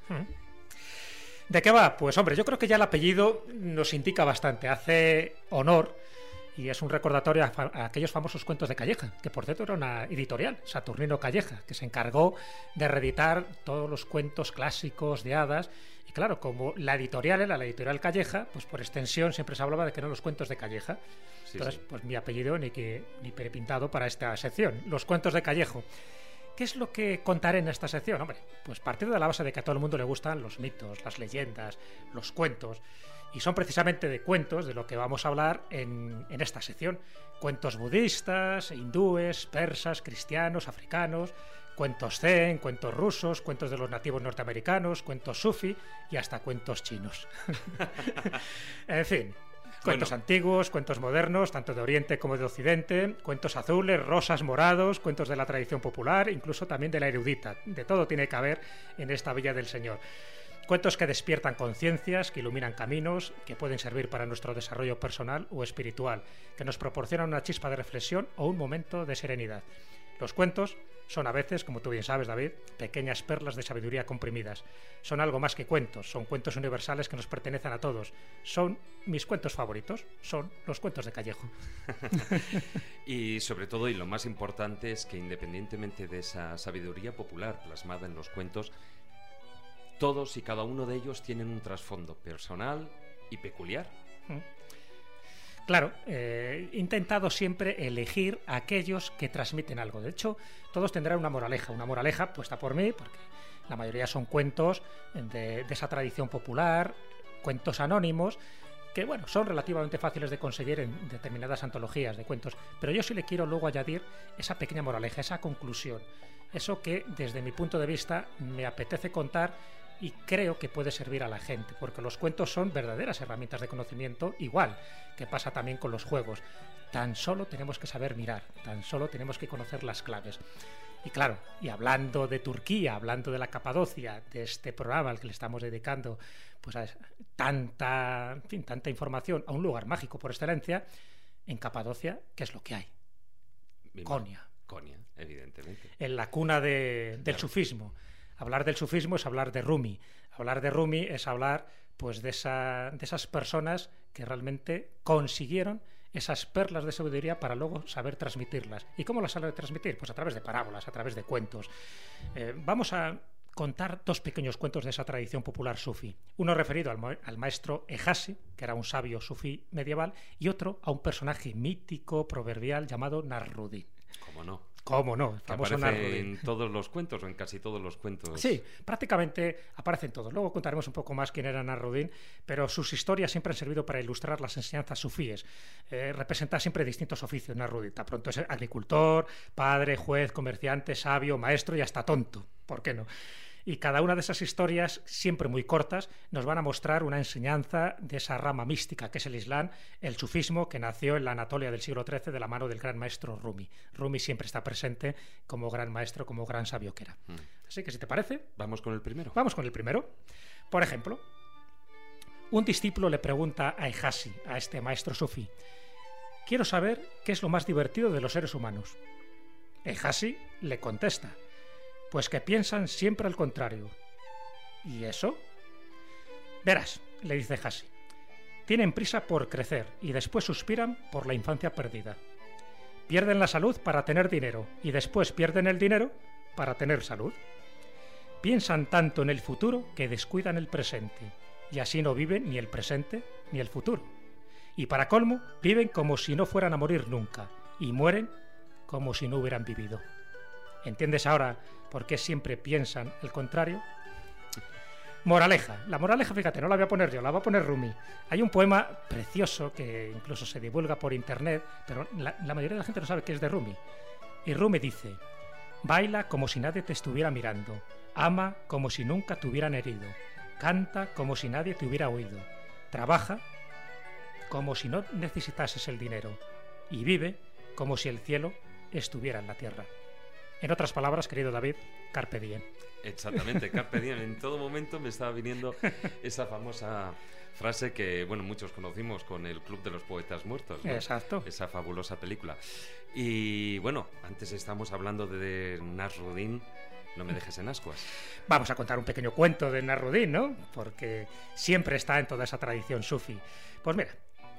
¿De qué va? Pues hombre, yo creo que ya el apellido nos indica bastante, hace honor y es un recordatorio a, aquellos famosos cuentos de Calleja, que por cierto era una editorial, Saturnino Calleja, que se encargó de reeditar todos los cuentos clásicos de hadas. Y claro, como la editorial era la editorial Calleja, pues por extensión siempre se hablaba de que eran los cuentos de Calleja. Sí, Entonces, sí. pues mi apellido ni que ni perepintado para esta sección, los cuentos de Callejo. ¿Qué es lo que contaré en esta sección? Hombre, pues partiendo de la base de que a todo el mundo le gustan los mitos, las leyendas, los cuentos. Y son precisamente de cuentos de lo que vamos a hablar en, en esta sección. Cuentos budistas, hindúes, persas, cristianos, africanos, cuentos zen, cuentos rusos, cuentos de los nativos norteamericanos, cuentos sufi y hasta cuentos chinos. en fin, Cuentos Bueno. antiguos, cuentos modernos, tanto de Oriente como de Occidente, cuentos azules, rosas, morados, cuentos de la tradición popular, incluso también de la erudita. De todo tiene que haber en esta Villa del Señor. Cuentos que despiertan conciencias, que iluminan caminos, que pueden servir para nuestro desarrollo personal o espiritual, que nos proporcionan una chispa de reflexión o un momento de serenidad. Los cuentos son a veces, como tú bien sabes, David, pequeñas perlas de sabiduría comprimidas. Son algo más que cuentos, son cuentos universales que nos pertenecen a todos. Son mis cuentos favoritos, son los cuentos de Callejo. Y sobre todo, y lo más importante, es que independientemente de esa sabiduría popular plasmada en los cuentos, todos y cada uno de ellos tienen un trasfondo personal y peculiar. Claro, eh, he intentado siempre elegir aquellos que transmiten algo. De hecho, todos tendrán una moraleja, una moraleja puesta por mí, porque la mayoría son cuentos de, de esa tradición popular, cuentos anónimos, que bueno, son relativamente fáciles de conseguir en determinadas antologías de cuentos, pero yo sí le quiero luego añadir esa pequeña moraleja, esa conclusión, eso que desde mi punto de vista me apetece contar y creo que puede servir a la gente, porque los cuentos son verdaderas herramientas de conocimiento, igual que pasa también con los juegos. Tan solo tenemos que saber mirar, tan solo tenemos que conocer las claves. Y claro, y hablando de Turquía, hablando de la Capadocia, de este programa al que le estamos dedicando pues a tanta, en fin, tanta información a un lugar mágico por excelencia, en Capadocia, ¿qué es lo que hay? Conia. Conia, evidentemente. En la cuna de- del Claro. sufismo. Hablar del sufismo es hablar de Rumi. Hablar de Rumi es hablar pues de, esa, de esas personas que realmente consiguieron esas perlas de sabiduría para luego saber transmitirlas. ¿Y cómo las sabe transmitir? Pues a través de parábolas, a través de cuentos. Eh, vamos a contar dos pequeños cuentos de esa tradición popular sufi. Uno referido al, al maestro Ejasi, que era un sabio sufí medieval, y otro a un personaje mítico, proverbial, llamado Narrudin. ¿Cómo no? ¿Cómo no? El Que famoso aparece Narrudin. en todos los cuentos o en casi todos los cuentos. Sí, prácticamente aparecen todos. Luego contaremos un poco más quién era Narrudin, pero sus historias siempre han servido para ilustrar las enseñanzas sufíes. Eh, representa siempre distintos oficios Narrudin. Tan pronto es agricultor, padre, juez, comerciante, sabio, maestro y hasta tonto. ¿Por qué no? Y cada una de esas historias, siempre muy cortas, nos van a mostrar una enseñanza de esa rama mística que es el Islam, el sufismo que nació en la Anatolia del siglo XIII de la mano del gran maestro Rumi. Rumi siempre está presente como gran maestro, como gran sabio que era. Así que si te parece, Vamos con el primero. Vamos con el primero. Por ejemplo, un discípulo le pregunta a Ejasi, a este maestro sufí, quiero saber qué es lo más divertido de los seres humanos. Ejasi le contesta, pues que piensan siempre al contrario. ¿Y eso? Verás, le dice Ejasi, tienen prisa por crecer y después suspiran por la infancia perdida. Pierden la salud para tener dinero y después pierden el dinero para tener salud. Piensan tanto en el futuro que descuidan el presente, y así no viven ni el presente ni el futuro. Y para colmo, viven como si no fueran a morir nunca, y mueren como si no hubieran vivido. ¿Entiendes ahora por qué siempre piensan el contrario? Moraleja. La moraleja, fíjate, no la voy a poner yo, la va a poner Rumi. Hay un poema precioso que incluso se divulga por internet, pero la, la mayoría de la gente no sabe que es de Rumi. Y Rumi dice, baila como si nadie te estuviera mirando, ama como si nunca te hubieran herido, canta como si nadie te hubiera oído, trabaja como si no necesitases el dinero y vive como si el cielo estuviera en la tierra. En otras palabras, querido David, carpe diem. Exactamente, Carpe Diem. En todo momento me estaba viniendo esa famosa frase que, bueno, muchos conocimos con el Club de los Poetas Muertos. ¿no? Exacto. Esa fabulosa película. Y bueno, antes estamos hablando de Nasruddin. No me dejes en ascuas. Vamos a contar un pequeño cuento de Narrudin, ¿no? Porque siempre está en toda esa tradición sufi. Pues mira,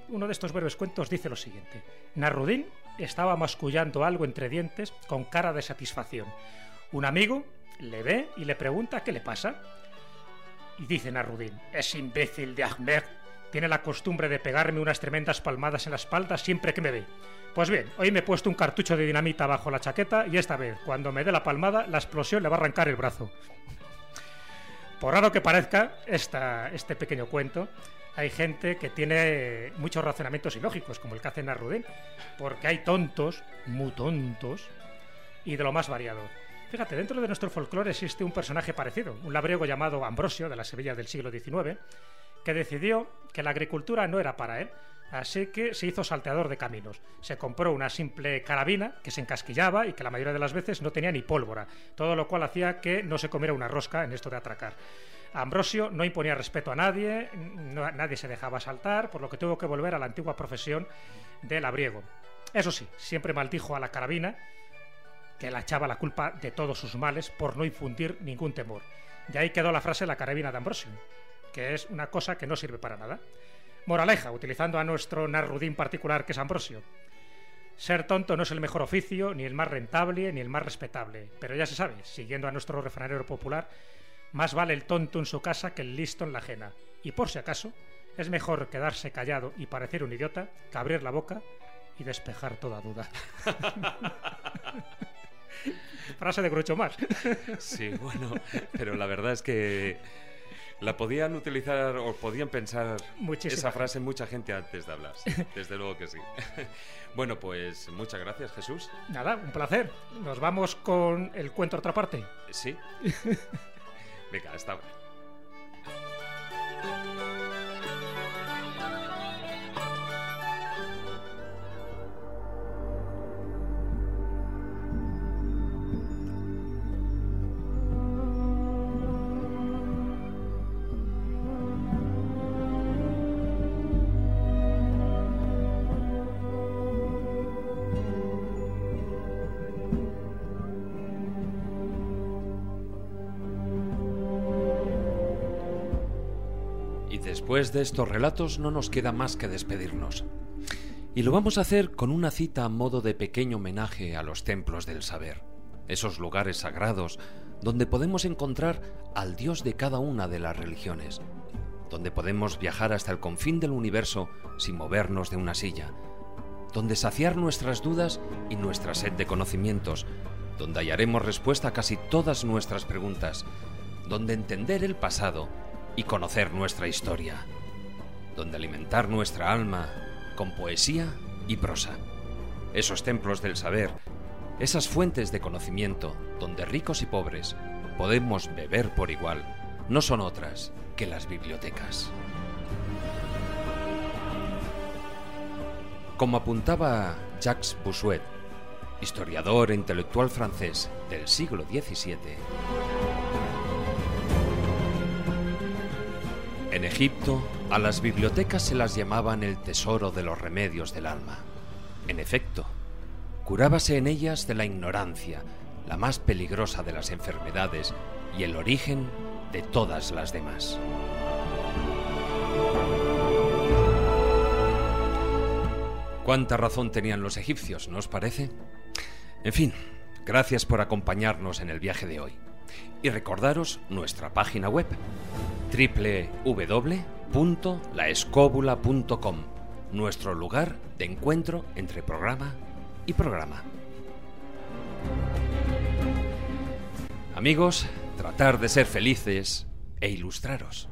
uno de estos breves cuentos dice lo siguiente. Narrudin estaba mascullando algo entre dientes con cara de satisfacción. Un amigo le ve y le pregunta qué le pasa. Y dice Narrudin, es imbécil de Ahmed. Tiene la costumbre de pegarme unas tremendas palmadas en la espalda siempre que me ve. Pues bien, hoy me he puesto un cartucho de dinamita bajo la chaqueta y esta vez, cuando me dé la palmada, la explosión le va a arrancar el brazo. Por raro que parezca esta, este pequeño cuento, hay gente que tiene muchos razonamientos ilógicos, como el que hace Narrudin, porque hay tontos, muy tontos, y de lo más variado. Fíjate, dentro de nuestro folclore existe un personaje parecido, un labriego llamado Ambrosio, de la Sevilla del siglo XIX, que decidió que la agricultura no era para él, así que se hizo salteador de caminos. Se compró una simple carabina que se encasquillaba y que la mayoría de las veces no tenía ni pólvora, todo lo cual hacía que no se comiera una rosca en esto de atracar. Ambrosio no imponía respeto a nadie, nadie se dejaba saltar, por lo que tuvo que volver a la antigua profesión de labriego. Eso sí, siempre maldijo a la carabina, que la echaba la culpa de todos sus males por no infundir ningún temor. De ahí quedó la frase la carabina de Ambrosio, que es una cosa que no sirve para nada. Moraleja, utilizando a nuestro narrudín particular que es Ambrosio. Ser tonto no es el mejor oficio, ni el más rentable, ni el más respetable. Pero ya se sabe, siguiendo a nuestro refranero popular, más vale el tonto en su casa que el listo en la ajena. Y por si acaso, es mejor quedarse callado y parecer un idiota que abrir la boca y despejar toda duda. Frase de Grucho más. Sí, bueno, pero la verdad es que la podían utilizar o podían pensar Muchísima esa frase mucha gente antes de hablar. desde luego que sí. Bueno, pues muchas gracias, Jesús. Nada, un placer. Nos vamos con el cuento otra parte. Sí. Venga, hasta ahora. Después de estos relatos no nos queda más que despedirnos. Y lo vamos a hacer con una cita a modo de pequeño homenaje a los templos del saber, esos lugares sagrados donde podemos encontrar al Dios de cada una de las religiones, donde podemos viajar hasta el confín del universo sin movernos de una silla, donde saciar nuestras dudas y nuestra sed de conocimientos, donde hallaremos respuesta a casi todas nuestras preguntas, donde entender el pasado y conocer nuestra historia, donde alimentar nuestra alma con poesía y prosa. Esos templos del saber, esas fuentes de conocimiento donde ricos y pobres podemos beber por igual, no son otras que las bibliotecas. Como apuntaba Jacques Bossuet, historiador e intelectual francés del siglo XVII, en Egipto a las bibliotecas se las llamaban el tesoro de los remedios del alma. En efecto, curábase en ellas de la ignorancia, la más peligrosa de las enfermedades y el origen de todas las demás. Cuánta razón tenían los egipcios, ¿no os parece? En fin, gracias por acompañarnos en el viaje de hoy. Y recordaros nuestra página web www.laescóbula.com, nuestro lugar de encuentro entre programa y programa. Amigos, tratar de ser felices e ilustraros.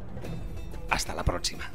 Hasta la próxima.